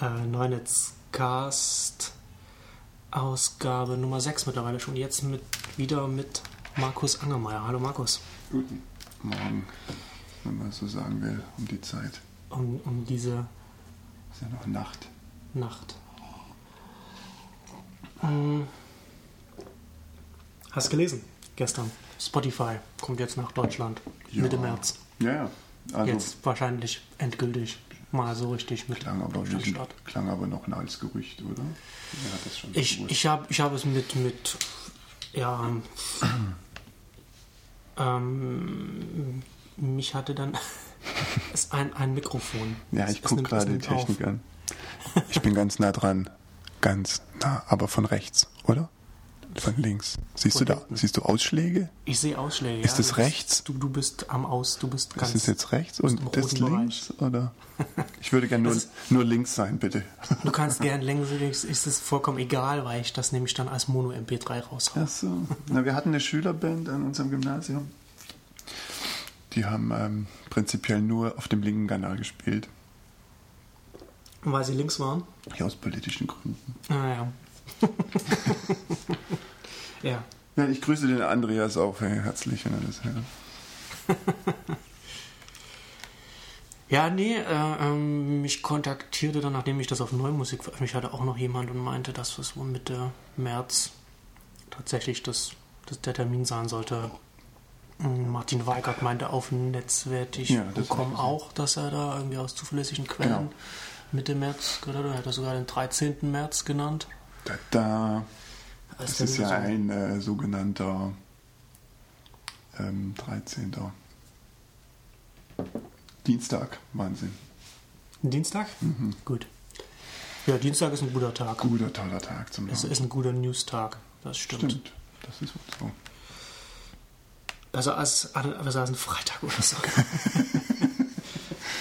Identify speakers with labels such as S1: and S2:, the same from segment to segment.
S1: äh, Neunetzcast Ausgabe Nummer 6 mittlerweile schon. Jetzt mit, wieder mit Markus Angermeier. Hallo Markus.
S2: Guten Morgen, wenn man so sagen will, um die Zeit.
S1: Um, um diese
S2: Ist ja noch Nacht.
S1: Nacht. Hm. Hast gelesen? Gestern. Spotify kommt jetzt nach Deutschland.
S2: Ja.
S1: Mitte März.
S2: Ja, ja. Also
S1: jetzt wahrscheinlich endgültig mal so richtig mit
S2: klang, aber nicht,
S1: Start.
S2: klang aber noch als Gerücht, oder? Wer hat das schon
S1: Ich, ich habe ich hab es mit, mit ja, ähm, mich hatte dann es ein, ein Mikrofon.
S2: ja, ich gucke gerade die
S1: nimmt auf.
S2: Technik an. Ich bin ganz nah dran. Ganz nah, aber von rechts, oder? Von links. Siehst
S1: Von
S2: du da?
S1: hinten.
S2: Siehst du Ausschläge?
S1: Ich sehe Ausschläge.
S2: Ist
S1: ja,
S2: das
S1: du bist-
S2: rechts?
S1: Du, du bist am Aus, du bist ganz.
S2: Ist das jetzt rechts
S1: bist
S2: und das links? Oder? Ich würde gerne nur, nur links sein, bitte.
S1: Du kannst gern längs, links, ist es vollkommen egal, weil ich das nämlich dann als Mono-MP3 raushaue.
S2: Ach so. Na, wir hatten eine Schülerband an unserem Gymnasium. Die haben ähm, prinzipiell nur auf dem linken Kanal gespielt.
S1: Weil sie links waren?
S2: Ja, aus politischen Gründen.
S1: Ah ja. ja.
S2: Ja, ich grüße den Andreas auch herzlich, wenn er das hört.
S1: Ja, nee, äh, ähm, mich kontaktierte dann, nachdem ich das auf Neumusik veröffentlicht hatte, auch noch jemand und meinte, dass das wohl Mitte März tatsächlich das, das der Termin sein sollte. Ähm, Martin Weigert meinte auf netzwertig
S2: Ja,
S1: auch, dass er da irgendwie aus zuverlässigen Quellen
S2: Genau.
S1: Mitte März gehört hat. Er hat er sogar den 13. März genannt.
S2: Da, da, das ist ja
S1: so-
S2: ein äh, sogenannter ähm, 13. Dienstag. Wahnsinn.
S1: Dienstag?
S2: Mhm.
S1: Gut. Ja, Dienstag ist ein guter Tag.
S2: Guter, toller Tag zum
S1: Es ist ein guter News-Tag. Das stimmt.
S2: Stimmt. Das ist so.
S1: Also als, also als ein Freitag oder so.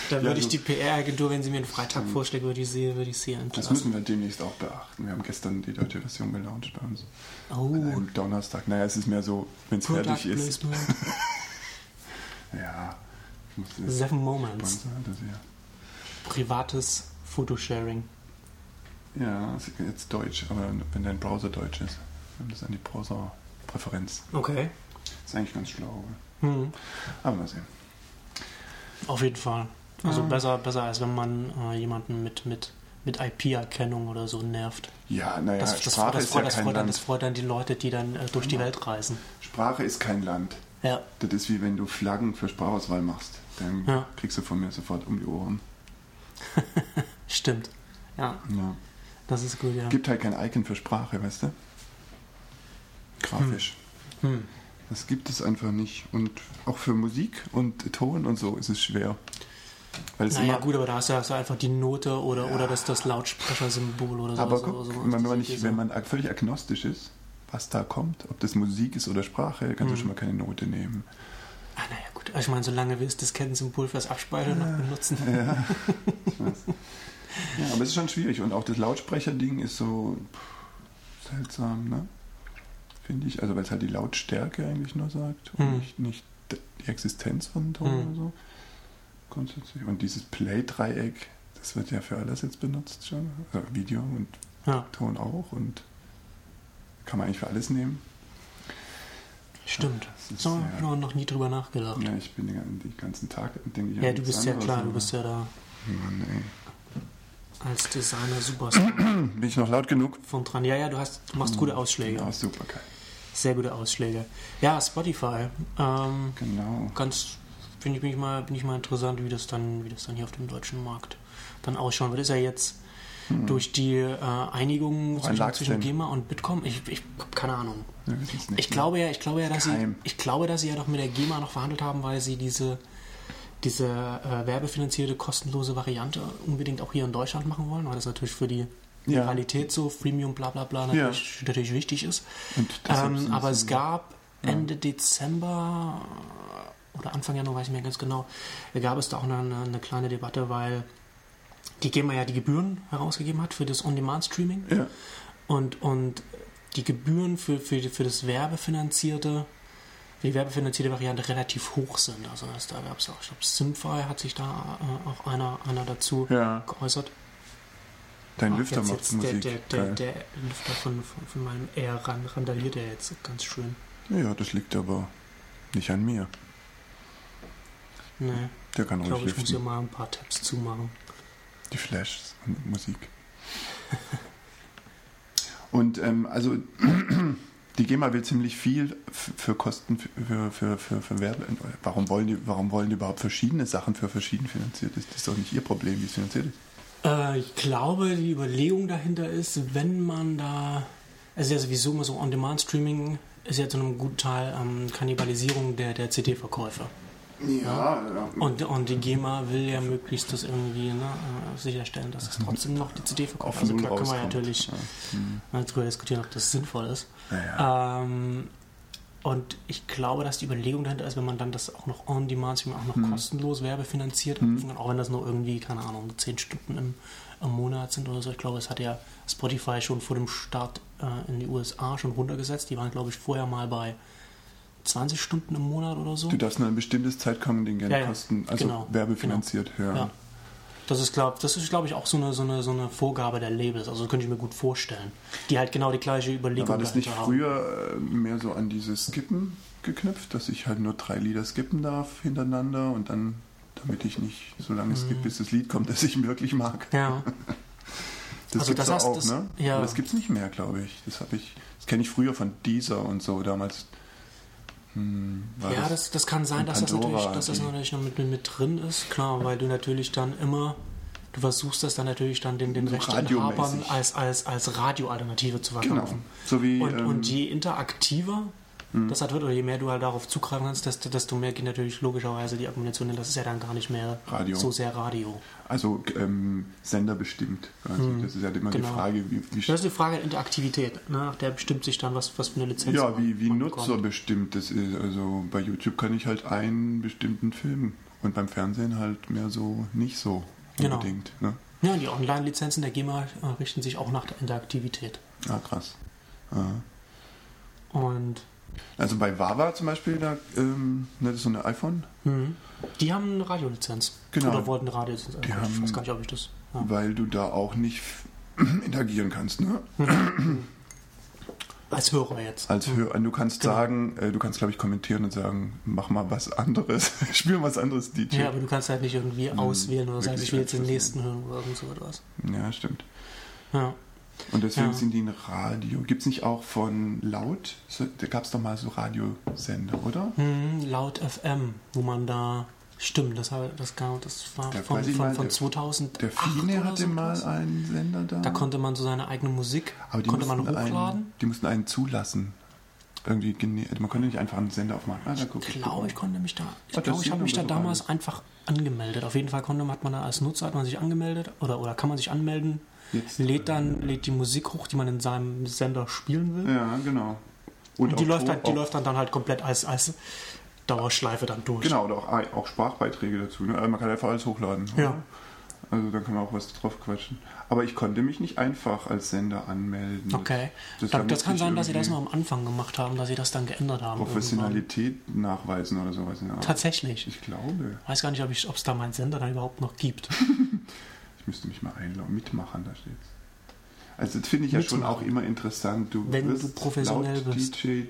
S1: da würde
S2: Ja,
S1: ich
S2: so-
S1: die PR-Agentur, wenn sie mir einen Freitag vorschlägt, würde ich sie, würde ich sie
S2: Das
S1: entlassen.
S2: müssen wir demnächst auch beachten. Wir haben gestern die deutsche Version gelauncht bei uns.
S1: Oh,
S2: Am Donnerstag. Naja, es ist mehr so, wenn es fertig ist. Ja. Ich
S1: Seven Moments.
S2: sponsern, das ja.
S1: Privates Photosharing.
S2: Ja, ist jetzt Deutsch, aber wenn dein Browser Deutsch ist, dann ist an die Browser-Präferenz.
S1: Okay.
S2: Ist eigentlich ganz schlau.
S1: Hm.
S2: Aber mal sehen.
S1: Auf jeden Fall. Also
S2: Ja.
S1: besser, besser als wenn man äh, jemanden mit, mit, mit IP-Erkennung oder so nervt.
S2: Ja, naja,
S1: Das, das,
S2: Sprache
S1: das,
S2: ist ja
S1: das,
S2: kein
S1: freut
S2: Land.
S1: das freut dann die Leute, die dann äh, durch die Welt reisen.
S2: Sprache ist kein Land.
S1: Ja.
S2: Das ist wie wenn du Flaggen für Sprachauswahl machst. Dann
S1: Ja.
S2: kriegst du von mir sofort um die Ohren.
S1: Stimmt. Ja,
S2: Ja.
S1: das ist gut, ja.
S2: Gibt halt kein Icon für Sprache, weißt du? Grafisch.
S1: Hm.
S2: Das gibt es einfach nicht. Und auch für Musik und Ton und so ist es schwer. Weil
S1: Naja,
S2: immer,
S1: gut, aber da hast du, hast du einfach die Note oder,
S2: Ja.
S1: oder das, das Lautsprechersymbol oder so.
S2: aber
S1: so,
S2: guck,
S1: so,
S2: wenn, man nicht, wenn man völlig agnostisch ist, was da kommt, ob das Musik ist oder Sprache, kannst
S1: Mhm.
S2: du schon mal keine Note nehmen.
S1: Ah, naja, gut. Also ich meine, solange wir das Diskettensymbol fürs Abspeichern noch benutzen.
S2: Ja, ich weiß. ja, aber es ist schon schwierig. Und auch das Lautsprecherding ist so pff, seltsam, ne? Finde ich. Also, weil es halt die Lautstärke eigentlich nur sagt und
S1: Hm.
S2: nicht, nicht die Existenz von Ton
S1: Hm.
S2: oder so. Grundsätzlich. Und dieses Play-Dreieck, das wird ja für alles jetzt benutzt schon. Also Video und
S1: Ja,
S2: Ton auch. Und kann man eigentlich für alles nehmen.
S1: stimmt.
S2: Ist
S1: So,
S2: ja-
S1: habe ich noch nie drüber nachgedacht.
S2: Ja, ich bin den ganzen- den ganzen Tag, denke ich
S1: Ja, du bist ja klar, du bist ja da
S2: Mann, ey.
S1: als Designer Superstar
S2: Bin ich noch laut genug?
S1: von dran. Ja, ja, du, hast, du machst gute Ausschläge.
S2: Ja, super geil.
S1: Sehr gute Ausschläge. Ja, Spotify. Ähm,
S2: Genau.
S1: ganz, finde ich, bin ich mal, bin ich mal interessant, wie das dann, wie das dann hier auf dem deutschen Markt dann ausschauen wird. Ist ja jetzt durch die äh, Einigung zwischen, zwischen? GEMA und Bitkom, ich, ich habe keine Ahnung.
S2: Nicht.
S1: Ich
S2: ne?
S1: glaube ja, ich glaube ja, dass sie,
S2: Geheim.
S1: ich glaube, dass sie ja doch mit der GEMA noch verhandelt haben, weil sie diese, diese äh, werbefinanzierte kostenlose Variante unbedingt auch hier in Deutschland machen wollen, weil das natürlich für die
S2: Ja.
S1: Qualität so Freemium, bla bla bla
S2: Ja.
S1: natürlich, natürlich wichtig ist. Ähm, aber
S2: sie-
S1: es gab Ende Dezember oder Anfang Januar, weiß ich mehr ganz genau, gab es da auch eine, eine, eine kleine Debatte, weil die GEMA ja die Gebühren herausgegeben hat für das On-Demand-Streaming.
S2: Ja.
S1: Und, und die Gebühren für, für, für das werbefinanzierte, für die werbefinanzierte Variante relativ hoch sind. Also das, da gab es auch, ich glaube, Simfy hat sich da äh, auch einer, einer dazu
S2: Ja.
S1: geäußert.
S2: Dein
S1: Ach,
S2: Lüfter macht Musik.
S1: Der, der, der, der Lüfter von, von, von meinem R ran, randaliert er jetzt ganz schön.
S2: Ja, das liegt aber nicht an mir.
S1: Nee,
S2: Der kann
S1: ich
S2: ruhig
S1: glaube, ich muss hier mal ein paar Tabs zumachen.
S2: Die Flashes und Musik. Und ähm, also die GEMA will ziemlich viel für Kosten für, für, für, für Werbe. Warum wollen, die, warum wollen die überhaupt verschiedene Sachen für verschieden finanziert? Das ist doch nicht ihr Problem, wie es finanziert ist.
S1: Äh, ich glaube, die Überlegung dahinter ist, wenn man da. Also ja sowieso immer so On-Demand-Streaming ist ja zu einem guten Teil ähm, Kannibalisierung der, der CD-Verkäufe.
S2: Ja,
S1: Und, und die GEMA will ja möglichst das irgendwie ne, äh, sicherstellen, dass es trotzdem noch die CD verkauft.
S2: Auf
S1: Also klar kann man natürlich
S2: Ja. Hm.
S1: mal drüber diskutieren, ob das sinnvoll ist.
S2: Naja.
S1: Ähm, und ich glaube, dass die Überlegung dahinter ist, wenn man dann das auch noch on demand streaming auch noch
S2: Hm.
S1: kostenlos werbefinanziert, auch wenn das nur irgendwie, keine Ahnung, 10 Stunden im, im Monat sind oder so. Ich glaube, es hat ja Spotify schon vor dem Start äh, in die USA schon runtergesetzt. Die waren, glaube ich, vorher mal bei 20 Stunden im Monat oder so.
S2: Du darfst nur ein bestimmtes Zeitkontingent
S1: Ja, ja.
S2: kosten, also
S1: Genau.
S2: werbefinanziert hören.
S1: Ja. Das ist, glaube glaub ich, auch so eine, so, eine, so eine Vorgabe der Labels. Also könnte ich mir gut vorstellen. Die halt genau die gleiche Überlegung
S2: War das nicht
S1: haben.
S2: früher äh, mehr so an dieses Skippen geknüpft, dass ich halt nur drei Lieder skippen darf hintereinander und dann, damit ich nicht so lange skippe, bis das Lied kommt, das ich wirklich mag.
S1: Ja.
S2: Das
S1: Also
S2: gibt's
S1: das heißt,
S2: auch,
S1: das-
S2: ne?
S1: ja.
S2: Aber das gibt's nicht mehr, glaube ich. Das habe ich, das kenne ich früher von Deezer und so damals. Hm,
S1: Ja, das, das kann sein, dass das, natürlich, dass das natürlich noch mit, mit drin ist. Klar, weil du natürlich dann immer, du versuchst das dann natürlich dann den, den Rechteinhabern als, als, als Radioalternative zu
S2: Genau.
S1: verkaufen.
S2: So wie
S1: Und,
S2: ähm, hm.
S1: und je interaktiver das halt wird, oder je mehr du halt darauf zugreifen kannst, desto, desto mehr geht natürlich logischerweise die Argumentation, denn das ist ja dann gar nicht mehr
S2: Radio.
S1: so sehr Radio.
S2: also ähm, senderbestimmt. Also das ist ja immer
S1: genau.
S2: die Frage, wie, wie
S1: Das ist die Frage der Interaktivität. Ne? Der bestimmt sich dann, was, was für eine Lizenz
S2: Ja, wie, wie Nutzer
S1: bekommt.
S2: bestimmt das ist. Also bei YouTube kann ich halt einen bestimmten Film und beim Fernsehen halt mehr so nicht so
S1: Genau.
S2: unbedingt. Ne?
S1: Ja, die Online-Lizenzen der GEMA äh, richten sich auch nach der Interaktivität.
S2: Ah, krass. Ah.
S1: Und
S2: Also bei Wawa zum Beispiel, da, ähm, ne, das ist so eine iPhone,
S1: Mhm. Die haben eine Radiolizenz.
S2: Genau.
S1: Oder wollten eine Radiolizenz.
S2: Die
S1: ich
S2: haben-
S1: weiß gar nicht, ob ich das. Ja.
S2: weil du da auch nicht interagieren kannst. Ne?
S1: Als Hörer jetzt.
S2: Als Hör du kannst
S1: Genau.
S2: sagen, äh, du kannst glaube ich kommentieren und sagen, mach mal was anderes, spiel was anderes DJ.
S1: Ja, aber du kannst halt nicht irgendwie auswählen oder sagen, ich will jetzt den nächsten hören oder irgend so etwas.
S2: Ja, stimmt.
S1: Ja.
S2: Und deswegen
S1: Ja.
S2: sind die ein Radio. Gibt es nicht auch von Laut? So, da gab es doch mal so Radiosender, oder?
S1: Hm, laut FM, wo man da. Stimmt, das, das, das war
S2: Da
S1: von, von,
S2: mal,
S1: von
S2: der-
S1: 2008
S2: Der Fine hatte
S1: so
S2: mal einen Sender da.
S1: Da konnte man so seine eigene Musik
S2: Aber die
S1: konnte man
S2: mussten
S1: hochladen.
S2: Einen, die mussten einen zulassen. Irgendwie gene- man konnte nicht einfach einen Sender aufmachen. Ah,
S1: Ich glaube, ich konnte mich da. Ich
S2: Ah,
S1: glaube, ich habe mich da damals
S2: alles.
S1: einfach angemeldet. Auf jeden Fall konnte, hat man da als Nutzer hat man sich angemeldet oder, oder kann man sich anmelden,
S2: Jetzt,
S1: lädt dann lädt die Musik hoch, die man in seinem Sender spielen will.
S2: Ja, genau.
S1: Und die,
S2: auch
S1: läuft, halt, die läuft dann, dann halt komplett als, als Dauerschleife dann durch.
S2: Genau, oder auch, auch Sprachbeiträge dazu. Ne? Also man kann einfach alles hochladen. oder?
S1: Ja.
S2: Also dann kann man auch was drauf quatschen. Aber ich konnte mich nicht einfach als Sender anmelden.
S1: Okay.
S2: Das,
S1: Das,
S2: da
S1: das kann sein, dass sie das mal am Anfang gemacht haben, dass sie das dann geändert haben. irgendwann.
S2: Professionalität nachweisen oder sowas. in der Art.
S1: Tatsächlich.
S2: Ich glaube.
S1: Ich weiß gar nicht, ob es da meinen Sender dann überhaupt noch gibt.
S2: Ich müsste mich mal einloggen. Mitmachen, da steht's. Also das finde ich ja schon auch immer interessant. Du
S1: Wenn
S2: wirst
S1: du professionell
S2: laut
S1: bist.
S2: DJ,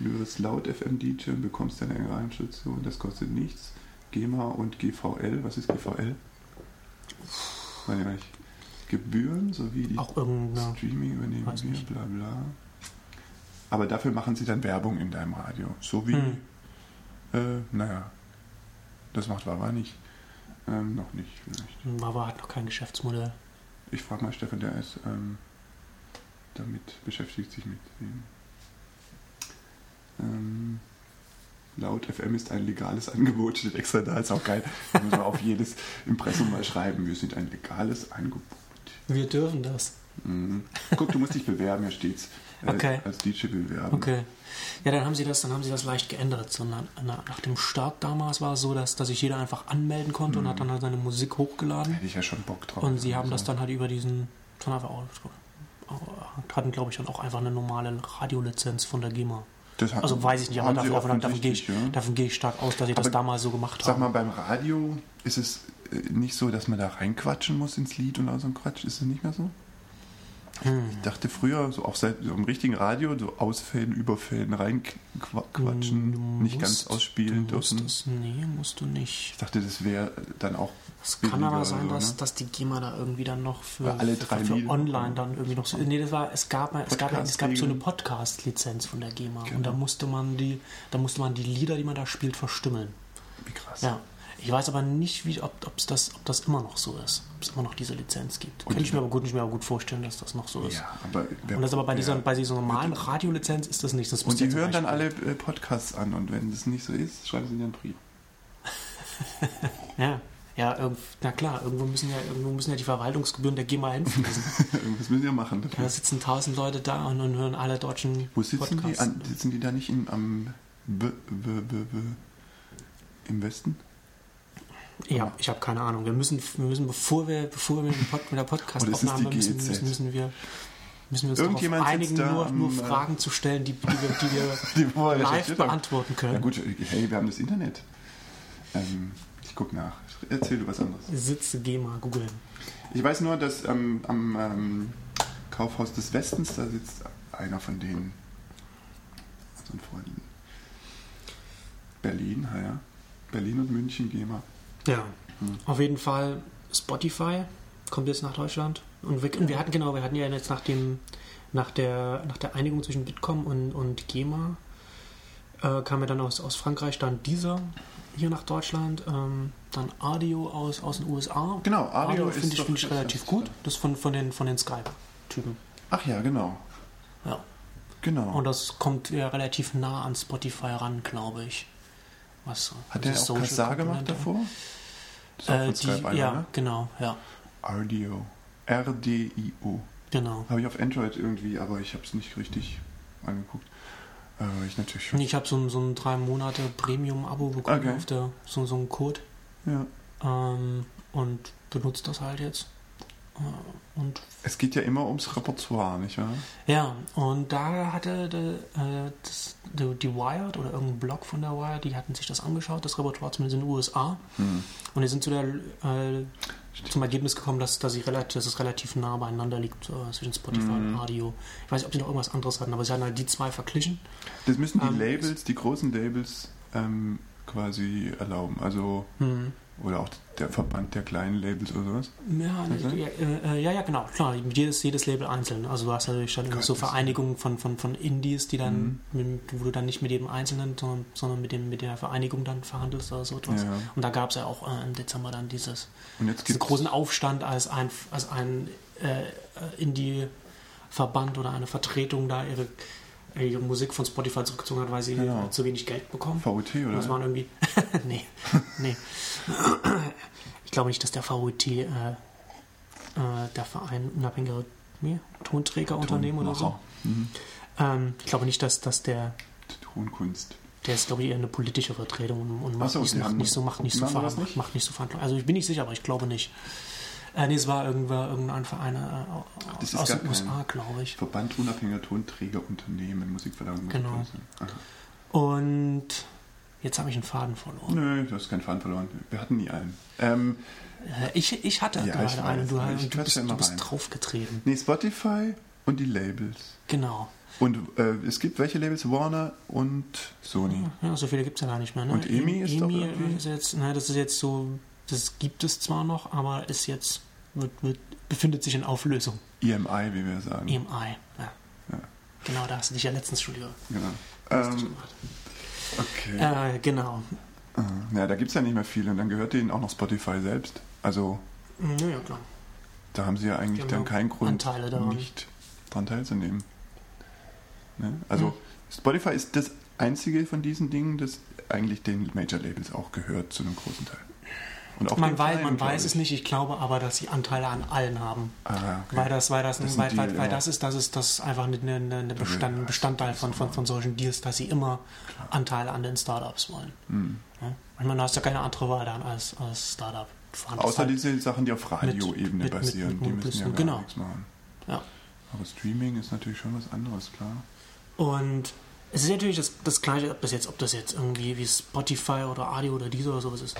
S2: du wirst laut FM DJ und bekommst deine Einschätzung. Das kostet nichts. GEMA und GVL. Was ist GVL? Weiß ich nicht. Gebühren sowie die
S1: Auch.
S2: Streaming übernehmen wir,
S1: nicht.
S2: bla bla. Aber dafür machen sie dann Werbung in deinem Radio. So wie,
S1: Hm.
S2: äh, naja, das macht Wawa nicht. Ähm, noch nicht vielleicht.
S1: Wawa hat noch kein Geschäftsmodell.
S2: Ich frage mal Stefan, der ist ähm, damit beschäftigt sich mit dem. Ähm, laut FM ist ein legales Angebot, steht extra da, ist auch geil. Da muss man auf jedes Impressum mal schreiben, wir sind ein legales Angebot.
S1: Wir dürfen das.
S2: Mhm. Guck, du musst dich bewerben, hier steht's.
S1: Okay.
S2: Als DJ bewerben.
S1: Okay. Ja, dann haben sie das, dann haben sie das leicht geändert. So nach, dem Start damals war es so, dass, dass sich jeder einfach anmelden konnte und hat dann halt seine Musik
S2: Da
S1: hochgeladen.
S2: hätte ich ja schon Bock drauf.
S1: Und sie haben das
S2: Also,
S1: dann halt über diesen, dann einfach auch, hatten glaube ich dann auch einfach eine normale Radiolizenz von der GEMA.
S2: das hat-
S1: Also weiß ich nicht, aber davon, davon, davon, gehe ich,
S2: ja.
S1: davon gehe ich stark aus, dass sie das damals so gemacht
S2: Sag
S1: haben.
S2: mal, beim Radio ist es äh, nicht so, dass man da reinquatschen muss ins Lied und all so ein Quatsch. Ist es nicht mehr so? Ich dachte früher, so auch seit so im richtigen Radio, so ausfällen, überfällen, reinquatschen,
S1: Du
S2: nicht
S1: musst-
S2: ganz ausspielen
S1: du musst
S2: dürfen.
S1: Das, nee, musst du nicht.
S2: Ich dachte, das wäre dann auch.
S1: Es kann aber sein,
S2: so,
S1: dass,
S2: ne?
S1: dass die GEMA da irgendwie dann noch für,
S2: alle
S1: für,
S2: drei
S1: für
S2: Lieder-
S1: online dann irgendwie noch so. Nee, das war, es gab, es gab, es gab so eine. Podcast-Lizenz von der GEMA.
S2: Genau.
S1: Und da musste man die, da musste man die Lieder, die man da spielt, verstimmeln.
S2: Wie krass.
S1: Ja. Ich weiß aber nicht, wie, ob, ob's das, ob das immer noch so ist. Ob es immer noch diese Lizenz gibt.
S2: Und
S1: Könnte ich mir
S2: die-
S1: aber gut, nicht mehr gut vorstellen, dass das noch so ist.
S2: Ja, aber wer-
S1: Und das aber bei dieser, bei dieser normalen Radiolizenz ist das nicht. Das
S2: Und die hören dann alle äh, Podcasts an und wenn das nicht so ist, schreiben sie dir einen Brief.
S1: Ja, ja na klar, irgendwo müssen ja, irgendwo müssen ja die Verwaltungsgebühren der GEMA hinfließen.
S2: Irgendwas müssen sie ja machen. dafür.
S1: da sitzen tausend Leute da und, und hören alle deutschen
S2: Wo sitzen die?
S1: Podcasts.
S2: An, sitzen die da nicht in, am B, B, B, im Westen?
S1: Ja, ich habe keine Ahnung. Wir müssen, wir müssen bevor wir, bevor wir mit, dem Pod, mit der Podcast-Aufnahme müssen,
S2: GEZ?
S1: müssen, müssen wir müssen wir uns
S2: Irgendjemand
S1: darauf einigen,
S2: da
S1: nur,
S2: am,
S1: nur
S2: äh,
S1: Fragen zu stellen, die, die wir, die wir
S2: Die wir
S1: live beantworten können.
S2: Ja gut, hey, wir haben das Internet. Ähm, ich gucke nach. Erzähl du was anderes.
S1: Sitze GEMA, googeln.
S2: Ich weiß nur, dass ähm, am ähm, Kaufhaus des Westens, da sitzt einer von denen. Also ein Freund. Berlin, ja, ja. Berlin und München GEMA.
S1: Ja,
S2: Hm.
S1: auf jeden Fall Spotify kommt jetzt nach Deutschland. Und wir, und wir hatten, genau, wir hatten ja jetzt nach dem, nach der, nach der Einigung zwischen Bitkom und, und GEMA, äh, kam ja dann aus, aus Frankreich dann dieser hier nach Deutschland, ähm, dann Audio aus, aus den USA.
S2: Genau, Audio
S1: finde ich, find ich relativ gut. Das von, von den, von den Skype-Typen.
S2: Ach ja, genau.
S1: Ja.
S2: Genau.
S1: Und das kommt ja relativ nah an Spotify ran, glaube ich. Was,
S2: Hat der
S1: diese
S2: auch
S1: Social
S2: Kazaa gemacht davor?
S1: Äh,
S2: Skype
S1: die,
S2: einer,
S1: ja,
S2: ne?
S1: genau, ja,
S2: RDO. R-D-I-O.
S1: genau.
S2: Habe ich auf Android irgendwie, aber ich habe es nicht richtig angeguckt. Äh, ich natürlich schon.
S1: Ich habe so, ein- so ein drei Monate Premium-Abo bekommen
S2: Okay.
S1: auf der so, so einen Code
S2: Ja.
S1: ähm, und benutzt das halt jetzt. Äh, Und
S2: Es geht ja immer ums Repertoire, nicht wahr?
S1: ja, und da hatte äh, das, die, die Wired oder irgendein Blog von der Wired, die hatten sich das angeschaut, das Repertoire zumindest in den USA.
S2: Hm.
S1: Und die sind zu der, äh, zum Ergebnis gekommen, dass, dass, relativ, dass es relativ nah beieinander liegt äh, zwischen Spotify
S2: Mhm.
S1: und Radio. Ich weiß nicht, ob sie noch irgendwas anderes hatten, aber sie hatten halt die zwei verglichen.
S2: Das müssen die
S1: Ähm,
S2: Labels, die großen Labels, ähm, quasi erlauben. Also,
S1: Hm.
S2: Oder auch der Verband der kleinen Labels oder sowas.
S1: Ja, ja, äh, ja, ja, genau, klar. Jedes, jedes Label einzeln. Also du hast natürlich
S2: Gott,
S1: so Vereinigungen von, von, von Indies, die dann,
S2: Mhm.
S1: wo du dann nicht mit jedem Einzelnen, sondern, mit, dem, mit der Vereinigung dann verhandelst oder so etwas.
S2: Ja.
S1: Und da gab es ja auch äh, im Dezember dann dieses,
S2: Und jetzt
S1: diesen großen Aufstand, als ein, als ein äh, Indie-Verband oder eine Vertretung da ihre, ihre Musik von Spotify zurückgezogen hat, weil sie
S2: Genau.
S1: zu wenig Geld bekommen.
S2: VOT oder?
S1: Das waren irgendwie. nee, nee. Ich glaube nicht, dass der VOT, äh, äh, der Verein unabhängige nee, Tonträgerunternehmen oder so.
S2: Mhm.
S1: Ähm, ich glaube nicht, dass, dass der,
S2: Tonkunst.
S1: der ist, glaube ich, eher eine politische Vertretung und, und
S2: Ach
S1: macht,
S2: so,
S1: nicht, macht nicht so, macht nicht so, Ver-
S2: nicht?
S1: macht nicht so Verhandlungen. Also ich bin nicht sicher, aber ich glaube nicht. Äh, nee, es war irgendwer, irgendein Verein äh, aus den USA, glaube ich.
S2: Verband unabhängiger Tonträgerunternehmen, Musikverlagerung.
S1: Genau. Und jetzt habe ich einen Faden verloren.
S2: Nö, du hast keinen Faden verloren. Wir hatten nie einen. Ähm,
S1: Äh, ich, ich hatte
S2: Ja,
S1: gerade
S2: ich weiß,
S1: einen, du, du,
S2: quatsche
S1: bist, du bist draufgetreten.
S2: nee, Spotify und die Labels.
S1: Genau.
S2: Und äh, es gibt welche Labels? Warner und Sony.
S1: Ja, so viele gibt es ja gar nicht mehr. Ne?
S2: Und EMI ist
S1: EMI ist jetzt, na, das ist jetzt so, das gibt es zwar noch, aber ist jetzt, wird, wird, befindet sich in Auflösung.
S2: EMI, wie wir sagen.
S1: EMI. Ja.
S2: Ja.
S1: Genau, da hast du dich ja letztens schon über
S2: Genau. Ähm, okay.
S1: Äh, genau.
S2: Äh, ja, da gibt es ja nicht mehr viel und dann gehört denen auch noch Spotify selbst. Also
S1: Ja, ja, klar.
S2: da haben sie ja eigentlich dann keinen Grund, nicht dran teilzunehmen. Ne? Also
S1: Hm.
S2: Spotify ist das einzige von diesen Dingen, das eigentlich den Major Labels auch gehört zu einem großen Teil. Und auch
S1: Man, weiß, man weiß es nicht, ich glaube aber, dass sie Anteile an allen haben.
S2: Ah, okay.
S1: Weil das, weil das,
S2: Das ist
S1: weil, weil, weil das ist, das ist das einfach eine, eine, eine Bestand, ein Bestandteil von, von, von solchen Deals, dass sie immer Anteile an den Startups wollen.
S2: Hm.
S1: Ja? Ich meine, du hast ja keine andere Wahl dann als, als Startup.
S2: Außer
S1: halt-
S2: diese Sachen, die auf Radioebene
S1: mit- mit-
S2: basieren,
S1: mit
S2: die müssen ja gar
S1: genau.
S2: nichts machen.
S1: Ja.
S2: Aber Streaming ist natürlich schon was anderes, klar.
S1: Und es ist natürlich das, das Gleiche, ob das, jetzt, ob das jetzt irgendwie wie Spotify oder Audio oder dieser oder sowas ist.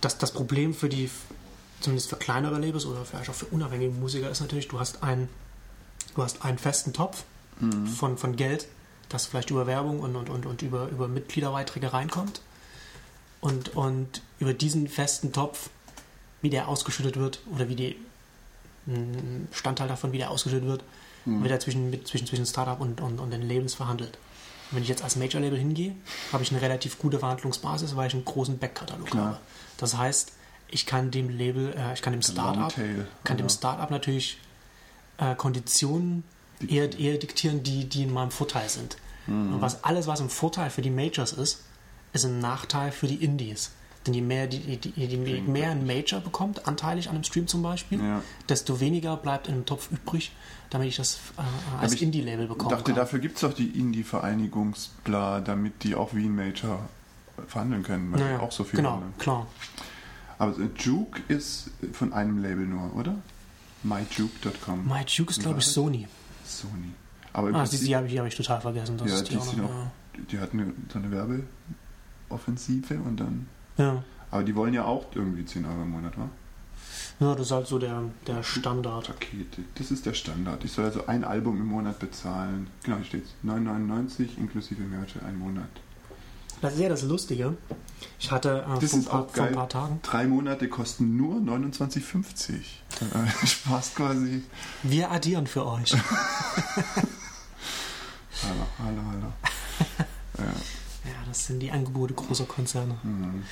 S1: Das, das Problem für die zumindest für kleinere Labels oder vielleicht auch für unabhängige Musiker, ist natürlich, du hast einen, du hast einen festen Topf von, von Geld, das vielleicht über Werbung und, und, und, und über, über Mitgliederbeiträge reinkommt. Und, und über diesen festen Topf, wie der ausgeschüttet wird oder wie die ein Bestandteil davon, wie der ausgeschüttet wird, wird er zwischen, mit, zwischen, zwischen Startup und, und, und den Labels verhandelt. Und wenn ich jetzt als Major-Label hingehe, habe ich eine relativ gute Verhandlungsbasis, weil ich einen großen Backkatalog habe. Das heißt, ich kann dem Label, äh, ich kann dem Startup,
S2: Longtail,
S1: kann dem
S2: ja.
S1: Startup natürlich äh, Konditionen eher, eher diktieren, die, die in meinem Vorteil sind.
S2: Mhm.
S1: Und was alles, was im Vorteil für die Majors ist, ist ein Nachteil für die Indies. Denn je mehr, die, die, je mehr ein Major bekommt, anteilig an einem Stream zum Beispiel,
S2: Ja.
S1: desto weniger bleibt in dem Topf übrig, damit ich das äh, als
S2: ich
S1: Indie-Label
S2: Ich
S1: bekommen
S2: dachte,
S1: kann.
S2: dafür gibt es doch die Indie-Vereinigungsbla, damit die auch wie ein Major verhandeln können, weil
S1: Naja,
S2: die auch so viel
S1: genau,
S2: handeln.
S1: klar.
S2: Aber Juke ist von einem Label nur, oder? MyJuke.com.
S1: My Duke ist, glaube ich? Sony.
S2: Sony. Aber
S1: Ah, die,
S2: Prinzip,
S1: die habe ich, die hab ich total vergessen. Das
S2: ja,
S1: ist
S2: die,
S1: auch noch,
S2: auch, die hatten eine, so eine Werbeoffensive und dann.
S1: ja.
S2: Aber die wollen ja auch irgendwie 10 Euro im Monat, wa?
S1: ja, das ist halt so der, der Standard.
S2: Pakete. Das ist der Standard. Ich soll also ein Album im Monat bezahlen. Genau, hier steht 9,99 inklusive Mehrwertsteuer einen Monat.
S1: Das ist ja das Lustige. Ich hatte äh,
S2: Das
S1: vor, ein
S2: ist
S1: paar,
S2: auch
S1: vor ein
S2: geil.
S1: paar Tagen,
S2: Drei Monate kosten nur 29,50. Äh, Spaß quasi.
S1: wir addieren für euch.
S2: Hallo, hallo, hallo. Ja.
S1: ja, das sind die Angebote großer Konzerne.
S2: Mhm.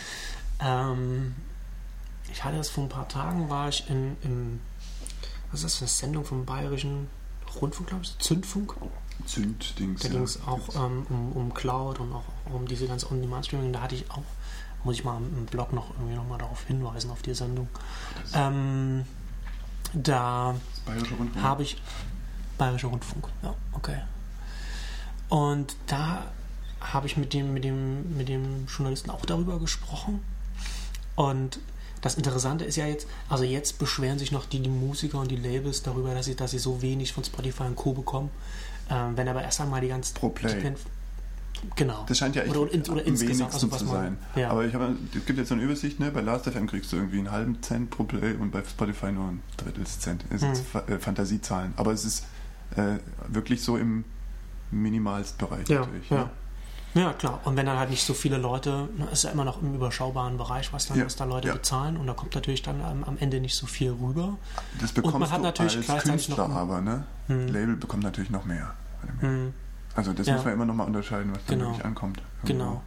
S1: Ähm, ich hatte das vor ein paar Tagen, war ich in, im, was ist das für eine Sendung vom Bayerischen Rundfunk, glaube ich, Zündfunk.
S2: Zünddings.
S1: Da
S2: ja.
S1: ging es auch ähm, um, um Cloud und auch um diese ganze On-Demand-Streaming. Da hatte ich auch, muss ich mal im Blog noch irgendwie nochmal darauf hinweisen, auf die Sendung. Ähm, da habe ich Bayerischer Rundfunk, ja, okay. Und da habe ich mit dem, mit, dem, mit dem Journalisten auch darüber gesprochen. Und das Interessante ist ja jetzt, also jetzt beschweren sich noch die, die Musiker und die Labels darüber, dass sie, dass sie so wenig von Spotify und Co. bekommen. Ähm, wenn aber erst einmal die ganzen.
S2: Pro Play.
S1: Die, genau.
S2: Das scheint ja echt
S1: oder, in, oder
S2: am
S1: insgesamt,
S2: wenigsten
S1: also
S2: zu
S1: man-
S2: sein.
S1: Ja.
S2: Aber ich habe, es gibt jetzt so eine Übersicht, ne? bei Last.fm kriegst du irgendwie einen halben Cent pro Play und bei Spotify nur ein Drittelscent. Das sind
S1: Hm.
S2: Äh, Fantasiezahlen. Aber es ist äh, wirklich so im Minimalstbereich
S1: Ja,
S2: natürlich.
S1: ja.
S2: Ne?
S1: Ja, klar. Und wenn dann halt nicht so viele Leute, ne, ist ja immer noch im überschaubaren Bereich, was, dann,
S2: Ja,
S1: was da Leute
S2: ja.
S1: bezahlen. Und da kommt natürlich dann am, am Ende nicht so viel rüber.
S2: Das bekommst
S1: man hat
S2: du
S1: natürlich
S2: als Künstler
S1: noch-
S2: aber, ne?
S1: Hm.
S2: Label bekommt natürlich noch mehr.
S1: Hm,
S2: Also das
S1: Ja.
S2: muss man immer noch mal unterscheiden, was da
S1: Genau.
S2: wirklich ankommt.
S1: genau.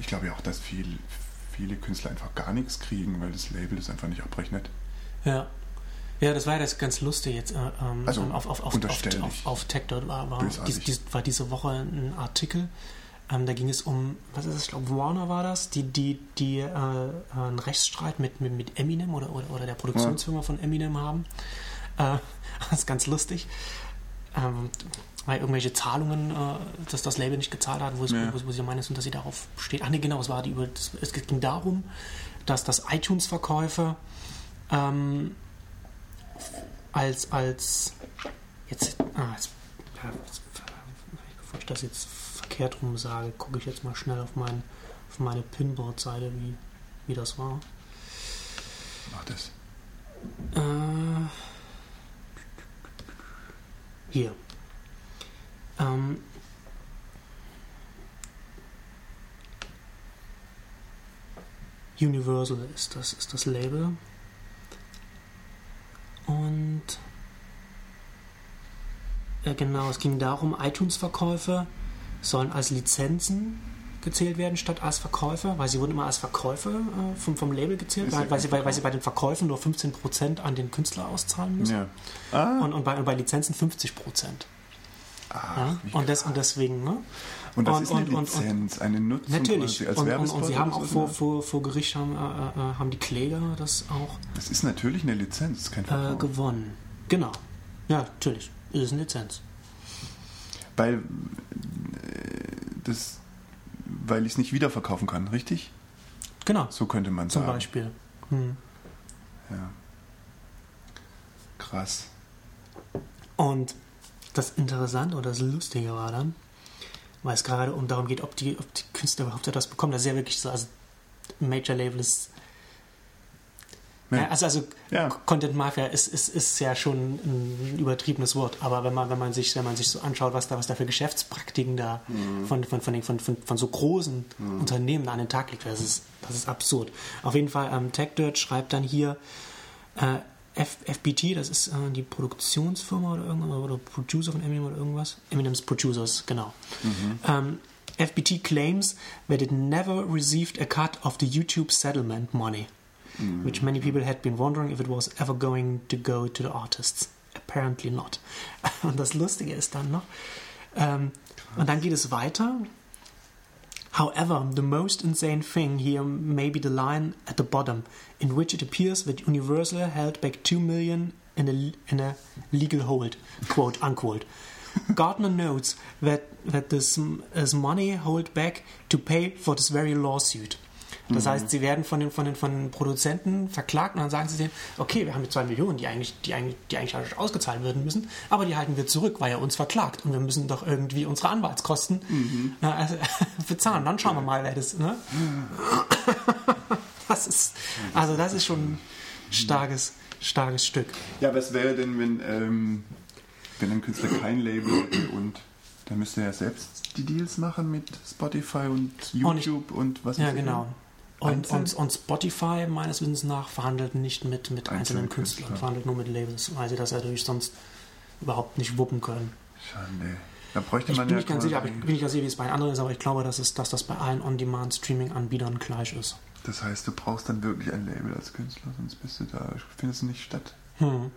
S2: Ich glaube ja auch, dass viel, viele Künstler einfach gar nichts kriegen, weil das Label das einfach nicht abrechnet.
S1: Ja. Ja, das war ja das ganz lustig jetzt. Äh, ähm,
S2: Also,
S1: auf, auf, auf, auf, auf,
S2: dich.
S1: auf Tech dort war, war, dies, dies, war diese Woche ein Artikel. Ähm, da ging es um, was ist das? Ich glaube, Warner war das, die, die, die äh, einen Rechtsstreit mit, mit, mit Eminem oder, oder, oder der Produktionsfirma von Eminem haben. Äh, das ist ganz lustig. Ähm, weil irgendwelche Zahlungen, äh, dass das Label nicht gezahlt hat, wo, es,
S2: Ja.
S1: wo, wo sie meinen, und dass sie darauf steht. Ach nee, genau, es war die über. Es ging darum, dass das iTunes-Verkäufe ähm, als, als jetzt, ah, jetzt, ja, jetzt, bevor ich das jetzt verkehrt rum sage, gucke ich jetzt mal schnell auf, mein, auf meine Pinboard-Seite, wie, wie das war.
S2: Mach das.
S1: Äh, hier. Ähm, Universal ist das, ist das Label. Und äh, genau, es ging darum, iTunes-Verkäufe sollen als Lizenzen gezählt werden statt als Verkäufe, weil sie wurden immer als Verkäufe äh, vom, vom Label gezählt, weil, weil, sie, weil, weil sie bei den Verkäufen nur 15% an den Künstler auszahlen müssen
S2: Ja. Ah,
S1: und, und, bei, und bei Lizenzen 50%.
S2: ach,
S1: Ja? Und, das, und deswegen, ne?
S2: Und das
S1: und-
S2: ist eine
S1: und- und-
S2: Lizenz, eine Nutzung
S1: Natürlich.
S2: als
S1: Und, und, und sie haben auch vor, vor, vor Gericht haben, äh, äh, haben die Kläger das auch
S2: Das ist natürlich eine Lizenz, kein
S1: äh,
S2: Verkauf.
S1: gewonnen. Genau. Ja, natürlich. Ist eine Lizenz.
S2: weil, äh, das, weil ich es nicht wiederverkaufen kann, richtig?
S1: Genau.
S2: So könnte man
S1: Zum
S2: sagen.
S1: Beispiel. Hm.
S2: Ja. Krass.
S1: Und das Interessante oder das Lustige war dann, weil es gerade um darum geht, ob die, ob die Künstler überhaupt etwas bekommen. Das ist ja wirklich so, also Major Label ist Ja, also, also
S2: Ja.
S1: Content Mafia ist, ist, ist ja schon ein übertriebenes Wort, aber wenn man, wenn man sich, wenn man sich so anschaut, was da, was da für Geschäftspraktiken da
S2: Mhm.
S1: von, von, von, von, von, von so großen Unternehmen an den Tag liegt, das ist, das ist absurd. Auf jeden Fall, ähm, TechDirt schreibt dann hier, äh, F FBT, das ist äh, die Produktionsfirma oder irgendwas, oder Producer von Eminem oder irgendwas. Eminem's Producers, genau. Ähm, FBT claims that it never received a cut of the YouTube settlement money, Mm-hmm. which many people had been wondering if it was ever going to go to the artists. Apparently not. Und das Lustige ist dann noch, ähm, und dann geht es weiter. However, the most insane thing here may be the line at the bottom, in which it appears that Universal held back two million in a, in a legal hold, quote unquote. Gardner notes that that this is money held back to pay for this very lawsuit. Das heißt, sie werden von den, von, den, von den Produzenten verklagt und dann sagen sie denen, okay, wir haben jetzt zwei Millionen, die eigentlich, die, eigentlich, die eigentlich ausgezahlt werden müssen, aber die halten wir zurück, weil er uns verklagt und wir müssen doch irgendwie unsere Anwaltskosten äh, also, bezahlen. Dann schauen wir mal, wer das. Ne? Das ist, also das ist schon ein starkes, starkes Stück.
S2: Ja, was wäre denn, wenn, ähm, wenn ein Künstler kein Label hätte und dann müsste er selbst die Deals machen mit Spotify und YouTube und, was
S1: Ja,
S2: weiß ich.
S1: genau. Und, und, und Spotify, meines Wissens nach, verhandelt nicht mit, mit
S2: Einzelne
S1: einzelnen Künstlern,
S2: Künstler.
S1: verhandelt nur mit Labels, weil sie das natürlich sonst überhaupt nicht wuppen können.
S2: Schade. Da bräuchte
S1: Ich
S2: man
S1: bin
S2: ja
S1: nicht ganz sicher, aber ich bin nicht ganz sicher, wie es bei anderen ist, aber ich glaube, dass, es, dass das bei allen On-Demand-Streaming-Anbietern gleich ist.
S2: Das heißt, du brauchst dann wirklich ein Label als Künstler, sonst bist du da, findest du nicht statt.
S1: Hm.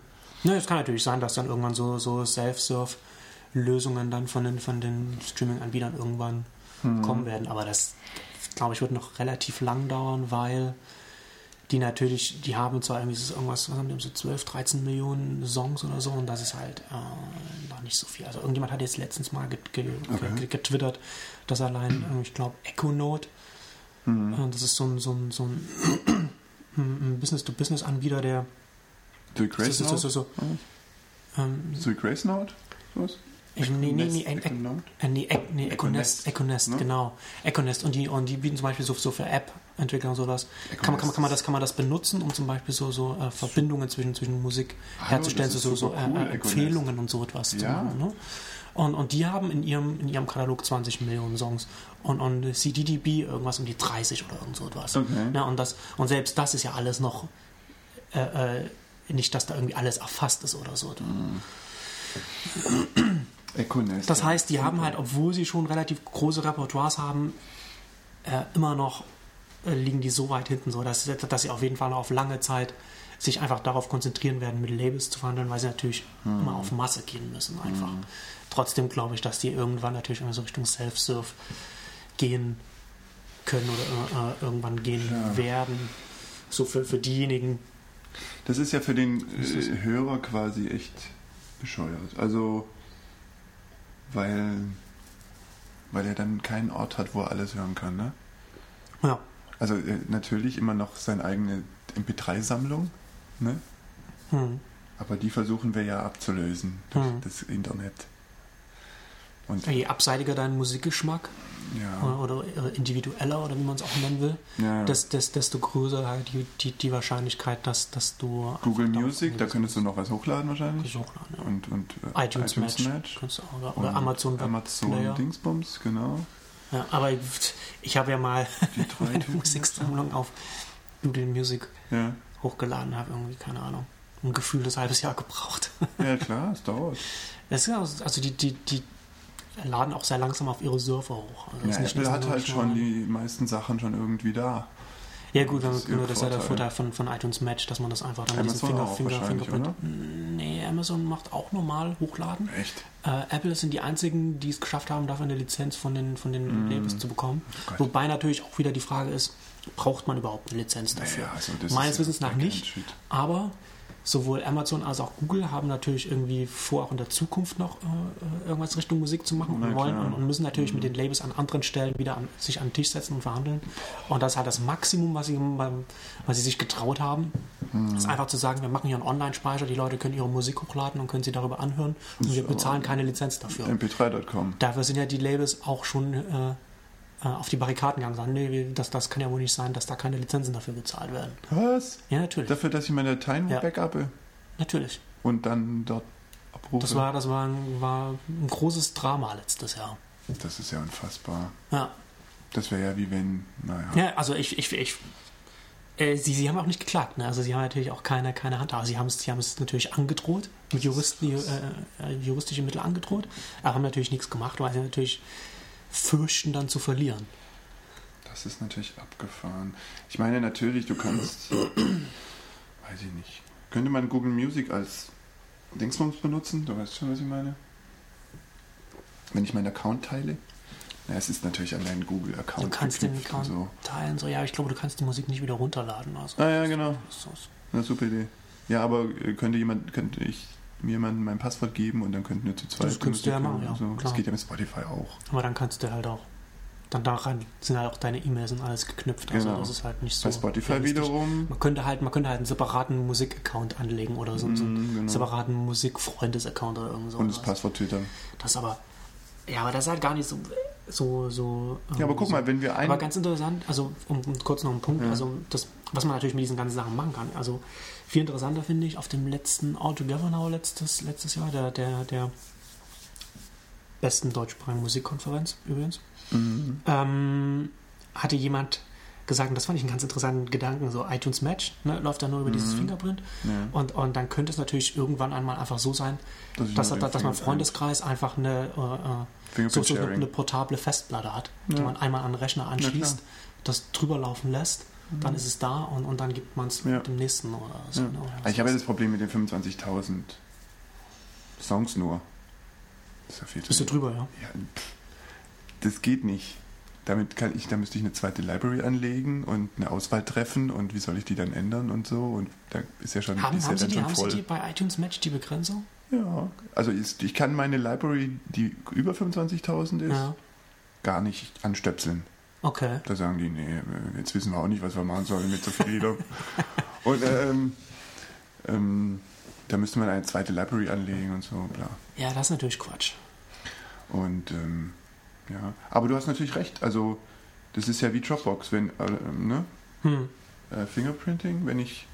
S1: Ne, es kann natürlich sein, dass dann irgendwann so, so Self-Serve-Lösungen dann von den, von den Streaming-Anbietern irgendwann
S2: Hm.
S1: kommen werden. Aber das, glaube ich, wird noch relativ lang dauern, weil die natürlich, die haben zwar irgendwie so irgendwas, was haben die, so 12, 13 Millionen Songs oder so und das ist halt äh, noch nicht so viel. Also irgendjemand hat jetzt letztens mal get, ge,
S2: Okay.
S1: ge, getwittert, dass allein, äh, ich glaube, Echonote,
S2: Hm.
S1: äh, das ist so ein, so ein, so ein, ein Business-to-Business-Anbieter, der
S2: Grace
S1: ist so,
S2: Note?
S1: so, so, ähm,
S2: Grace Note? Was?
S1: Nee, nee, nee,
S2: Econote?
S1: äh, nee, Ec- nee, Econest,
S2: Econest, ne?
S1: genau. Econest und die, und die bieten zum Beispiel so, so für App-Entwickler und sowas. Kann man, kann, man, kann, man das, kann man das benutzen, um zum Beispiel so, so äh, Verbindungen zwischen, zwischen Musik
S2: Hallo,
S1: herzustellen,
S2: das
S1: so, so, so äh,
S2: cool,
S1: äh,
S2: Econest.
S1: Empfehlungen und so etwas zu
S2: Ja.
S1: machen. Ne? Und, und die haben in ihrem, in ihrem Katalog 20 Millionen Songs und, und CDDB irgendwas um die 30 oder irgend so etwas.
S2: Okay.
S1: Ja, und, das, und selbst das ist ja alles noch äh, äh, nicht, dass da irgendwie alles erfasst ist oder so.
S2: Mhm. Econest.
S1: Das heißt, die haben halt, obwohl sie schon relativ große Repertoires haben, äh, immer noch äh, liegen die so weit hinten, so dass, dass sie auf jeden Fall noch auf lange Zeit sich einfach darauf konzentrieren werden, mit Labels zu verhandeln, weil sie natürlich immer auf Masse gehen müssen einfach. Trotzdem glaube ich, dass die irgendwann natürlich immer so Richtung Self-Serve gehen können oder äh, irgendwann gehen
S2: Ja.
S1: werden. So für, für diejenigen,
S2: Das ist ja für den äh, Hörer quasi echt bescheuert. Also, weil, weil er dann keinen Ort hat, wo er alles hören kann. Ne?
S1: ja,
S2: Also äh, natürlich immer noch seine eigene MP3-Sammlung, ne?
S1: hm,
S2: aber die versuchen wir ja abzulösen durch
S1: Hm.
S2: das Internet. Und
S1: je abseitiger dein Musikgeschmack
S2: ja,
S1: oder, oder individueller oder wie man es auch nennen will,
S2: ja.
S1: des, des, desto größer halt die, die, die Wahrscheinlichkeit, dass, dass du.
S2: Google Music, da könntest du noch was hochladen wahrscheinlich.
S1: hochladen. Ja.
S2: Und, und äh,
S1: iTunes, Match. kannst du auch, oder,
S2: Und
S1: Amazon
S2: Amazon
S1: Player.
S2: Dingsbums, genau.
S1: Ja, aber ich, ich habe ja mal
S2: Typen.
S1: Musiksammlung auf Google Music hochgeladen, habe irgendwie, keine Ahnung, ein gefühltes halbes Jahr gebraucht.
S2: ja, klar, es dauert.
S1: Das ist also die, die, die laden auch sehr langsam auf ihre Server hoch. Also
S2: Ja,
S1: ist nicht
S2: Apple hat halt schon die meisten Sachen schon irgendwie da.
S1: Ja gut,
S2: Das ist
S1: man,
S2: ihr
S1: das ist ja der
S2: Vorteil.
S1: Von, von iTunes Match, dass man das einfach dann mit diesem
S2: Amazon
S1: Finger,
S2: auch
S1: Finger,
S2: wahrscheinlich,
S1: Fingerprint. Nee, Amazon macht auch normal hochladen.
S2: Echt?
S1: Äh, Apple sind die einzigen, die es geschafft haben, dafür eine Lizenz von den, von den
S2: Mm.
S1: Labels zu bekommen.
S2: Oh.
S1: Wobei natürlich auch wieder die Frage ist, braucht man überhaupt eine Lizenz dafür?
S2: Naja, also
S1: Meines Wissens nach nicht. Aber sowohl Amazon als auch Google haben natürlich irgendwie vor, auch in der Zukunft noch äh, irgendwas Richtung Musik zu machen und wollen
S2: klar.
S1: und, müssen natürlich mit den Labels an anderen Stellen wieder an, sich an den Tisch setzen und verhandeln. Und das ist halt das Maximum, was sie, was sie sich getraut haben.
S2: Hm.
S1: Ist einfach zu sagen, wir machen hier einen Online-Speicher, die Leute können ihre Musik hochladen und können sie darüber anhören und wir bezahlen keine Lizenz dafür.
S2: MP3.com.
S1: Dafür sind ja die Labels auch schon äh, äh, auf die Barrikaden gegangen und sagen, nee, das, das kann ja wohl nicht sein, dass da keine Lizenzen dafür gezahlt werden.
S2: Was?
S1: Ja, natürlich.
S2: Dafür, dass ich meine Dateien
S1: Ja.
S2: backuppe
S1: natürlich.
S2: und dann dort abrufe?
S1: Das war, das war, ein, war ein großes Drama letztes Jahr.
S2: Das ist ja unfassbar.
S1: Ja,
S2: Das wäre ja wie wenn, naja.
S1: ja also ich, ich, ich äh, sie, sie haben auch nicht geklagt, ne? Also sie haben natürlich auch keine, keine Hand. Aber sie haben es, sie haben es natürlich angedroht, mit Juristen, äh, äh, juristische Mittel angedroht, aber haben natürlich nichts gemacht, weil sie natürlich fürchten, dann zu verlieren.
S2: Das ist natürlich abgefahren. Ich meine, natürlich, du kannst, weiß ich nicht, könnte man Google Music als Dingsbums benutzen? Du weißt schon, was ich meine? Wenn ich meinen Account teile? Na, es ist natürlich allein
S1: Du
S2: Google-Account.
S1: kannst den Account teilen, so ja, ich glaube, du kannst die Musik nicht wieder runterladen. Also,
S2: Ah ja, genau.
S1: das ist so.
S2: Eine super Idee. Ja, aber äh, könnte jemand, könnte ich mir jemandem mein Passwort geben und dann könnten wir zu zweit.
S1: Das könntest du ja machen, ja,
S2: So. Das
S1: klar.
S2: geht ja mit Spotify auch.
S1: Aber dann kannst du halt auch, dann daran sind halt auch deine E-Mails und alles geknüpft. Also
S2: Genau.
S1: das ist halt nicht so.
S2: Bei Spotify wiederum.
S1: Man könnte halt, man könnte halt einen separaten Musik-Account anlegen oder so, so einen
S2: Mhm, genau.
S1: separaten Musikfreundes-Account oder irgend so.
S2: Und das Passwort Twitter.
S1: Das aber, ja, aber das ist halt gar nicht so, so, so.
S2: Ja, aber
S1: ähm,
S2: guck
S1: so.
S2: mal, wenn wir ein.
S1: Aber ganz interessant, also um, um kurz noch einen Punkt,
S2: Ja.
S1: also das, was man natürlich mit diesen ganzen Sachen machen kann. Also viel interessanter finde ich auf dem letzten All Together Now letztes, letztes Jahr, der, der, der besten deutschsprachigen Musikkonferenz übrigens,
S2: Mhm.
S1: ähm, hatte jemand gesagt, und das fand ich einen ganz interessanten Gedanken, so iTunes Match, ne, läuft da nur über dieses
S2: Mhm.
S1: Fingerprint
S2: Ja,
S1: und, und dann könnte es natürlich irgendwann einmal einfach so sein,
S2: dass ich
S1: dass, dass, dass mein Freundeskreis einfach eine, äh, so, so eine, eine portable Festplatte hat, die
S2: Ja.
S1: man einmal an den Rechner anschließt, das drüber laufen lässt, dann ist es da und, und dann gibt man es
S2: Ja.
S1: dem nächsten oder so.
S2: Ja.
S1: ne, oder
S2: Also ich habe ja das Problem mit den 25.000 Songs nur. Das ist ja viel
S1: Bist du drüber, ja?
S2: Ja, pff, das geht nicht. Damit kann ich, da müsste ich eine zweite Library anlegen und eine Auswahl treffen und wie soll ich die dann ändern und so und da ist ja schon, die
S1: Haben,
S2: ist
S1: haben,
S2: ja
S1: Sie
S2: dann
S1: die,
S2: schon
S1: haben Sie die bei iTunes Match die Begrenzung?
S2: Ja, also ist, ich kann meine Library, die über 25.000 ist,
S1: Ja.
S2: gar nicht anstöpseln.
S1: Okay.
S2: Da sagen die, nee, jetzt wissen wir auch nicht, was wir machen sollen mit so viel Lieder. und ähm, ähm, da müsste man eine zweite Library anlegen und so, bla.
S1: Ja, das ist natürlich Quatsch.
S2: Und ähm, ja, aber du hast natürlich recht. Also das ist ja wie Dropbox, wenn äh, ne?
S1: Hm.
S2: äh, Fingerprinting, wenn ich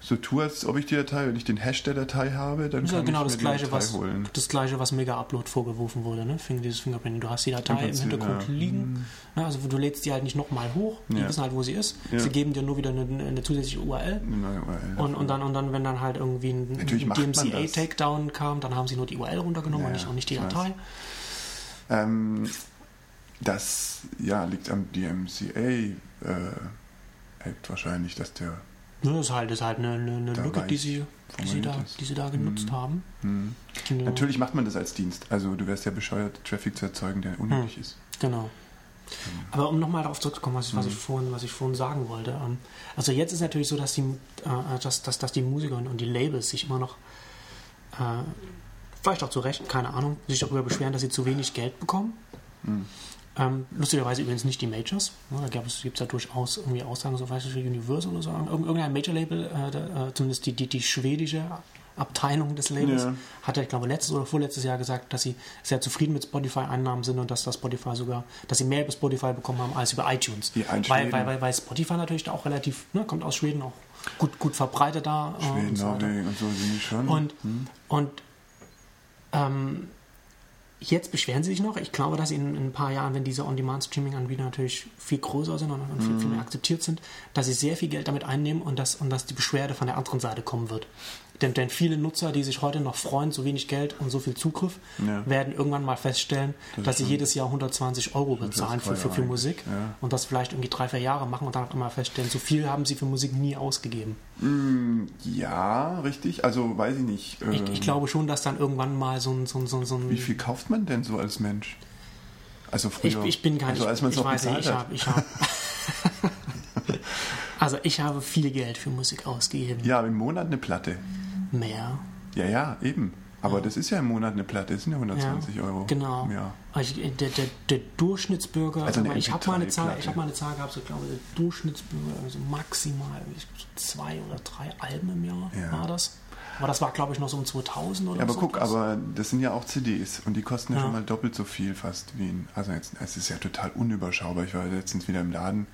S2: so tue, als ob ich die Datei, wenn ich den Hash der Datei habe, dann
S1: Das ja
S2: kann
S1: genau
S2: ich
S1: das
S2: mir
S1: gleiche,
S2: die Datei
S1: was,
S2: holen.
S1: das gleiche, was Mega Upload vorgeworfen wurde, ne? Finger, dieses Fingerprinting. Du hast die Datei im, Hintergrund
S2: ja.
S1: liegen. Ne? Also du lädst die halt nicht nochmal hoch. Die
S2: Ja.
S1: wissen halt, wo sie ist. Sie geben dir nur wieder eine, eine zusätzliche URL.
S2: Eine URL.
S1: Und, und, dann, und dann, wenn dann halt irgendwie ein
S2: das.
S1: DMCA-Takedown kam, dann haben sie nur die URL runtergenommen und, nicht, und nicht die. Datei.
S2: Ähm, das ja, liegt am DMCA äh, wahrscheinlich, dass der
S1: Ne, das ist halt, das ist halt eine, eine, Lücke, die sie, die, sie da,
S2: ist.
S1: die sie da genutzt
S2: Mhm.
S1: haben.
S2: hm.
S1: Genau.
S2: Natürlich macht man das als Dienst. Also du wärst ja bescheuert, Traffic zu erzeugen, der unnötig ist.
S1: Genau. Aber um nochmal darauf zurückzukommen, was, ich- was,
S2: Mhm.
S1: ich vorhin, was ich vorhin sagen wollte. Ähm, also jetzt ist natürlich so, dass die, äh, dass, dass, dass die Musiker und die Labels sich immer noch, äh, vielleicht auch zu Recht, keine Ahnung, sich darüber beschweren, dass sie zu wenig Geld bekommen.
S2: Hm.
S1: Ähm, lustigerweise übrigens nicht die Majors. Ne, da gibt es ja durchaus irgendwie Aussagen, so weiß ich, Universal oder so. Irgend- Irgendein Major-Label, äh, äh, zumindest die, die, die schwedische Abteilung des Labels,
S2: Ja.
S1: hat ja, ich glaube, letztes oder vorletztes Jahr gesagt, dass sie sehr zufrieden mit Spotify-Einnahmen sind und dass das Spotify sogar, dass sie mehr über Spotify bekommen haben als über iTunes. Weil, weil, weil, weil Spotify natürlich da auch relativ, ne, kommt aus Schweden auch gut, gut verbreitet da. äh,
S2: Schweden,
S1: und so
S2: und so sind die schon.
S1: Und,
S2: Hm.
S1: und ähm, jetzt beschweren sie sich noch. Ich glaube, dass in, in ein paar Jahren, wenn diese On-Demand-Streaming-Anbieter natürlich viel größer sind und, und viel,
S2: Mhm.
S1: viel mehr akzeptiert sind, dass sie sehr viel Geld damit einnehmen und dass, und dass die Beschwerde von der anderen Seite kommen wird. Denn, denn viele Nutzer, die sich heute noch freuen, so wenig Geld und so viel Zugriff,
S2: Ja.
S1: werden irgendwann mal feststellen,
S2: Das
S1: dass sie jedes Jahr 120 Euro bezahlen für, für, für Musik
S2: ja.
S1: und das vielleicht irgendwie drei, vier Jahre machen und dann auch immer feststellen, so viel haben sie für Musik nie ausgegeben.
S2: Mm, Ja, richtig. Also weiß ich nicht.
S1: Ich,
S2: ähm,
S1: ich glaube schon, dass dann irgendwann mal so ein, so ein, so ein, so ein
S2: Wie viel kauft man denn so als Mensch? Also früher.
S1: Ich, ich bin gar nicht.
S2: Also als man es
S1: ich
S2: noch
S1: weiß nicht,
S2: bezahlt
S1: ich habe. Ich hab, also ich habe viel Geld für Musik ausgegeben.
S2: Ja, im Monat eine Platte.
S1: Mehr.
S2: Ja, ja, eben. Aber das ist ja im Monat eine Platte, das sind ja 120
S1: Ja,
S2: Euro.
S1: Genau.
S2: Ja.
S1: Also ich, der, der, der Durchschnittsbürger,
S2: Also eine
S1: aber ich habe mal eine Zahl,
S2: MP3-Platte.
S1: ich habe mal eine Zahl gehabt, so ich glaube, der Durchschnittsbürger, also maximal zwei oder drei Alben im Jahr
S2: Ja.
S1: war das. Aber das war, glaube ich, noch so um 2000 oder
S2: Ja, aber
S1: so.
S2: guck, aber das sind ja auch CDs und die kosten ja,
S1: Ja.
S2: schon mal doppelt so viel fast wie ein. Also jetzt, es ist ja total unüberschaubar. Ich war letztens wieder im Laden.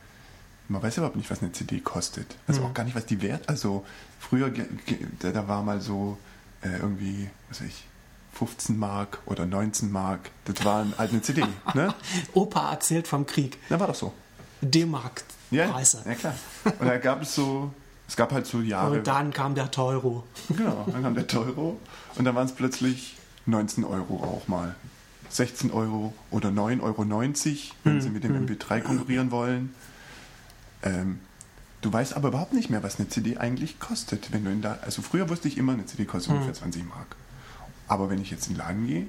S2: Man weiß überhaupt nicht, was eine CD kostet. Also
S1: Hm.
S2: auch gar nicht, was die wert. Also früher, da, da war mal so äh, irgendwie, was weiß ich, 15 Mark oder 19 Mark. Das war halt eine CD, ne?
S1: Opa erzählt vom Krieg.
S2: Na, war doch so.
S1: D-Mark.
S2: Ja,
S1: Preise.
S2: ja klar. Und da gab es so, es gab halt so Jahre.
S1: Und dann kam der Teuro.
S2: Genau, dann kam der Euro und dann waren es plötzlich 19 Euro auch mal. 16 Euro oder 9,90 Euro, wenn sie mit dem MP3 konkurrieren wollen. Ähm, du weißt aber überhaupt nicht mehr, was eine CD eigentlich kostet. Wenn du in da, also früher wusste ich immer, eine CD kostet ungefähr 20 Mark. Aber wenn ich jetzt in den Laden gehe,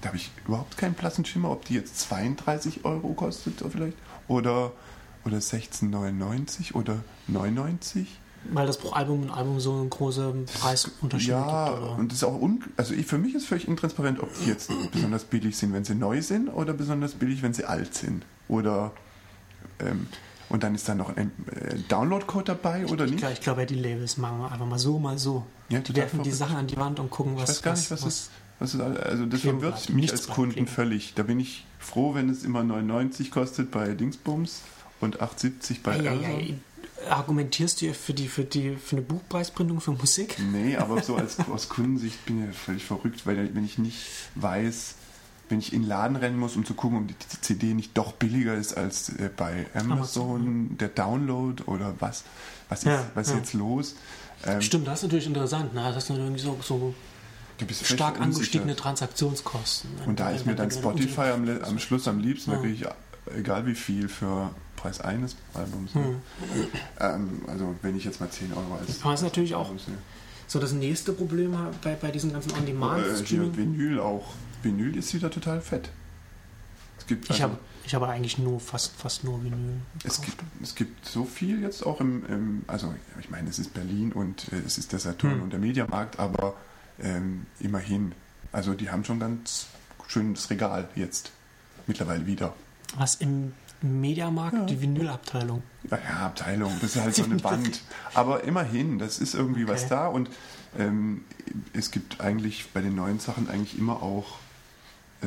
S2: da habe ich überhaupt keinen blassen Schimmer, ob die jetzt 32 Euro kostet oder vielleicht oder, oder 16,99 oder 9,90.
S1: Weil das pro Album und Album so einen großen Preisunterschied
S2: Ja,
S1: gibt. Oder?
S2: und das ist auch un also ich, für mich ist völlig intransparent, ob die jetzt besonders billig sind, wenn sie neu sind oder besonders billig, wenn sie alt sind. Oder ähm, und dann ist da noch ein äh, Download-Code dabei oder
S1: ich
S2: nicht?
S1: ich glaube, ja, die Labels machen einfach mal so, mal so.
S2: Ja,
S1: die werfen die. Sachen an die Wand und gucken, was
S2: Ich weiß gar nicht, was, ist. Was ist all- also das
S1: Kleben
S2: verwirrt mich als Kunden
S1: kleben.
S2: völlig. Da bin ich froh, wenn es immer 99 kostet bei Dingsbums und 8,70 bei
S1: Ei, ei,
S2: Amazon.
S1: ei. Argumentierst du für, die, für, die, für eine Buchpreisbindung für Musik?
S2: Nee, aber so als, aus Kundensicht bin ich ja völlig verrückt, weil wenn ich nicht weiß, wenn ich in den Laden rennen muss, um zu gucken, ob die CD nicht doch billiger ist als äh, bei Amazon, der Download oder was, was ist,
S1: Ja,
S2: was ist
S1: ja.
S2: jetzt los? Ähm,
S1: Stimmt, das ist natürlich interessant. Ne? Das sind irgendwie so, so stark angestiegene Transaktionskosten.
S2: Und da ist mir dann Spotify am, am Schluss am liebsten,
S1: Ja.
S2: kriege ich äh, egal wie viel für Preis eines Albums.
S1: Hm.
S2: ne? Ähm, also wenn ich jetzt mal 10 Euro als
S1: es ist natürlich auch so das nächste Problem bei, bei diesem ganzen
S2: Äh,
S1: On-Demand-Streaming.
S2: Vinyl auch. Vinyl ist wieder total fett. Es gibt
S1: ich
S2: also-
S1: habe ich habe eigentlich nur fast, fast nur Vinyl.
S2: Es gibt, es gibt so viel jetzt auch im, im also ich meine, es ist Berlin und äh, es ist der Saturn
S1: Hm.
S2: und der Mediamarkt, aber ähm, immerhin, also die haben schon ganz schönes Regal jetzt mittlerweile wieder.
S1: Was im Mediamarkt
S2: Ja.
S1: die Vinylabteilung.
S2: Ja, ja, Abteilung, das ist halt so eine Wand. Aber immerhin, das ist irgendwie was
S1: Okay.
S2: da und ähm, es gibt eigentlich bei den neuen Sachen eigentlich immer auch äh,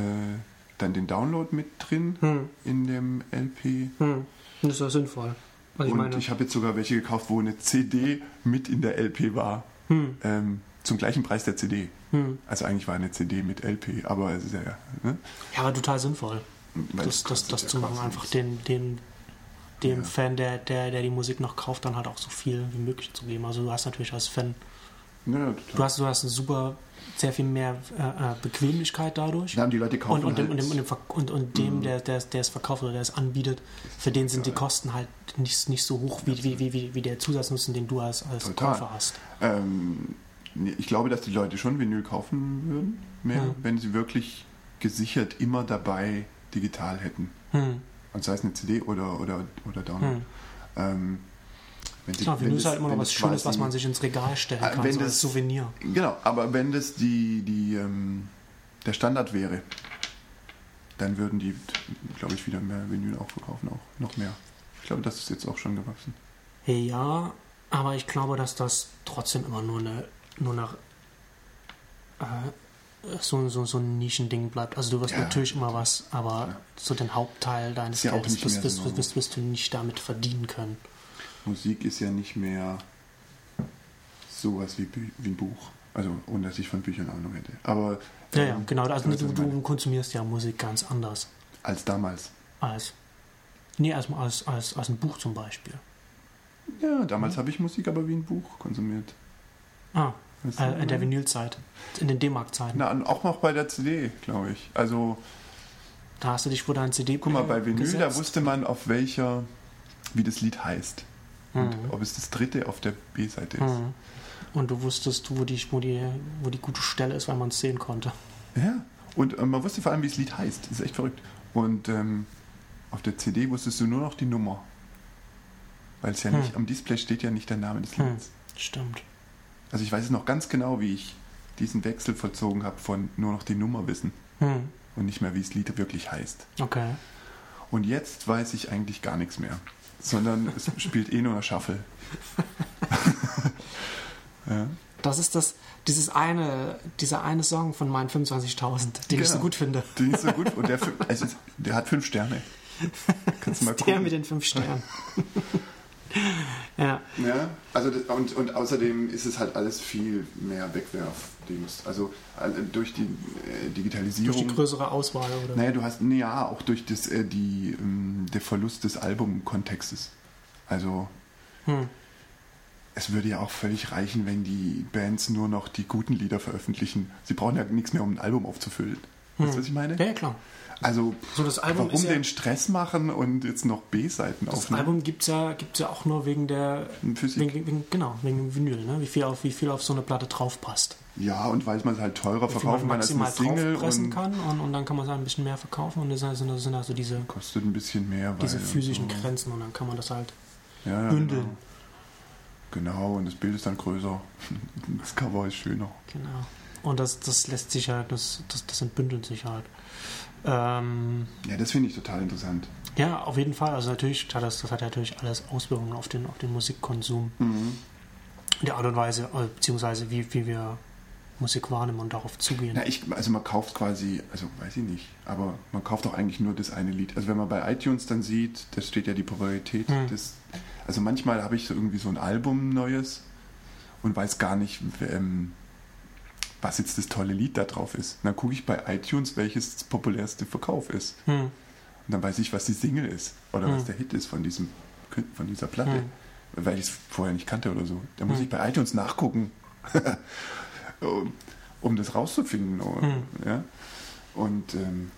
S2: dann den Download mit drin
S1: Hm.
S2: in dem LP.
S1: Hm. Das ist ja sinnvoll. Ich
S2: und
S1: meine.
S2: ich habe jetzt sogar welche gekauft, wo eine CD mit in der LP war.
S1: hm.
S2: Ähm, zum gleichen Preis der CD.
S1: Hm.
S2: Also eigentlich war eine CD mit LP, aber es ist ja. Ne?
S1: Ja, aber total sinnvoll,
S2: Weil
S1: das, das, das zu machen. Einfach den, den, dem
S2: Ja.
S1: Fan, der, der, der die Musik noch kauft, dann halt auch so viel wie möglich zu geben. Also du hast natürlich als Fan,
S2: Ja,
S1: du hast, du hast eine super, sehr viel mehr äh, äh, Bequemlichkeit dadurch.
S2: Ja, und die Leute kaufen
S1: und, und, dem,
S2: halt,
S1: und, dem, und, dem, und, und dem, der, der, der es verkauft oder der es anbietet, für den sind die Kosten halt nicht, nicht so hoch wie, wie, wie, wie, der Zusatznutzen, den du als, als
S2: Total.
S1: Käufer hast.
S2: Ähm, ich glaube, dass die Leute schon Vinyl kaufen würden, mehr,
S1: Ja.
S2: wenn sie wirklich gesichert immer dabei digital hätten.
S1: Hm.
S2: Und sei es eine CD oder, oder, oder Download.
S1: Hm.
S2: Ähm, wenn sie-
S1: Klar, Vinyl ist halt immer noch was Schönes, was man sich ins Regal stellen
S2: Ah,
S1: kann,
S2: wenn
S1: so als
S2: das-
S1: Souvenir.
S2: Genau, aber wenn das die, die, ähm, der Standard wäre, dann würden die, glaube ich, wieder mehr Vinyl auch verkaufen, auch noch mehr. Ich glaube, das ist jetzt auch schon gewachsen.
S1: Ja, aber ich glaube, dass das trotzdem immer nur eine, nur eine äh, so, so, so ein Nischending bleibt. Also du wirst
S2: Ja,
S1: natürlich immer was, aber
S2: Ja.
S1: so den Hauptteil deines
S2: ja
S1: Geldes wirst, wirst, wirst, wirst du nicht damit verdienen können.
S2: Musik ist ja nicht mehr sowas wie, Bü wie ein Buch. Also, ohne dass ich von Büchern Ahnung hätte. Aber
S1: Ja, ja,
S2: ähm,
S1: genau. Also
S2: du
S1: du, du konsumierst ja Musik ganz anders
S2: als damals.
S1: als nee, als, als, als, als ein Buch zum Beispiel.
S2: Ja, damals habe ich Musik aber wie ein Buch konsumiert.
S1: Ah,
S2: Weißt du,
S1: äh, in der? Vinylzeit, in den D-Mark-Zeiten.
S2: Na, und auch noch bei der CD, glaube ich. Also,
S1: Da hast du dich vor deinen CD
S2: guck mal, bei Vinyl, da
S1: gesetzt.
S2: wusste man, auf welcher, wie das Lied heißt. Und
S1: Mhm.
S2: ob es das dritte auf der B-Seite ist.
S1: Mhm. Und du wusstest, wo die, wo, die, wo die gute Stelle ist, weil man es sehen konnte.
S2: Ja. Und äh, man wusste vor allem, wie das Lied heißt. Das ist echt verrückt. Und ähm, auf der CD wusstest du nur noch die Nummer. Weil es ja
S1: Hm.
S2: nicht, am Display steht ja nicht der Name des
S1: Hm.
S2: Lieds.
S1: Stimmt.
S2: Also ich weiß es noch ganz genau, wie ich diesen Wechsel vollzogen habe von nur noch die Nummer wissen
S1: Hm.
S2: und nicht mehr, wie das Lied wirklich heißt.
S1: Okay.
S2: Und jetzt weiß ich eigentlich gar nichts mehr. Sondern es spielt eh nur Shuffle. ja.
S1: Das ist das, dieses eine, dieser eine Song von meinen 25.000, den ich so
S2: Genau.
S1: gut finde.
S2: Den ist so gut. Und der, also, der hat fünf Sterne. Kannst du mal
S1: Der
S2: gucken.
S1: mit den fünf Sternen. ja.
S2: Ja, also und, und außerdem ist es halt alles viel mehr Wegwerfdings. Also äh, durch die äh, Digitalisierung.
S1: Durch die größere Auswahl, oder?
S2: Naja, du hast, nee, ja, auch durch das, äh, die, ähm, der Verlust des Albumkontextes. Also,
S1: Hm.
S2: es würde ja auch völlig reichen, wenn die Bands nur noch die guten Lieder veröffentlichen. Sie brauchen ja nichts mehr, um ein Album aufzufüllen. Weißt du, was ich meine?
S1: Ja, klar.
S2: Also,
S1: So, das Album
S2: warum
S1: ja-
S2: den Stress machen und jetzt noch B-Seiten
S1: Das
S2: aufnehmen?
S1: Album gibt es ja, gibt's ja auch nur wegen der.
S2: Physik.
S1: Wegen, wegen, genau, wegen dem Vinyl, ne? wie, viel auf, wie viel auf so eine Platte drauf passt.
S2: Ja, und weil man es halt teurer verkaufen
S1: man
S2: kann als eine Single und
S1: kann und, und dann kann man es halt ein bisschen mehr verkaufen und das sind, das sind also diese,
S2: kostet ein bisschen mehr.
S1: Diese physischen
S2: so.
S1: Grenzen und dann kann man das halt
S2: ja,
S1: bündeln.
S2: Genau. genau, und das Bild ist dann größer. Das Cover ist schöner.
S1: Genau. Und das, das lässt sich halt, das, das, das entbündelt sich halt. Ähm,
S2: Ja, das finde ich total interessant.
S1: ja, auf jeden Fall. Also natürlich hat das, das hat natürlich alles Auswirkungen auf den, auf den Musikkonsum.
S2: Mhm.
S1: Die Art und Weise, äh, beziehungsweise wie, wie wir Musik wahrnehmen und darauf zugehen.
S2: Na, ich, also man kauft quasi, also weiß ich nicht, aber man kauft auch eigentlich nur das eine Lied. Also wenn man bei iTunes dann sieht, da steht ja die Popularität
S1: Hm.
S2: des. Also manchmal habe ich so irgendwie so ein Album neues und weiß gar nicht, ähm, was jetzt das tolle Lied da drauf ist. Und dann gucke ich bei iTunes, welches das populärste Verkauf ist.
S1: Hm.
S2: Und dann weiß ich, was die Single ist oder
S1: Hm.
S2: was der Hit ist von diesem von dieser Platte,
S1: Hm.
S2: weil ich es vorher nicht kannte oder so. Da muss
S1: Hm.
S2: ich bei iTunes nachgucken, um, um das rauszufinden.
S1: Hm.
S2: Ja? Und ähm,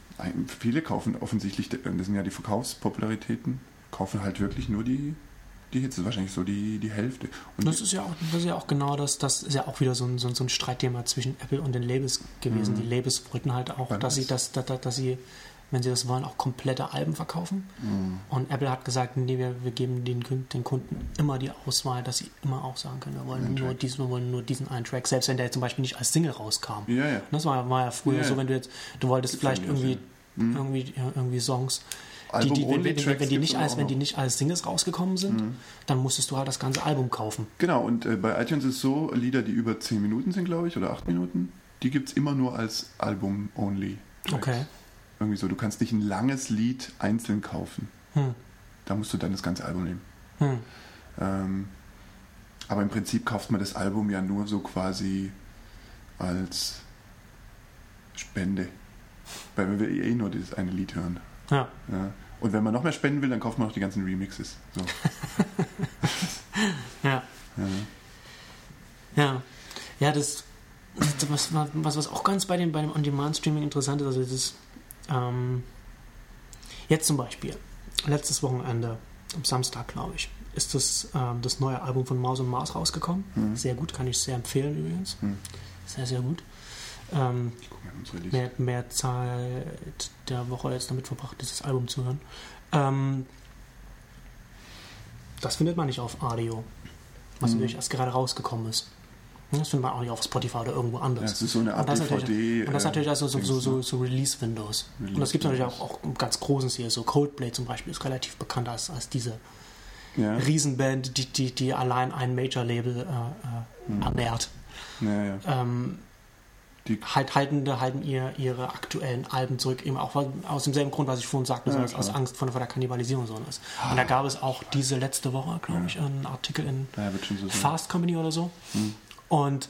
S2: viele kaufen offensichtlich, das sind ja die Verkaufspopularitäten, kaufen halt wirklich nur die, die ist wahrscheinlich so die, die Hälfte. Und
S1: Das ist ja auch, das ist ja auch genau das, das ist ja auch wieder so ein, so ein, so ein Streitthema zwischen Apple und den Labels gewesen.
S2: Mhm.
S1: Die Labels wollten halt auch, dass sie,
S2: das?
S1: das, dass, dass sie, wenn sie das wollen, auch komplette Alben verkaufen.
S2: Mhm.
S1: Und Apple hat gesagt, nee, wir, wir geben den, den Kunden immer die Auswahl, dass sie immer auch sagen können, wir wollen,
S2: Einen
S1: nur
S2: Track.
S1: diesen, wir wollen nur diesen einen Track, selbst wenn der zum Beispiel nicht als Single rauskam.
S2: Ja, ja.
S1: Das war, war ja früher
S2: Ja,
S1: so, wenn du jetzt, du wolltest vielleicht irgendwie,
S2: Mhm.
S1: irgendwie, irgendwie Songs, die, die, wenn, wenn, wenn, die nicht als, wenn die nicht als Singles rausgekommen sind,
S2: Mhm.
S1: dann musstest du halt das ganze Album kaufen.
S2: Genau, und äh, bei iTunes ist es so, Lieder, die über 10 Minuten sind, glaube ich, oder 8 Minuten, die gibt es immer nur als Album-only.
S1: Okay.
S2: Irgendwie so, du kannst nicht ein langes Lied einzeln kaufen.
S1: Hm.
S2: Da musst du dann das ganze Album nehmen.
S1: Hm.
S2: Ähm, aber im Prinzip kauft man das Album ja nur so quasi als Spende. Weil wir will eh nur dieses eine Lied hören.
S1: Ja.
S2: Ja. Und wenn man noch mehr spenden will, dann kauft man auch die ganzen Remixes. So.
S1: Ja.
S2: Ja.
S1: Ja. Ja, das, das was, was, was auch ganz bei dem, bei dem On-Demand-Streaming interessant ist, also dieses, ähm, jetzt zum Beispiel, letztes Wochenende, am Samstag, glaube ich, ist das, ähm, das neue Album von Maus und Mars rausgekommen.
S2: Mhm.
S1: Sehr gut, kann ich sehr empfehlen übrigens.
S2: Hm.
S1: Sehr, sehr gut. Ähm, mehr, mehr Zeit der Woche jetzt damit verbracht, dieses Album zu hören. Ähm, das findet man nicht auf Audio, was
S2: Mhm.
S1: natürlich erst gerade rausgekommen ist. Das findet man auch nicht auf Spotify oder irgendwo
S2: Ja,
S1: anders.
S2: es ist so eine
S1: und
S2: Art
S1: das ist natürlich,
S2: DVD.
S1: und das ist natürlich also so, so, so,
S2: ne?
S1: so Release-Windows. und das gibt es natürlich auch, auch im ganz großen Stil. So Coldplay zum Beispiel ist relativ bekannt als, als diese
S2: Ja,
S1: Riesenband, die, die, die allein ein Major-Label äh, äh,
S2: Mhm.
S1: ernährt.
S2: ja, ja.
S1: Ähm,
S2: Die-
S1: halt, halten, halten ihr, ihre aktuellen Alben zurück, eben auch aus demselben Grund, was ich vorhin sagte,
S2: Ja,
S1: aus. Angst vor, der Kannibalisierung so ist. Und da gab es auch diese letzte Woche, glaube
S2: Ja.
S1: ich, einen Artikel in
S2: Ja.
S1: Fast Company oder so.
S2: Hm.
S1: Und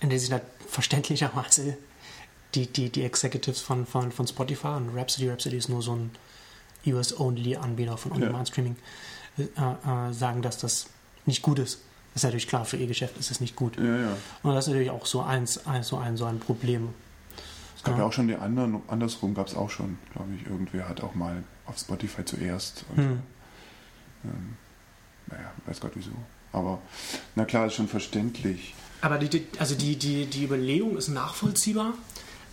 S1: in der sich halt verständlicherweise die, die, die Executives von, von, von Spotify und Rhapsody, Rhapsody ist nur so ein US-Only-Anbieter von On-Demand-Streaming, äh, äh, sagen, dass das nicht gut ist. Das ist natürlich klar, für ihr Geschäft ist es nicht gut.
S2: Ja, ja.
S1: Und das ist natürlich auch so eins, eins so ein, so ein Problem.
S2: Es gab ja,
S1: Ja.
S2: auch schon die anderen, andersrum gab es auch schon, glaube ich. Irgendwer hat auch mal auf Spotify zuerst. Und,
S1: Hm.
S2: ähm, naja, weiß Gott wieso. Aber na klar, ist schon verständlich.
S1: Aber die, also die, die, die Überlegung ist nachvollziehbar,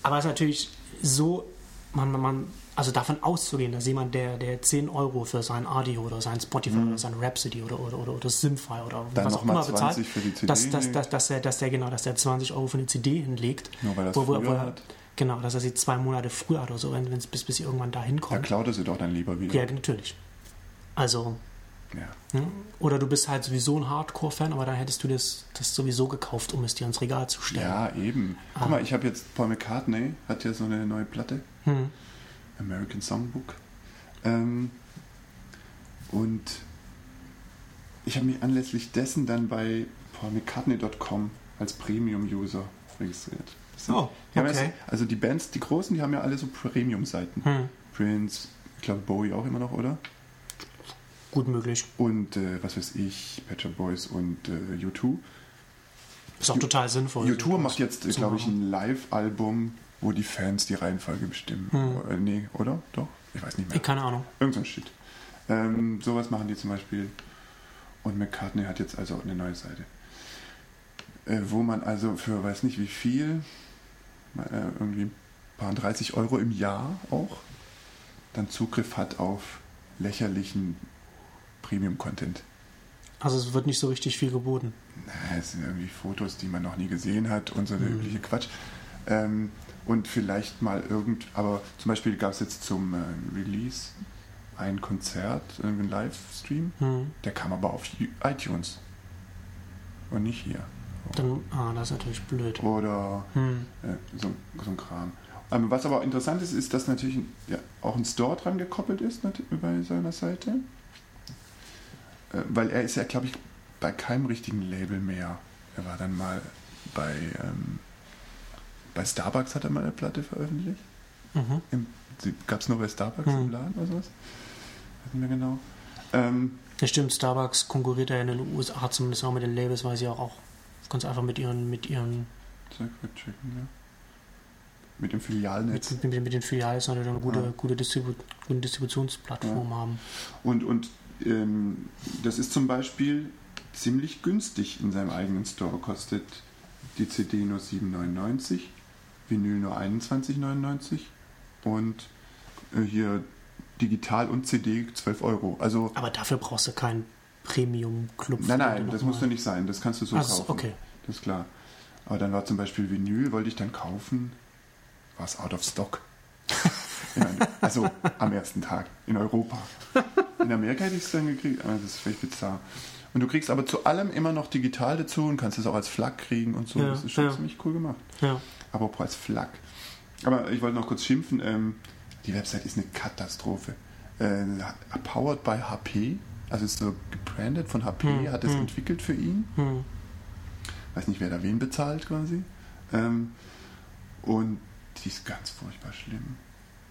S1: aber es ist natürlich so, man, man- also davon auszugehen, dass jemand, der, der 10 Euro für sein Audio oder sein Spotify oder sein Rhapsody oder, oder, oder, oder Simfy oder
S2: Dann
S1: was auch immer bezahlt,
S2: 20 für die CD.
S1: dass, dass, dass, dass, er, dass der genau, dass der 20 Euro für eine CD hinlegt,
S2: nur weil das
S1: wo- wo- wo er-
S2: hat.
S1: genau, dass er sie zwei Monate früher hat oder so, wenn es bis, bis sie irgendwann dahin
S2: Da
S1: kommt.
S2: klaut er sie doch dann lieber wieder.
S1: Ja, natürlich. Also,
S2: Ja.
S1: Oder du bist halt sowieso ein Hardcore-Fan, aber dann hättest du das, das sowieso gekauft, um es dir ans Regal zu stellen.
S2: Ja, eben. Guck
S1: Ah.
S2: mal, ich habe jetzt Paul McCartney, hat ja so eine neue Platte,
S1: Hm.
S2: American Songbook. Ähm, und ich habe mich anlässlich dessen dann bei paulmccartney.com als Premium-User registriert. Sind-
S1: Oh, okay.
S2: jetzt- also die Bands, die großen, die haben ja alle so Premium-Seiten.
S1: Hm.
S2: Prince, ich glaube Bowie auch immer noch, oder?
S1: Gut möglich.
S2: Und äh, was weiß ich, Shop Boys und äh, U2.
S1: Ist auch total sinnvoll.
S2: U2 macht jetzt,
S1: zu
S2: glaube ich, ein Live-Album, wo die Fans die Reihenfolge bestimmen.
S1: Hm.
S2: Äh, nee, oder? Doch? Ich weiß nicht mehr.
S1: Keine Ahnung.
S2: Irgend so ein Shit. Ähm, sowas machen die zum Beispiel. Und McCartney hat jetzt also eine neue Seite. Äh, wo man also für weiß nicht wie viel, äh, irgendwie ein paar 30 Euro im Jahr auch, dann Zugriff hat auf lächerlichen Premium-Content.
S1: Also es wird nicht so richtig viel geboten.
S2: Na, es sind irgendwie Fotos, die man noch nie gesehen hat und so der
S1: Mhm.
S2: übliche Quatsch. Ähm, und vielleicht mal irgend, aber zum Beispiel gab es jetzt zum äh, Release ein Konzert, einen Livestream,
S1: Hm.
S2: der kam aber auf iTunes und nicht hier.
S1: Dann, ah, das ist natürlich blöd.
S2: Oder
S1: Hm.
S2: äh, so, so ein Kram. Ähm, was aber interessant ist, ist, dass natürlich ja, auch ein Store dran gekoppelt ist bei seiner Seite. Äh, weil er ist ja, glaube ich, bei keinem richtigen Label mehr. Er war dann mal bei, ähm, bei Starbucks hat er mal eine Platte veröffentlicht.
S1: Mhm.
S2: Gab es nur bei Starbucks
S1: Hm.
S2: im Laden oder sowas? Weiß nicht mehr genau. Ähm,
S1: Ja, stimmt, Starbucks konkurriert ja in den USA zumindest auch mit den Labels, weil sie auch, auch ganz einfach mit ihren, mit ihren,
S2: checken, ja. Mit dem Filialnetz.
S1: mit, mit, mit den Filials natürlich eine gute,
S2: Ja.
S1: gute, Distribu gute Distributionsplattform haben.
S2: Und, und ähm, das ist zum Beispiel ziemlich günstig in seinem eigenen Store. Kostet die CD nur 7,99, Vinyl nur 21,99 und äh, hier digital und CD 12 Euro. Also,
S1: Aber dafür brauchst du keinen Premium-Club.
S2: nein, nein, das muss ja nicht sein. Das kannst du so
S1: Ach so,
S2: kaufen.
S1: okay.
S2: Das ist klar. Aber dann war zum Beispiel Vinyl, wollte ich dann kaufen, war es out of stock. Ja, also am ersten Tag in Europa. In Amerika hätte ich es dann gekriegt, aber das ist vielleicht bizarr. Und du kriegst aber zu allem immer noch digital dazu und kannst es auch als FLAC kriegen und so.
S1: Ja,
S2: das ist schon
S1: ja.
S2: ziemlich cool gemacht.
S1: Ja.
S2: Aber auch als FLAC. Aber ich wollte noch kurz schimpfen. Ähm, die Website ist eine Katastrophe. Äh, powered by HP, also ist so gebrandet von HP,
S1: Hm,
S2: hat das
S1: hm.
S2: entwickelt für ihn
S1: Hm.
S2: weiß nicht, wer da wen bezahlt quasi. Ähm, und die ist ganz furchtbar schlimm.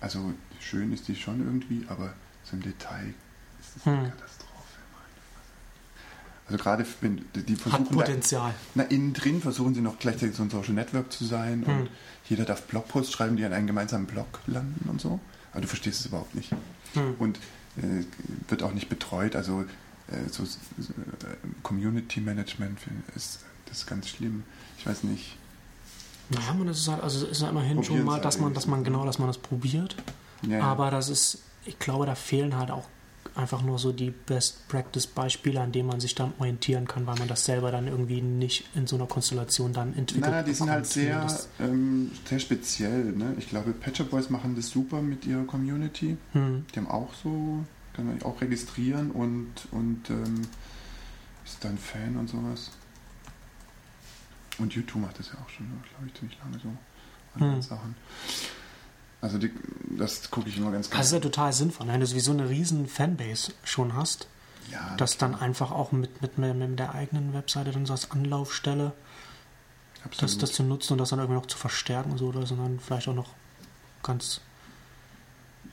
S2: Also schön ist die schon irgendwie, aber so im Detail ist es eine
S1: Hm.
S2: Katastrophe. meine Fresse. Also gerade wenn die
S1: Hat
S2: versuchen, da,
S1: Potenzial.
S2: na, innen drin versuchen sie noch gleichzeitig so ein Social Network zu sein
S1: Hm.
S2: und jeder darf Blogposts schreiben, die an einem gemeinsamen Blog landen und so. Aber du verstehst es überhaupt nicht.
S1: Hm.
S2: Und äh, wird auch nicht betreut. Also äh, so, so äh, Community Management ist das ist ganz schlimm. Ich weiß nicht.
S1: Naja, man, das ist halt, also es ist ja immerhin
S2: Probieren
S1: schon mal, dass
S2: halt
S1: man, dass man genau, dass man das probiert.
S2: Ja, ja.
S1: Aber das ist, ich glaube, da fehlen halt auch einfach nur so die Best Practice Beispiele, an denen man sich dann orientieren kann, weil man das selber dann irgendwie nicht in so einer Konstellation dann entwickelt.
S2: Na, die sind halt sehr,
S1: Das,
S2: ähm, sehr speziell. Ne? Ich glaube, Shop Boys machen das super mit ihrer Community.
S1: hm,
S2: Die haben auch so, kann man auch registrieren und, und ähm, ist dann Fan und sowas. Und YouTube macht das ja auch schon, glaube ich, ziemlich lange so. Andere
S1: Hm.
S2: Sachen. Also die, das gucke ich immer ganz
S1: das ist ja total sinnvoll, ne? wenn du sowieso eine riesen Fanbase schon hast,
S2: ja,
S1: das dann einfach auch mit, mit, mit der eigenen Webseite dann so als Anlaufstelle das,
S2: absolut.
S1: das zu nutzen und das dann irgendwie noch zu verstärken und so, oder sondern vielleicht auch noch ganz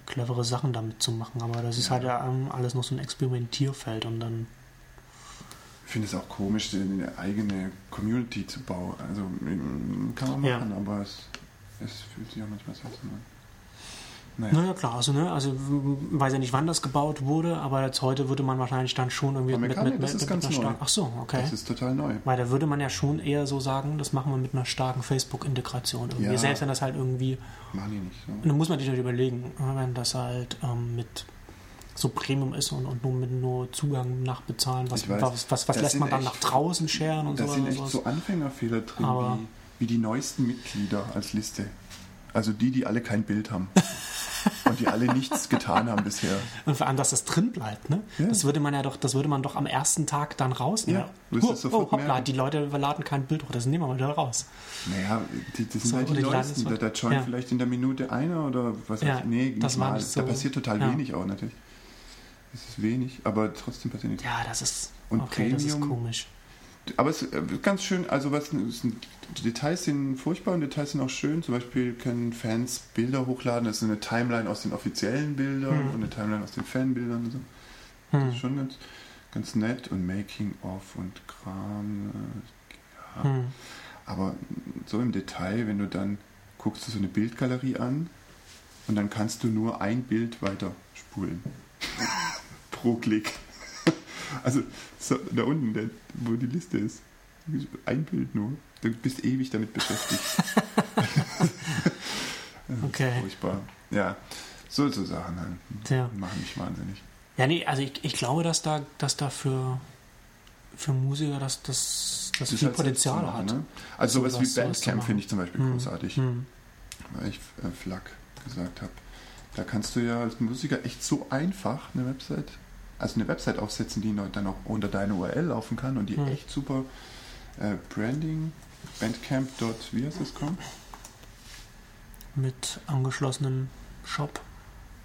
S1: clevere Sachen damit zu machen. Aber das ist
S2: Ja.
S1: halt ja ähm, alles noch so ein Experimentierfeld und dann
S2: Ich finde es auch komisch, eine eigene Community zu bauen. Also kann man
S1: Ja.
S2: machen, aber es, es fühlt sich auch manchmal so an. Naja.
S1: Naja, klar, also, ne, also weiß ja nicht, wann das gebaut wurde, aber jetzt heute würde man wahrscheinlich dann schon irgendwie
S2: Aber
S1: mit, mit, mit,
S2: das ist
S1: mit
S2: ganz
S1: einer
S2: neu.
S1: starken. Ach so, okay.
S2: Das ist total neu.
S1: Weil da würde man ja schon eher so sagen, das machen wir mit einer starken Facebook-Integration.
S2: Ja.
S1: Selbst wenn das halt irgendwie.
S2: Machen die nicht so.
S1: Und dann muss man sich halt überlegen, wenn das halt ähm, mit so Premium ist und, und nur mit nur Zugang nachbezahlen, was,
S2: weiß.
S1: was, was, was lässt
S2: sind
S1: man dann
S2: echt-
S1: nach draußen scheren und
S2: Da
S1: so.
S2: sind
S1: oder
S2: echt
S1: sowas.
S2: so Anfängerfehler drin,
S1: Aber-
S2: wie, wie die neuesten Mitglieder als Liste. Also die, die alle kein Bild haben. Und die alle nichts getan haben bisher.
S1: Und vor allem, dass das drin bleibt, ne?
S2: Ja.
S1: Das würde man ja doch, das würde man doch am ersten Tag dann rausnehmen.
S2: Ja,
S1: oh, oh, hoppla, die Leute laden kein Bild hoch, das nehmen wir mal wieder raus.
S2: Naja, die, das sind
S1: So,
S2: halt die
S1: die
S2: Neuesten.
S1: es
S2: Da, da joint
S1: ja.
S2: vielleicht in der Minute einer oder was weiß ich. Nee,
S1: das
S2: mal.
S1: nicht
S2: Da
S1: so-
S2: passiert total wenig auch natürlich. Es ist wenig, aber trotzdem passiert nichts.
S1: Ja, das ist.
S2: Und
S1: okay, das ist
S2: Premium?
S1: komisch.
S2: Aber es ist äh, ganz schön, also was sind, die Details sind furchtbar und Details sind auch schön. Zum Beispiel können Fans Bilder hochladen. Das ist eine Timeline aus den offiziellen Bildern
S1: Hm.
S2: und eine Timeline aus den Fanbildern und so. Das
S1: Hm.
S2: ist schon ganz, ganz nett und Making of und Kram. äh, Ja.
S1: Hm.
S2: Aber so im Detail, wenn du dann guckst du so eine Bildgalerie an und dann kannst du nur ein Bild weiter spulen. Pro Klick. Also so, da unten, der, wo die Liste ist. Ein Bild nur. Du bist ewig damit beschäftigt. Das
S1: Okay.
S2: Furchtbar. Ja, so, so Sachen halt.
S1: Tja.
S2: Machen mich wahnsinnig.
S1: Ja, nee, also ich, ich glaube, dass da, dass da für, für Musiker das, das, das,
S2: ist
S1: viel Potenzial
S2: zu machen,
S1: hat.
S2: Ne? Also sowas wie
S1: zu
S2: Bandcamp finde ich zum Beispiel
S1: Hm.
S2: großartig.
S1: Hm.
S2: weil ich äh, Flak gesagt habe. Da kannst du ja als Musiker echt so einfach eine Website, also eine Website aufsetzen, die dann auch unter deine URL laufen kann und die
S1: Hm.
S2: echt super äh, Branding, Bandcamp. Wie heißt das kommt?
S1: Mit angeschlossenem Shop.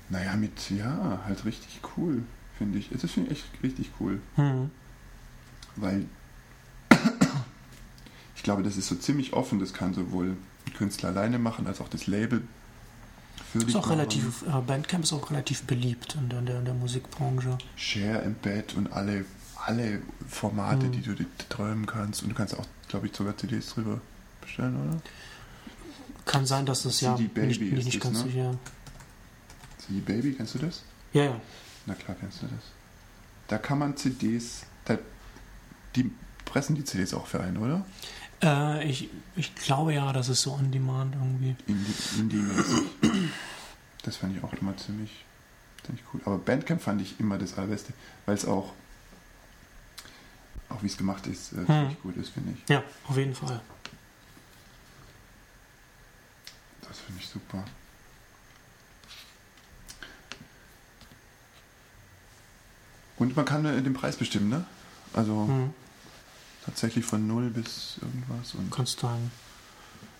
S2: Naja, mit, ja, halt richtig cool, finde ich. Das finde ich echt richtig cool,
S1: Hm.
S2: weil ich glaube, das ist so ziemlich offen. Das kann sowohl ein Künstler alleine machen, als auch das Label
S1: Ist auch relativ, äh, Bandcamp ist auch relativ beliebt in der, in der, in der Musikbranche.
S2: Share, Embed und alle, alle Formate,
S1: Mhm.
S2: die du dir träumen kannst. Und du kannst auch, glaube ich, sogar CDs drüber bestellen, oder?
S1: Kann sein, dass das ja
S2: CD Baby
S1: nicht, nicht,
S2: ist
S1: nicht
S2: das,
S1: ganz
S2: ne?
S1: sicher.
S2: CD Baby, kennst du das?
S1: Ja, ja.
S2: Na klar, kennst du das. Da kann man CDs, da, die pressen die CDs auch für einen, oder?
S1: Äh, ich, ich glaube ja, das ist so on demand irgendwie.
S2: Indie- Indie-mäßig. das fand ich auch immer ziemlich, ziemlich cool. Aber Bandcamp fand ich immer das Allerbeste, weil es auch, auch wie es gemacht ist, äh, ziemlich gut ist, finde ich.
S1: Ja, auf jeden Fall.
S2: Das finde ich super. Und man kann äh, den Preis bestimmen, ne? Also
S1: Hm.
S2: Tatsächlich von 0 bis irgendwas und
S1: Du kannst deinen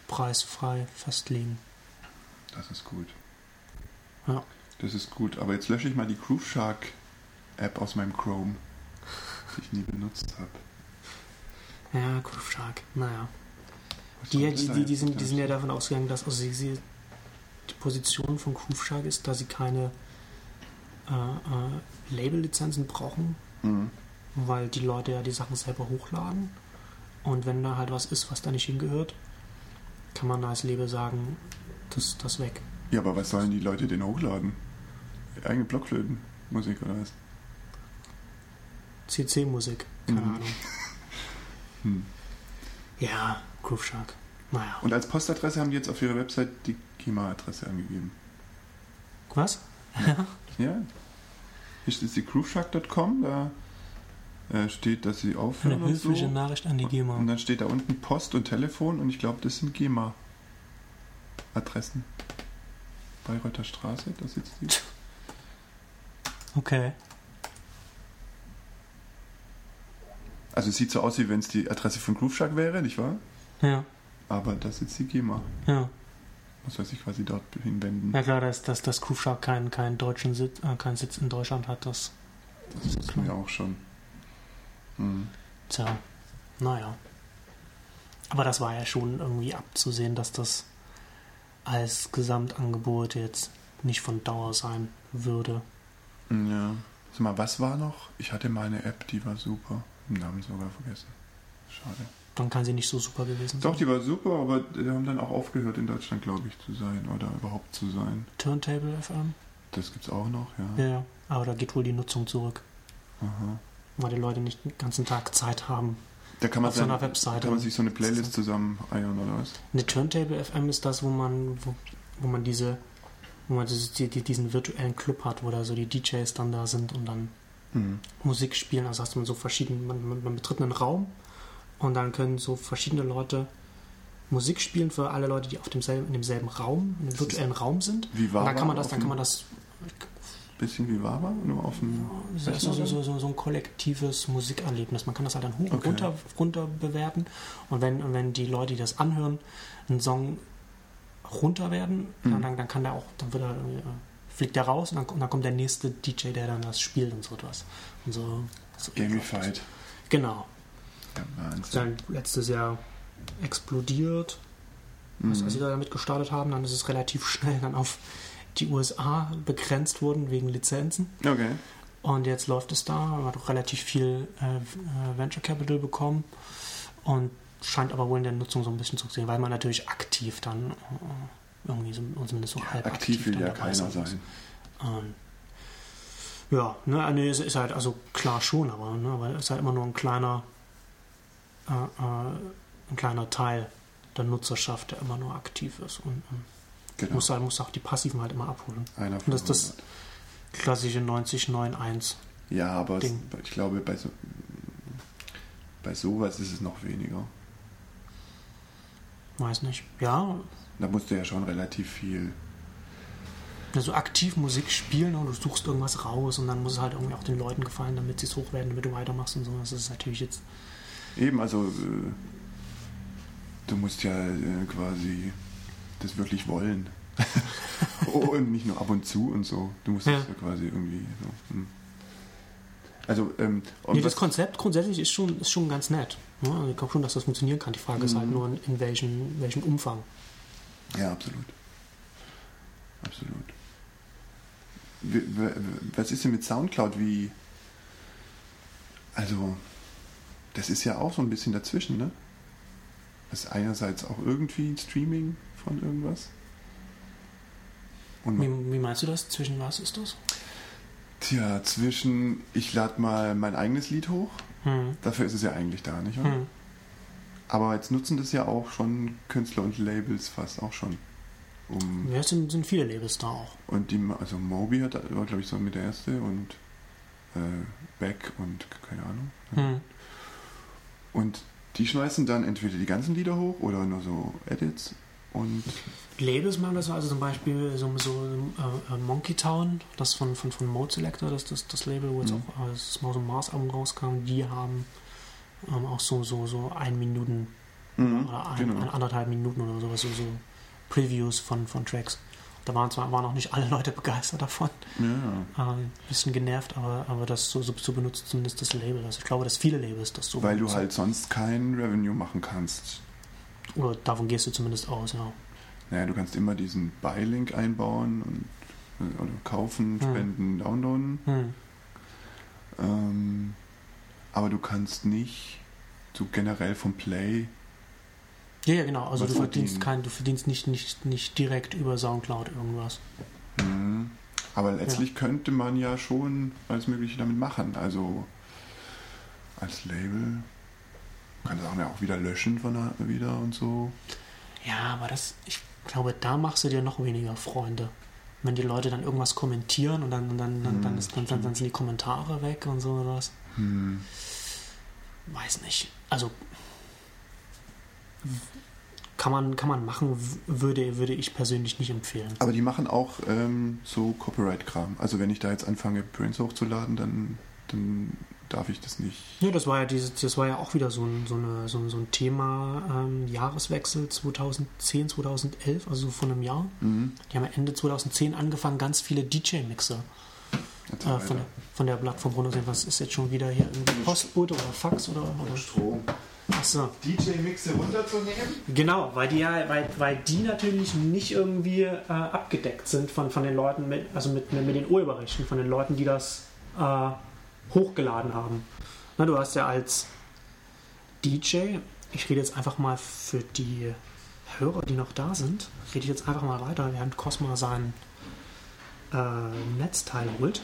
S1: Preis frei festlegen.
S2: das ist gut.
S1: Ja.
S2: Das ist gut. Aber jetzt lösche ich mal die Groove Shark App aus meinem Chrome, die ich nie benutzt habe.
S1: Ja, Groove Shark. Naja. Die, die, die, die, sind, die sind ja davon ausgegangen, dass also sie, sie, die Position von Groove Shark ist, dass sie keine äh, äh, Label-Lizenzen brauchen,
S2: Mhm.
S1: Weil die Leute ja die Sachen selber hochladen. Und wenn da halt was ist, was da nicht hingehört, kann man da als Label sagen, das, das weg.
S2: Ja, aber was sollen die Leute denn hochladen? Eigene Blockflötenmusik oder was?
S1: CC-Musik, keine
S2: Mhm.
S1: Ahnung.
S2: Hm.
S1: Ja, Groove Shark. Naja.
S2: Und als Postadresse haben die jetzt auf ihrer Website die GEMA-Adresse angegeben.
S1: Was?
S2: Ja. Hier ist die grooveshark.com, da äh, steht, dass sie aufhören
S1: Eine
S2: und
S1: höfliche
S2: so.
S1: Nachricht an die GEMA.
S2: Und dann steht da unten Post und Telefon und ich glaube, das sind GEMA-Adressen. Bayreuther Straße, da sitzt die.
S1: Okay.
S2: Also es sieht so aus, wie wenn es die Adresse von Grooveshark wäre, nicht wahr?
S1: Ja,
S2: Aber da sitzt die GEMA.
S1: ja.
S2: Muss er sich quasi dort hinwenden.
S1: Ja klar, dass, dass, dass Groove Shark keinen deutschen Sitz, äh, keinen Sitz in Deutschland hat, das.
S2: Das wissen wir auch schon. Hm.
S1: Tja, naja. Aber das war ja schon irgendwie abzusehen, dass das als Gesamtangebot jetzt nicht von Dauer sein würde.
S2: Ja. Sag mal, was war noch? Ich hatte mal eine App, die war super. Den Namen sogar vergessen. Schade.
S1: Dann kann sie nicht so super gewesen
S2: Doch,
S1: sein.
S2: die war super, aber die haben dann auch aufgehört in Deutschland, glaube ich, zu sein oder überhaupt zu sein.
S1: Turntable FM?
S2: Das gibt's auch noch. Ja,
S1: ja. Aber da geht wohl die Nutzung zurück,
S2: Aha.
S1: Weil die Leute nicht den ganzen Tag Zeit haben.
S2: Da kann man,
S1: Auf so
S2: sein-
S1: einer Webseite.
S2: kann man sich so eine Playlist zusammen eiern oder was?
S1: Eine Turntable FM ist das, wo man, wo, wo man diese, wo man dieses, die, die, diesen virtuellen Club hat, wo da so die DJs dann da sind und dann
S2: Mhm.
S1: Musik spielen. Also hast man so verschiedene, man, man, man betritt einen Raum und dann können so verschiedene Leute Musik spielen für alle Leute, die auf demselben, in demselben Raum, in dem virtuellen Raum sind.
S2: Wie war
S1: Und dann kann man das, dann kann man das
S2: Bisschen wie Wawa, nur auf dem.
S1: Das ist so, so, so, so, ein kollektives Musikerlebnis. Man kann das halt dann hoch und
S2: Okay.
S1: runter, runter bewerten. Und wenn, und wenn die Leute, die das anhören, einen Song runter werden,
S2: Mhm.
S1: dann, dann kann der auch, dann wird er, äh, fliegt der raus und dann, und dann kommt der nächste DJ, der dann das spielt und so etwas. Und so, so
S2: Gamified.
S1: Genau.
S2: Ja,
S1: dann letztes Jahr explodiert.
S2: Mhm.
S1: als sie da damit gestartet haben, dann ist es relativ schnell dann auf die USA begrenzt worden wegen Lizenzen.
S2: Okay.
S1: Und jetzt läuft es da, man hat auch relativ viel äh, äh, Venture Capital bekommen und scheint aber wohl in der Nutzung so ein bisschen zu sehen, weil man natürlich aktiv dann äh, irgendwie so, zumindest so halb
S2: Aktiv will ja keiner
S1: sein
S2: sein.
S1: Ähm, ja, ne, nee, es ist halt, also klar schon, aber, ne, aber es ist halt immer nur ein kleiner, äh, äh, ein kleiner Teil der Nutzerschaft, der immer nur aktiv ist und, und
S2: Genau.
S1: muss, halt, muss auch die Passiven halt immer abholen.
S2: Einer von
S1: das- das-
S2: 100.
S1: Klassische 90-9-1.
S2: Ja, aber es, ich glaube, bei, so, bei sowas ist es noch weniger.
S1: Weiß nicht. Ja,
S2: Da musst du ja schon relativ viel.
S1: also aktiv Musik spielen und du suchst irgendwas raus und dann muss es halt irgendwie auch den Leuten gefallen, damit sie es hochwerten, damit du weitermachst und so. Das ist natürlich jetzt.
S2: Eben, also äh, du musst ja äh, quasi das wirklich wollen. und nicht nur ab und zu und so. Du musst
S1: Ja.
S2: es ja quasi irgendwie so. Hm. Also, ähm,
S1: Nee, das Konzept grundsätzlich ist schon, ist schon ganz nett. Ne? Also ich glaube schon, dass das funktionieren kann. Die Frage ist halt
S2: Mhm.
S1: nur, in, in welchem, welchem Umfang.
S2: Ja, absolut. Absolut. Wie- w- Was ist denn mit Soundcloud? Wie. Also, das ist ja auch so ein bisschen dazwischen, ne? Das ist einerseits auch irgendwie ein Streaming von irgendwas.
S1: Wie, wie meinst du das? Zwischen was ist das?
S2: tja, zwischen ich lade mal mein eigenes Lied hoch,
S1: Hm.
S2: dafür ist es ja eigentlich da, nicht wahr?
S1: Hm.
S2: Aber jetzt nutzen das ja auch schon Künstler und Labels fast auch schon. Um
S1: Ja, es sind, sind viele Labels da auch.
S2: Und die, also Moby hat, war glaube ich so mit der erste und äh, Beck und keine Ahnung.
S1: Hm.
S2: Und die schmeißen dann entweder die ganzen Lieder hoch oder nur so Edits und
S1: Labels machen das also zum Beispiel so, so äh, äh, Monkey Town, das von, von, von Mode Selector, das, das, das Label, wo jetzt
S2: Mhm.
S1: auch äh, das Mouse und Mars Album rauskam, die haben ähm, auch so, so, so ein Minuten oder ein,
S2: genau.
S1: ein, anderthalb Minuten oder sowas, so, so Previews von, von Tracks. Da waren zwar waren auch nicht alle Leute begeistert davon,
S2: ja,
S1: äh, ein bisschen genervt, aber, aber das so, so, so benutzt zumindest das Label. Also ich glaube, dass viele Labels das so
S2: weil du
S1: benutzen.
S2: halt sonst kein Revenue machen kannst.
S1: Oder davon gehst du zumindest aus, ja.
S2: Naja, du kannst immer diesen Buy-Link einbauen und äh, oder kaufen,
S1: Hm.
S2: spenden, downloaden.
S1: Hm.
S2: Ähm, aber du kannst nicht so generell vom Play
S1: Ja, ja, genau. Also du verdienst kein, du verdienst nicht, nicht, nicht direkt über Soundcloud irgendwas.
S2: Mhm. Aber letztlich könnte man ja schon alles Mögliche damit machen. Also als Label kann das auch ja auch wieder löschen von der, wieder und so.
S1: Ja, aber das, ich glaube, da machst du dir noch weniger Freunde. Wenn die Leute dann irgendwas kommentieren und dann, dann, dann, dann,
S2: Hm,
S1: ist, dann, dann, dann sind die Kommentare weg und so oder was.
S2: Hm.
S1: Weiß nicht. Also kann man, kann man machen, würde, würde ich persönlich nicht empfehlen.
S2: Aber die machen auch ähm, so Copyright-Kram. Also wenn ich da jetzt anfange, Prints hochzuladen, dann, dann darf ich das nicht.
S1: Ja, das war ja dieses, das war ja auch wieder so ein, so eine, so ein, so ein Thema ähm, Jahreswechsel 2010, 2011, also von einem Jahr.
S2: Mhm.
S1: Die haben ja Ende 2010 angefangen, ganz viele DJ-Mixer äh, von, von der Plattform runterzunehmen. Was ist jetzt schon wieder hier? Irgendwie Postbote oder Fax oder, oder
S2: Strom.
S1: Achso.
S2: DJ-Mixe runterzunehmen?
S1: Genau, weil die ja, weil, weil die natürlich nicht irgendwie äh, abgedeckt sind von, von den Leuten mit, also mit, mit, mit den Urheberrechten, von den Leuten, die das äh, hochgeladen haben. Na, du hast ja als DJ, ich rede jetzt einfach mal für die Hörer, die noch da sind, rede ich jetzt einfach mal weiter, während Cosma sein äh, Netzteil holt.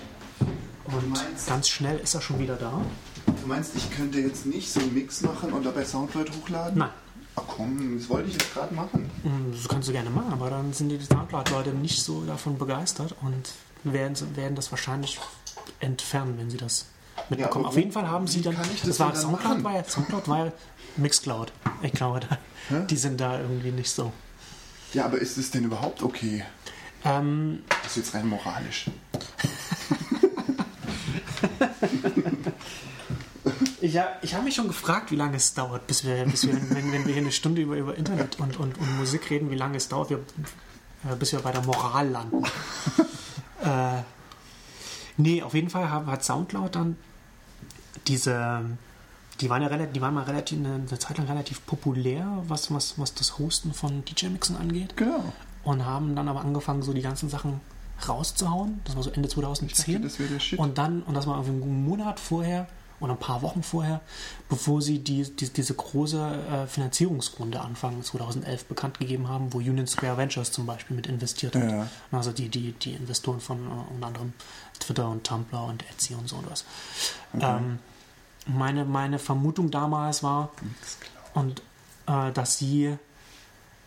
S1: Und
S2: meinst-
S1: ganz schnell ist er schon wieder da.
S2: Du meinst, ich könnte jetzt nicht so einen Mix machen und dabei Soundcloud hochladen?
S1: Nein.
S2: Ach komm, das wollte ich jetzt gerade machen.
S1: Mm, Das kannst du gerne machen, aber dann sind die Soundcloud-Leute nicht so davon begeistert und werden, werden das wahrscheinlich entfernen, wenn sie das mitbekommen.
S2: aber
S1: Auf jeden Fall haben sie dann. das
S2: das
S1: war Soundcloud war ja Soundcloud war ja Mixcloud. Ich glaube, da,
S2: Hä?
S1: die sind da irgendwie nicht so.
S2: Ja, aber ist es denn überhaupt okay?
S1: Ähm,
S2: Das ist jetzt rein moralisch.
S1: ich ha- ich habe mich schon gefragt, wie lange es dauert, bis wir, bis wir wenn, wenn wir hier eine Stunde über, über Internet und, und, und Musik reden, wie lange es dauert, wir, äh, bis wir bei der Moral landen. äh, nee, auf jeden Fall hat, Soundcloud dann diese, die waren ja relativ, die waren mal relativ eine, Zeit lang relativ populär, was, was, was das Hosten von DJ-Mixen angeht.
S2: Genau.
S1: Und haben dann aber angefangen, so die ganzen Sachen rauszuhauen. Das war so Ende
S2: Ich
S1: 2010.
S2: dachte, das wäre der Shit.
S1: Und dann, und das war irgendwie einen Monat vorher oder ein paar Wochen vorher, bevor sie die, die, diese große äh, Finanzierungsrunde Anfang 2011 bekannt gegeben haben, wo Union Square Ventures zum Beispiel mit investiert hat.
S2: Ja.
S1: Also die, die, die Investoren von äh, unter anderem Twitter und Tumblr und Etsy und so und was. Ähm, meine, meine Vermutung damals war, und äh, dass sie,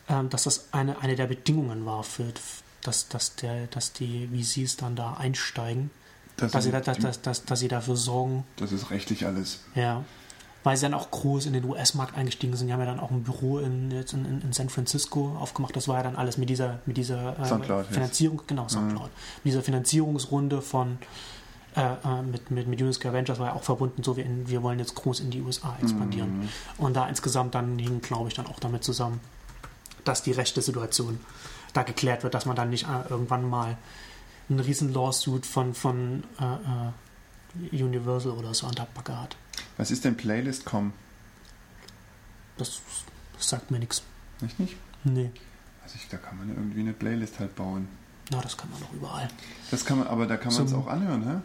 S1: ähm, dass das eine, eine der Bedingungen war für, dass, dass, der, dass die VCs dann da einsteigen,
S2: Das,
S1: dass sie, dass, dass, dass, dass sie dafür sorgen,
S2: das ist rechtlich alles.
S1: ja. Weil sie dann auch groß in den US-Markt eingestiegen sind. Die haben ja dann auch ein Büro in, jetzt in, in, San Francisco aufgemacht. Das war ja dann alles mit dieser, mit dieser äh,
S2: Soundcloud jetzt.
S1: Finanzierung, genau, Soundcloud. Mit dieser Finanzierungsrunde von äh, äh, mit, mit, mit Square Ventures war ja auch verbunden, so wie in, wir wollen jetzt groß in die USA expandieren. Und da insgesamt dann hing, glaube ich, dann auch damit zusammen, dass die rechte Situation da geklärt wird, dass man dann nicht äh, irgendwann mal einen riesen Lawsuit von, von äh, äh, Universal oder so an der Backe hat.
S2: Was ist denn Playlist.com?
S1: Das sagt mir nichts.
S2: Nicht nicht?
S1: Nee.
S2: Also ich, da kann man ja irgendwie eine Playlist halt bauen.
S1: Na, das kann man doch überall.
S2: Das kann man, aber da kann man es auch anhören, hä?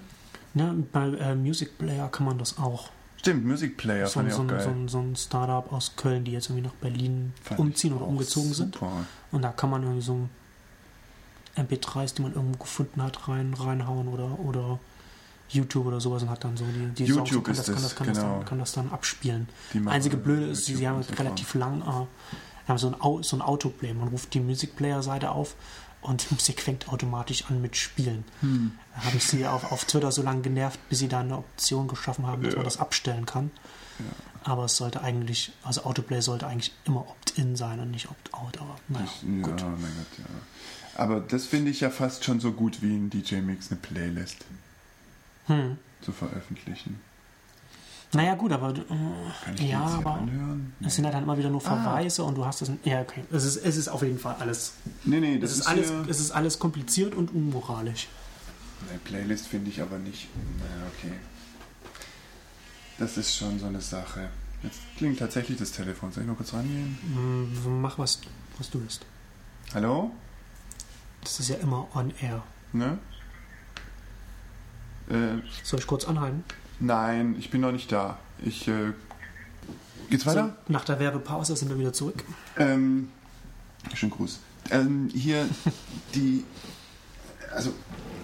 S1: Ne, bei äh, Music Player kann man das auch.
S2: Stimmt, Music Player
S1: so,
S2: fand ich
S1: so,
S2: auch
S1: ein-
S2: geil.
S1: so, so ein Startup aus Köln, die jetzt irgendwie nach Berlin
S2: Fand
S1: umziehen
S2: ich
S1: oder
S2: auch
S1: umgezogen sind.
S2: super.
S1: Und da kann man irgendwie so MP3s, die man irgendwo gefunden hat, rein, reinhauen oder, oder YouTube oder sowas und hat dann so die, die Songs
S2: YouTube
S1: und kann das, kann
S2: das,
S1: das, kann, das
S2: genau.
S1: dann, kann das dann abspielen. Einzige Blöde ist, sie, haben relativ lang äh, haben so ein, so ein Autoplay. Man ruft die Music Player Seite auf und die Musik fängt automatisch an mit Spielen.
S2: Hm.
S1: Da habe ich sie auf, auf Twitter so lange genervt, bis sie da eine Option geschaffen haben, dass
S2: Ja.
S1: man das abstellen kann. Aber es sollte eigentlich, also Autoplay sollte eigentlich immer Opt-in sein und nicht Opt-out. Aber naja,
S2: Ich, ja,
S1: gut.
S2: mein Gott, ja. Aber das finde ich ja fast schon so gut wie ein DJ-Mix, eine Playlist
S1: Hm.
S2: zu veröffentlichen.
S1: Naja, gut, aber äh,
S2: Kann ich
S1: ja, aber
S2: anhören?
S1: es sind ja dann immer wieder nur
S2: Ah.
S1: Verweise und du hast das. Ja, okay. Es ist, es ist auf jeden Fall alles.
S2: Nee, nee,
S1: Es
S2: das
S1: ist,
S2: ist,
S1: alles, es ist alles kompliziert und unmoralisch.
S2: Eine Playlist finde ich aber nicht. Naja, okay. Das ist schon so eine Sache. Jetzt klingt tatsächlich das Telefon. Soll ich noch kurz rangehen?
S1: Hm, Mach was, was du willst.
S2: Hallo?
S1: Das ist ja immer on air.
S2: Ne? Äh,
S1: Soll ich kurz anhalten?
S2: nein, ich bin noch nicht da. Ich, äh, Geht's weiter?
S1: So, nach der Werbepause sind wir wieder zurück.
S2: Ähm, schönen Gruß. Ähm, hier die, also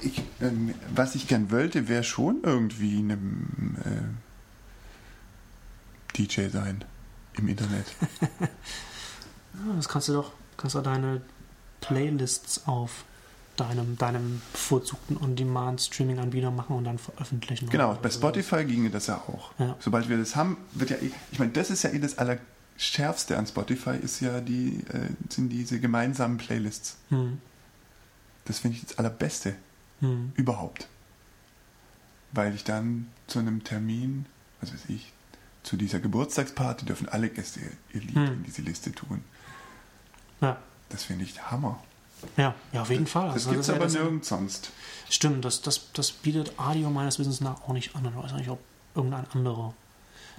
S2: ich, ähm, was ich gern wollte, wäre schon irgendwie einem äh, DJ sein im Internet.
S1: Ja, das kannst du doch, kannst du deine Playlists auf deinem, deinem bevorzugten On-Demand-Streaming-Anbieter machen und dann veröffentlichen.
S2: Genau, bei
S1: so.
S2: Spotify ginge das ja auch.
S1: Ja.
S2: Sobald wir das haben, wird ja eh, ich meine, das ist ja eh das Allerschärfste an Spotify, ist ja die, äh, sind diese gemeinsamen Playlists.
S1: Hm.
S2: Das finde ich das Allerbeste
S1: Hm.
S2: überhaupt. Weil ich dann zu einem Termin, was weiß ich, zu dieser Geburtstagsparty dürfen alle Gäste ihr Lied
S1: Hm.
S2: in diese Liste tun.
S1: Ja.
S2: Das finde ich Hammer.
S1: Ja, ja, auf jeden Fall.
S2: Das
S1: Also
S2: gibt es
S1: ja
S2: aber
S1: das-
S2: nirgends sonst.
S1: Stimmt, das, das, das bietet Audio meines Wissens nach auch nicht an. Ich weiß nicht, ob irgendein anderer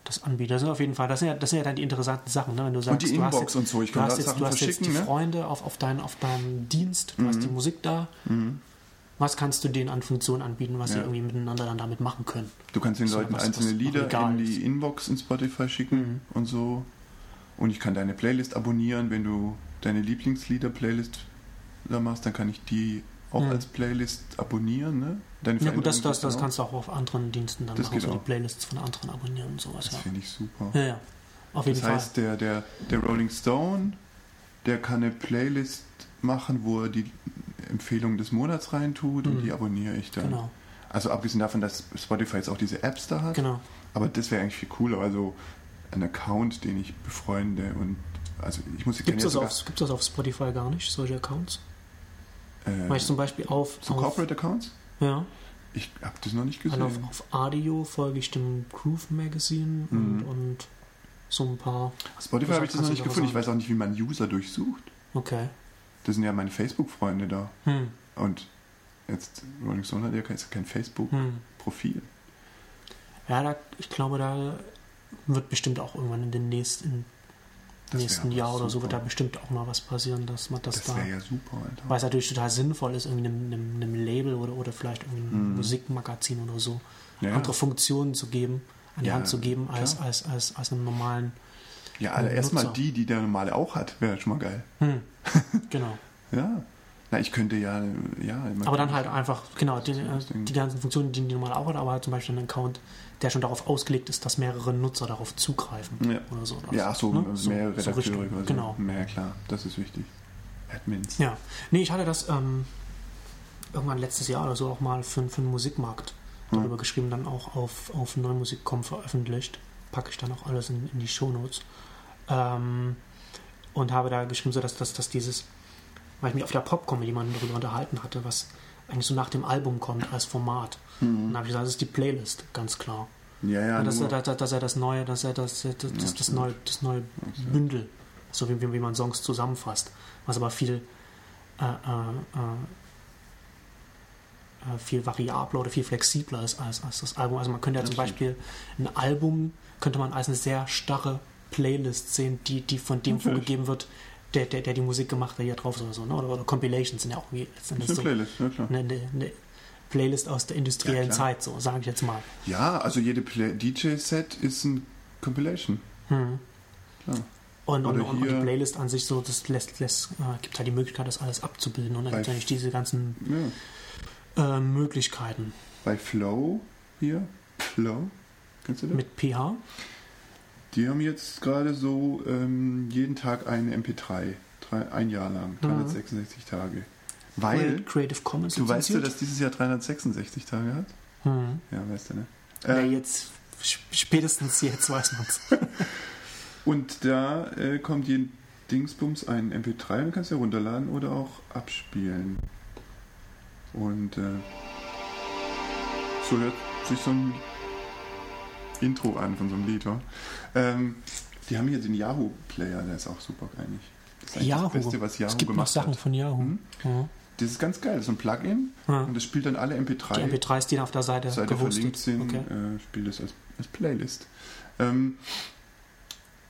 S1: das anbietet. Das sind auf jeden Fall, das sind ja, das sind ja dann die interessanten Sachen, ne? wenn du sagst,
S2: die
S1: du hast
S2: Inbox
S1: jetzt,
S2: und so, ich
S1: du
S2: kann
S1: hast jetzt,
S2: Sachen
S1: du hast jetzt die
S2: ne?
S1: Freunde auf, auf, dein, auf deinem Dienst, du hast die Musik da. Was kannst du denen an Funktionen anbieten, was sie
S2: Ja.
S1: irgendwie miteinander dann damit machen können?
S2: Du kannst den
S1: So,
S2: Leuten
S1: was-
S2: einzelne
S1: was
S2: Lieder in die Inbox in Spotify schicken
S1: Mhm.
S2: und so. Und ich kann deine Playlist abonnieren, wenn du deine Lieblingslieder-Playlist da machst, dann kann ich die auch
S1: Mhm.
S2: als Playlist abonnieren, ne? Deine
S1: Ja gut, das, das, das kannst du auch auf anderen Diensten dann
S2: Das
S1: machen, so die
S2: auch.
S1: Playlists von anderen abonnieren und sowas.
S2: Das
S1: Ja.
S2: finde ich super.
S1: ja, ja, auf jeden
S2: Das heißt, der, der, der Rolling Stone, der kann eine Playlist machen, wo er die Empfehlung des Monats reintut und
S1: Mhm.
S2: die abonniere ich
S1: Fall.
S2: dann.
S1: Genau.
S2: Also abgesehen davon, dass Spotify jetzt auch diese Apps da hat.
S1: Genau.
S2: Aber das wäre eigentlich viel cooler. Also ein Account, den ich befreunde und also ich muss
S1: Gibt es das, auf- gibt's das auf Spotify gar nicht, solche Accounts?
S2: Äh,
S1: Weil ich zum Beispiel auf,
S2: so
S1: auf,
S2: Corporate Accounts?
S1: ja,
S2: Ich habe das noch nicht
S1: also
S2: gesehen.
S1: auf, auf Audio folge ich dem Groove Magazine und,
S2: Mhm.
S1: und so ein paar.
S2: Spotify habe ich das noch nicht gefunden. Ich weiß auch nicht, wie man User durchsucht.
S1: Okay.
S2: Das sind ja meine Facebook-Freunde da.
S1: Hm.
S2: Und jetzt Rolling Stone hat ja kein, kein
S1: Hm.
S2: Facebook-Profil.
S1: Ja, da, ich glaube, da wird bestimmt auch irgendwann in den nächsten,
S2: Das
S1: nächsten Jahr oder so
S2: super.
S1: wird da bestimmt auch mal was passieren, dass man das,
S2: Das
S1: da.
S2: ja super.
S1: Weil es natürlich total sinnvoll ist, irgendwie einem, einem, einem Label oder, oder vielleicht einem
S2: Mhm.
S1: Musikmagazin oder so
S2: Ja,
S1: andere Funktionen zu geben, an die
S2: Ja,
S1: Hand zu geben, als,
S2: klar.
S1: als, als, als einem normalen.
S2: ja also erstmal die, die der normale auch hat, wäre schon mal geil.
S1: Hm. genau.
S2: Ja. Na, ich könnte ja, ja.
S1: Aber dann halt einfach, genau, die, äh, die ganzen Funktionen, die die normal auch hat, aber halt zum Beispiel einen Account, der schon darauf ausgelegt ist, dass mehrere Nutzer darauf zugreifen.
S2: Ja.
S1: Oder so.
S2: Ja, ach so,
S1: Ne?
S2: mehrere
S1: so
S2: Redakteure
S1: Richtung,
S2: quasi.
S1: Genau.
S2: Ja, klar, das ist wichtig. Admins.
S1: Ja. Nee, ich hatte das ähm, irgendwann letztes Jahr oder so auch mal für, für den Musikmarkt
S2: Hm.
S1: darüber geschrieben, dann auch auf, auf neumusik.com veröffentlicht. Packe ich dann auch alles in, in die Shownotes. Ähm, und habe da geschrieben, so dass, dass, dass dieses, weil ich mich auf der Popcom mit jemandem darüber unterhalten hatte, was eigentlich so nach dem Album kommt als Format. Und dann habe ich gesagt, das ist die Playlist, ganz klar.
S2: Ja, ja,
S1: dass, er, dass, dass er das neue, dass er das, das, das, das,
S2: absolut.
S1: neue, das neue Bündel, so wie, wie man Songs zusammenfasst, was aber viel äh, äh, äh, viel variabler oder viel flexibler ist als, als das Album. Also man könnte ja
S2: Das
S1: zum. Beispiel ein Album könnte man als eine sehr starre Playlist sehen, die, die von dem
S2: Natürlich.
S1: vorgegeben wird, der, der, der die Musik gemacht hat, hier drauf oder so. Ne? Oder, oder Compilations sind ja auch
S2: eine
S1: letztendlich so
S2: Playlist, ja klar.
S1: eine, eine, eine Playlist aus der industriellen
S2: Ja.
S1: Zeit, so sage ich jetzt mal.
S2: Ja, also jede DJ-Set ist ein Compilation.
S1: Hm.
S2: Klar.
S1: Und, und, und, die Playlist an sich so, das lässt, lässt äh, gibt halt die Möglichkeit, das alles abzubilden. Und dann gibt es eigentlich diese ganzen
S2: Ja.
S1: äh, Möglichkeiten
S2: Bei Flow hier, Flow, kennst du das?
S1: mit PH.
S2: Die haben jetzt gerade so ähm, jeden Tag eine MP3, drei, ein Jahr lang, 366 Tage. Weil,
S1: Creative Commons
S2: du weißt ja, dass dieses Jahr 366 Tage hat?
S1: Hm.
S2: Ja, weißt du, ne?
S1: Ja,
S2: Äh,
S1: jetzt, sp- spätestens jetzt weiß man es.
S2: und da äh, kommt jeden Dingsbums ein MP3 und kannst du runterladen oder auch abspielen. Und äh, so hört sich so ein Intro an von so einem Lied? Ähm, die haben hier den Yahoo-Player, der ist auch super eigentlich. Das ist eigentlich
S1: Yahoo.
S2: das Beste, was Yahoo
S1: es gibt noch
S2: gemacht
S1: Sachen
S2: hat.
S1: von Yahoo.
S2: Hm?
S1: Ja.
S2: Das ist ganz geil, das ist ein Plugin
S1: Ja.
S2: und das spielt dann alle
S1: Die
S2: MP3
S1: MP3s, die auf der Seite,
S2: Seite
S1: gehostet
S2: verlinkt sind,
S1: Okay.
S2: äh, spielt es als, als Playlist. Ähm,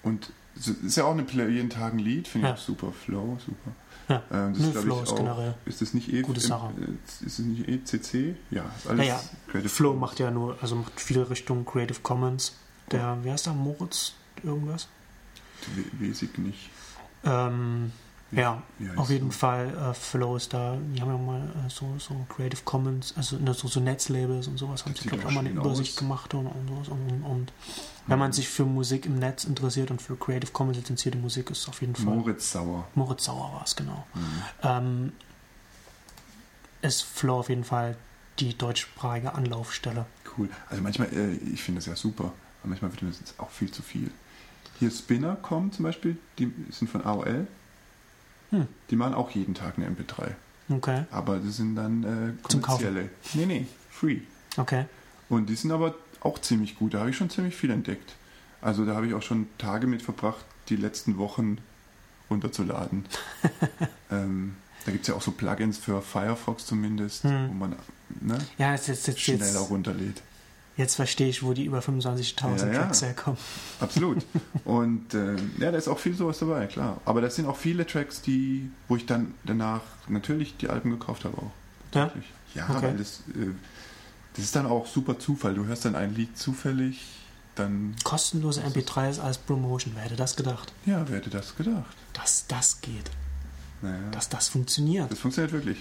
S2: und es ist ja auch eine Play jeden Tag ein Lied, finde ich
S1: Ja.
S2: auch super. Flow, super.
S1: Ja.
S2: Ähm, das ist,
S1: Flow
S2: ich,
S1: ist
S2: auch,
S1: generell
S2: Ist das nicht eh
S1: gute Sache.
S2: Äh, ist es nicht ECC? Ja, ist alles
S1: Naja,
S2: Creative
S1: Flow
S2: Commons.
S1: macht ja nur, also macht viel Richtung Creative Commons. Der, wie heißt der, Moritz irgendwas?
S2: We- Weiß ich nicht.
S1: Ähm, ja, auf jeden
S2: der?
S1: Fall äh, Flow ist da. Die haben ja mal äh, so, so Creative Commons, also ne, so, so Netzlabels und sowas, haben
S2: Das
S1: sie, glaube ich, auch mal eine Übersicht
S2: aus.
S1: gemacht und, und, sowas. und, und wenn man sich für Musik im Netz interessiert und für Creative Commons lizenzierte Musik ist auf jeden Fall.
S2: Moritz Sauer.
S1: Moritz Sauer war es, genau.
S2: Mhm.
S1: Ähm, ist Flow auf jeden Fall die deutschsprachige Anlaufstelle.
S2: Cool. Also manchmal, äh, ich finde das ja super, aber manchmal wird mir das jetzt auch viel zu viel. Hier Spinner kommen zum Beispiel, die sind von AOL.
S1: Hm.
S2: Die machen auch jeden Tag eine MP3.
S1: Okay,
S2: Aber das sind dann äh,
S1: Zum Kaufen.
S2: kommerzielle. Nee, nee, free.
S1: okay.
S2: Und die sind aber auch ziemlich gut. Da habe ich schon ziemlich viel entdeckt. Also da habe ich auch schon Tage mit verbracht, die letzten Wochen runterzuladen. ähm, da gibt es ja auch so Plugins für Firefox zumindest,
S1: Hm.
S2: wo man ne,
S1: Ja, jetzt, jetzt, jetzt,
S2: schneller
S1: jetzt,
S2: runterlädt.
S1: Jetzt verstehe ich, wo die über 25.000
S2: Ja, ja.
S1: Tracks herkommen.
S2: Absolut. Und äh, ja, da ist auch viel sowas dabei, klar. Aber das sind auch viele Tracks, die, wo ich dann danach natürlich die Alben gekauft habe auch.
S1: Ja?
S2: Ja,
S1: Okay.
S2: weil das, äh, das ist dann auch super Zufall. Du hörst dann ein Lied zufällig, dann,
S1: Kostenlose MP3s als Promotion, wer hätte das gedacht?
S2: ja, wer hätte das gedacht?
S1: Dass das geht,
S2: Naja,
S1: dass das funktioniert.
S2: das funktioniert wirklich.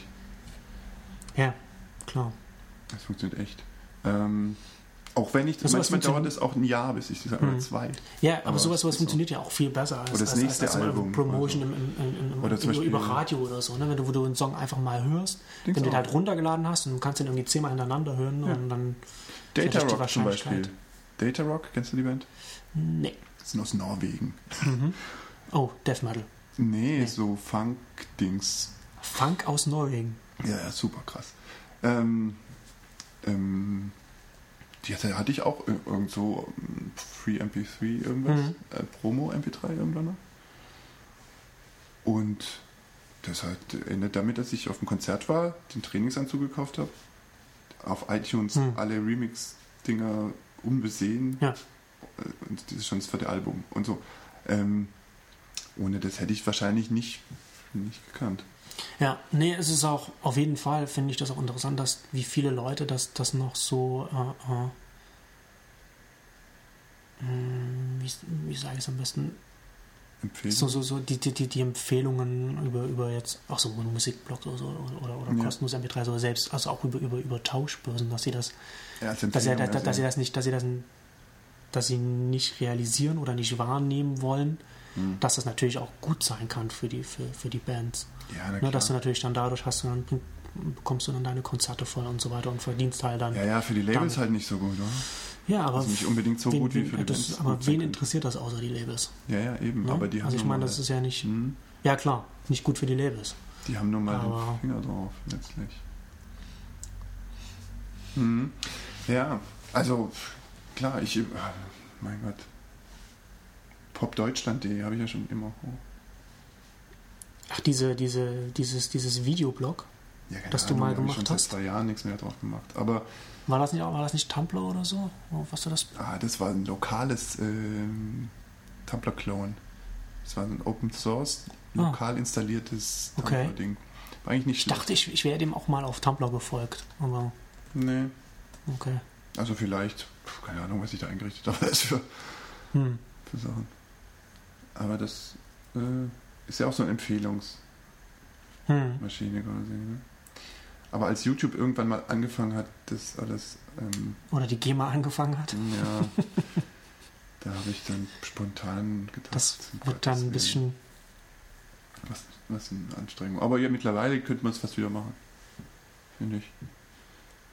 S1: Ja, klar.
S2: Das funktioniert echt. Ähm, Auch wenn ich,
S1: Das
S2: manchmal dauert es auch ein Jahr, bis ich das oder zwei.
S1: Ja, aber,
S2: Aber
S1: sowas, sowas funktioniert ja auch viel besser als,
S2: Oder das
S1: als,
S2: nächste
S1: als, als
S2: Album
S1: Promotion
S2: oder
S1: im, im, im, im,
S2: Oder zum
S1: über,
S2: Beispiel-
S1: über Radio oder so, ne? wenn du, wo du einen Song einfach mal hörst,
S2: Denk's
S1: wenn du den halt runtergeladen hast und du kannst den irgendwie zehnmal hintereinander hören und dann
S2: Data
S1: die
S2: Rock zum Beispiel. Data Rock, kennst du die Band?
S1: nee.
S2: Das sind aus Norwegen.
S1: Oh, Death Metal.
S2: Nee,
S1: Nee.
S2: so Funk-Dings.
S1: Funk aus Norwegen.
S2: Ja, ja, super krass. Ähm, ähm, die hatte, hatte ich auch ir- irgend so ähm, Free MP3 irgendwas,
S1: Mhm.
S2: äh, Promo MP3 irgendwann noch. Und das hat endet damit, dass ich auf dem Konzert war, den Trainingsanzug gekauft habe, auf iTunes
S1: Mhm.
S2: alle Remix-Dinger unbesehen
S1: Ja.
S2: Äh, und das ist schon das vierte Album und so. Ähm, ohne das hätte ich wahrscheinlich nicht, nicht gekannt.
S1: Ja, nee, es ist auch, auf jeden Fall finde ich das auch interessant, dass wie viele Leute das, das noch so, äh, äh, mh, wie, wie sage ich es am besten,
S2: Empfehlen.
S1: so, so, so die, die, die, Empfehlungen über, über jetzt, auch so Musikblogs oder, so, oder, oder,
S2: Ja.
S1: kostenlos MP3, so selbst, also auch über, über, über Tauschbörsen, dass sie das,
S2: ja,
S1: dass sie, dass, dass sie
S2: also-
S1: das nicht, dass sie das, dass sie nicht realisieren oder nicht wahrnehmen wollen,
S2: Hm.
S1: dass das natürlich auch gut sein kann für die, für, für die Bands.
S2: Ja, na
S1: Ne,
S2: klar.
S1: dass du natürlich dann dadurch hast du dann bekommst du dann deine Konzerte voll und so weiter und verdienst halt dann.
S2: Ja, ja, für die Labels halt nicht so gut, oder?
S1: Ja, aber
S2: Also nicht unbedingt so
S1: wen,
S2: gut wie für die
S1: das,
S2: Bands
S1: Aber wen interessiert das außer die Labels?
S2: Ja, ja, eben.
S1: Ne?
S2: Aber die haben
S1: also ich meine, das ist ja nicht.
S2: Hm,
S1: Ja klar, nicht gut für die Labels.
S2: die haben nun mal
S1: Aber-
S2: den Finger drauf, letztlich. Hm. Ja, also klar, ich. äh, Mein Gott. Popdeutschland.de habe ich ja schon immer. Oh.
S1: Ach, diese, diese, dieses, dieses Videoblog,
S2: Ja,
S1: Das du mal
S2: hab ich
S1: gemacht
S2: schon seit
S1: hast?
S2: zwei Jahren nichts mehr drauf gemacht. Aber
S1: war das nicht, war das nicht Tumblr oder so? Was du das?
S2: ah, das war ein lokales ähm, Tumblr-Clone. Das war ein Open Source,
S1: Ah.
S2: lokal installiertes
S1: Okay.
S2: Tumblr-Ding. War eigentlich nicht
S1: Ich dachte, ich, ich wäre dem auch mal auf Tumblr gefolgt. Aber
S2: Nee.
S1: okay.
S2: Also vielleicht, keine Ahnung, was ich da eingerichtet habe, für,
S1: Hm.
S2: für Sachen. Aber das äh, ist ja auch so eine Empfehlungsmaschine
S1: Hm.
S2: quasi. Ne? Aber als YouTube irgendwann mal angefangen hat, das alles, ähm,
S1: Oder die GEMA angefangen hat.
S2: ja, da habe ich dann spontan gedacht,
S1: Das wird dann ein bisschen.
S2: Was, was eine Anstrengung. Aber ja, mittlerweile könnte man es fast wieder machen. Finde ich.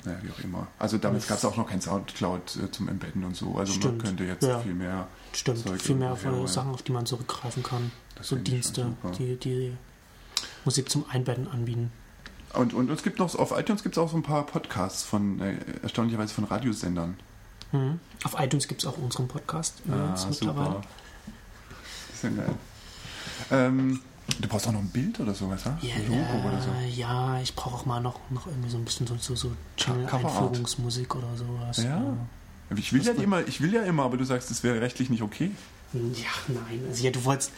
S2: Naja, wie auch immer. Also damals gab es auch noch kein Soundcloud äh, zum Embedden und so. Also
S1: Stimmt,
S2: man könnte jetzt
S1: ja.
S2: viel mehr.
S1: Stimmt,
S2: Zeug
S1: viel mehr
S2: ja.
S1: Sachen, auf die man zurückgreifen kann. So Dienste, die, die Musik zum Einbetten anbieten.
S2: Und, und es gibt noch, auf iTunes gibt es auch so ein paar Podcasts von, äh, erstaunlicherweise von Radiosendern.
S1: Mhm. Auf iTunes gibt es auch unseren Podcast übrigens mittlerweile.
S2: Ah, Das ist ja geil. Ähm, du brauchst auch noch ein Bild oder sowas?
S1: Ja,
S2: Ein Logo oder so.
S1: ja, ich brauche auch mal noch, noch irgendwie so ein bisschen so, so, so Channel-Einführungsmusik oder sowas.
S2: Ja. Ich will ja, immer, ich will ja immer, aber du sagst, das wäre rechtlich nicht okay.
S1: Ja, nein. Also ja, du wolltest.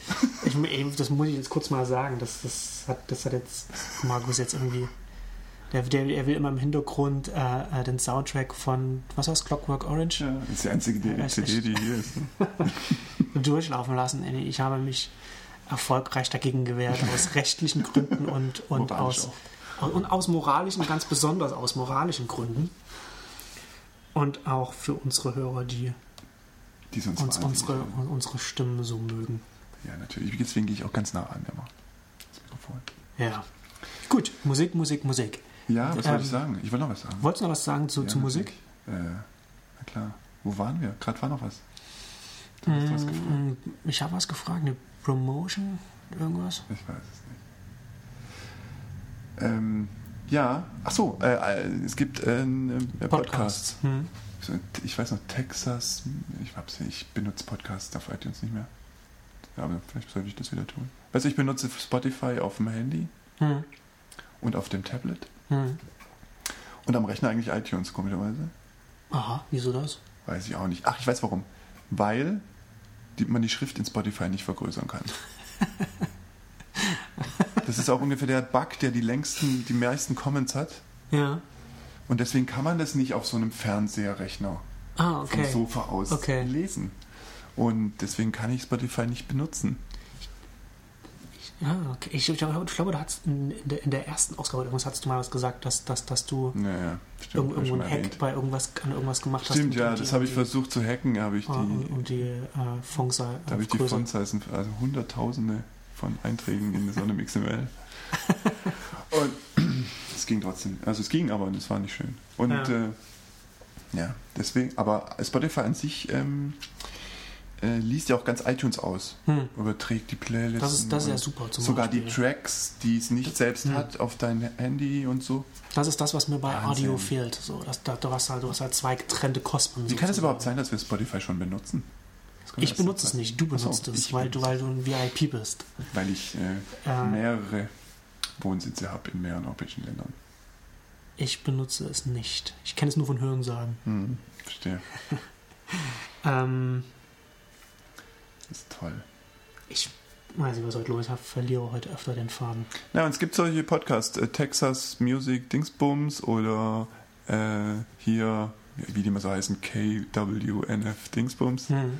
S1: Ich, das muss ich jetzt kurz mal sagen. Das, das, hat, das hat jetzt Markus jetzt irgendwie. Der, der, er will immer im Hintergrund äh, äh, den Soundtrack von, was heißt Clockwork Orange
S2: Ja, das ist die einzige
S1: Ja, ist
S2: CD, die hier ist. Ne?
S1: durchlaufen lassen. Ich habe mich erfolgreich dagegen gewehrt, aus rechtlichen Gründen und, und,
S2: Moralisch
S1: aus, und aus moralischen, ganz besonders aus moralischen Gründen. Und auch für unsere Hörer, die
S2: Die sind
S1: uns unsere,
S2: toll.
S1: unsere Stimmen so mögen.
S2: Ja, natürlich. Deswegen gehe ich auch ganz nah an, immer. Das Mikrofon.
S1: Ja. Gut, Musik, Musik, Musik.
S2: Ja, was soll ich
S1: Ähm,
S2: sagen? Ich will noch was sagen.
S1: Wolltest du noch was sagen zu,
S2: Ja,
S1: zu Musik?
S2: Äh, na klar. Wo waren wir? Gerade war noch was. Du hast was gefragt.
S1: Mm, Ich habe was gefragt, eine Promotion, irgendwas?
S2: Ich weiß es nicht. Ähm, ja, ach so, äh, äh, es gibt äh, einen äh, Podcast.
S1: Hm.
S2: Ich weiß noch, Texas, ich, hab's, ich benutze Podcasts auf iTunes nicht mehr. Aber vielleicht sollte ich das wieder tun. Also ich benutze Spotify auf dem Handy
S1: Hm.
S2: und auf dem Tablet
S1: Hm.
S2: und am Rechner eigentlich iTunes, komischerweise.
S1: Aha, wieso das?
S2: Weiß ich auch nicht. Ach, ich weiß warum. Weil die, man die Schrift in Spotify nicht vergrößern kann. Das ist auch ungefähr der Bug, der die längsten, die meisten Comments hat.
S1: Ja.
S2: Und deswegen kann man das nicht auf so einem Fernseherrechner
S1: Ah, okay.
S2: vom Sofa aus
S1: Okay.
S2: lesen. Und deswegen kann ich Spotify nicht benutzen.
S1: Ah, okay. Ich, ich, glaube, ich glaube, du hast in, in, der, in der ersten Ausgabe irgendwas hast du mal was gesagt, dass, dass, dass du
S2: Ja, ja, stimmt. ich
S1: irgendwo einen Hack
S2: erwähnt.
S1: bei irgendwas, an irgendwas gemacht hast.
S2: Stimmt, ja,
S1: die-
S2: das habe ich
S1: die-
S2: versucht zu hacken, habe ich
S1: ah,
S2: die,
S1: und die äh, Fonts äh,
S2: da habe ich die. Font-Size, also hunderttausende von Einträgen in so einem XML. Es ging trotzdem, also es ging, aber es war nicht schön. Und
S1: Ja.
S2: äh, ja deswegen, aber Spotify an sich ähm, äh, liest ja auch ganz iTunes aus,
S1: Hm.
S2: überträgt die Playlist.
S1: Das ist, das ist ja super zum
S2: Sogar die
S1: Beispiel.
S2: Tracks, die es nicht selbst
S1: Hm.
S2: hat, auf dein Handy und so.
S1: Das ist das, was mir bei
S2: Wahnsinn.
S1: Audio fehlt. So, dass, da, du, hast halt, du hast halt zwei getrennte Kosmen.
S2: Wie kann es überhaupt sein, dass wir Spotify schon benutzen? Das
S1: Ich benutze es nicht, du benutzt es,
S2: ich
S1: weil du, weil du ein VIP bist.
S2: es. Weil ich äh,
S1: Ähm,
S2: mehrere Wohnsitze habe in mehreren europäischen Ländern.
S1: Ich benutze es nicht. Ich kenne es nur von Hörensagen.
S2: Hm, verstehe.
S1: Ähm,
S2: Das ist toll.
S1: ich weiß nicht, was heute los ist. Ich verliere heute öfter den Faden.
S2: Ja, und es gibt solche Podcasts, äh, Texas Music Dingsbums oder äh, hier, wie die immer so heißen, KWNF Dingsbums.
S1: Hm.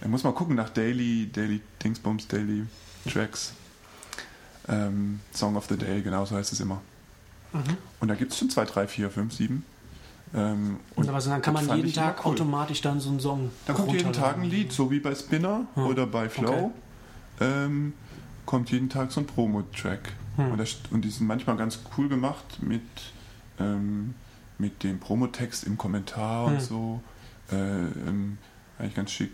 S2: Da muss man gucken nach Daily, Daily Dingsbums, Daily Tracks. Ähm, Song of the Day, genau so heißt es immer.
S1: Mhm.
S2: Und da gibt es schon 2, 3, 4, 5, 7. Ähm,
S1: Und aber so, dann kann man jeden Tag
S2: cool.
S1: automatisch dann so einen Song.
S2: Da kommt jeden Tag ein. Lied, so wie bei Spinner
S1: Hm.
S2: oder bei Flow. Ähm, kommt jeden Tag so ein Promo-Track.
S1: Hm.
S2: Und, das, und die sind manchmal ganz cool gemacht mit, ähm, mit dem Promotext im Kommentar
S1: Hm.
S2: und so. Äh, ähm, eigentlich ganz schick.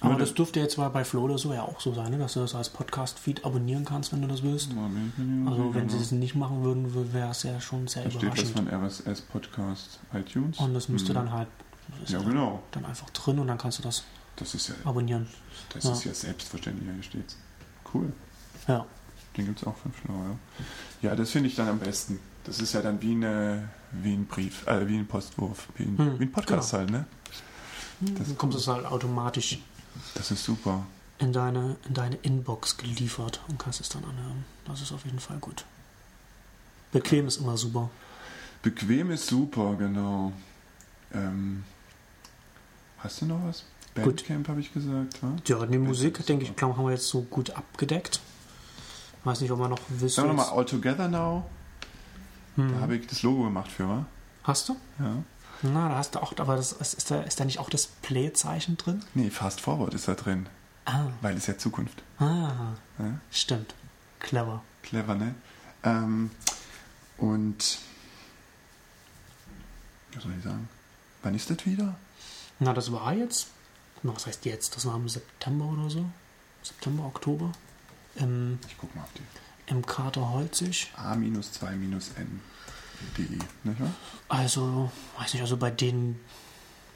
S1: Aber das dürfte jetzt mal bei Flow oder so ja auch so sein, ne? dass du das als Podcast-Feed abonnieren kannst, wenn du das willst. Also wenn sie es nicht machen würden, wäre es ja schon sehr
S2: Da steht was
S1: überraschend.
S2: von RSS Podcast iTunes.
S1: Und das müsste
S2: Hm.
S1: dann halt das
S2: Ja, genau.
S1: dann einfach drin und dann kannst du das
S2: Das ist ja,
S1: abonnieren.
S2: das
S1: Ja.
S2: ist ja selbstverständlich, hier steht's. Cool.
S1: Ja.
S2: Den gibt es auch fünf Schlau, ja. Ja, das finde ich dann am besten. Das ist ja dann wie, eine, wie ein Brief, äh, wie ein Postwurf, wie ein,
S1: Hm,
S2: wie ein Podcast
S1: genau.
S2: halt, ne? Das
S1: dann kommt es halt automatisch
S2: Das ist super.
S1: in deine, in deine Inbox geliefert und kannst es dann anhören. Das ist auf jeden Fall gut. Bequem ist immer super.
S2: Bequem ist super, genau. Ähm, hast du noch was? Bandcamp habe ich gesagt, wa?
S1: Ja, die Musik, denke ich, haben wir jetzt so gut abgedeckt. Weiß nicht, ob man noch wissen.
S2: Sagen wir nochmal All Together Now. Da
S1: hm.
S2: habe ich das Logo gemacht für, wa?
S1: Hast du?
S2: Ja.
S1: Na, da hast du auch, aber das ist, da, ist da nicht auch das Play-Zeichen drin?
S2: Nee, Fast Forward ist da drin,
S1: Ah,
S2: weil es ja Zukunft.
S1: ah,
S2: Ja?
S1: stimmt. Clever.
S2: Clever, ne? Ähm, und was soll ich sagen? Wann ist das wieder?
S1: Na, das war jetzt, na, was heißt jetzt? Das war im September oder so. September, Oktober. Im,
S2: Ich guck mal auf die
S1: im Kater Holzig.
S2: a-2-n.de, nicht wahr?
S1: Also, weiß nicht, also bei denen,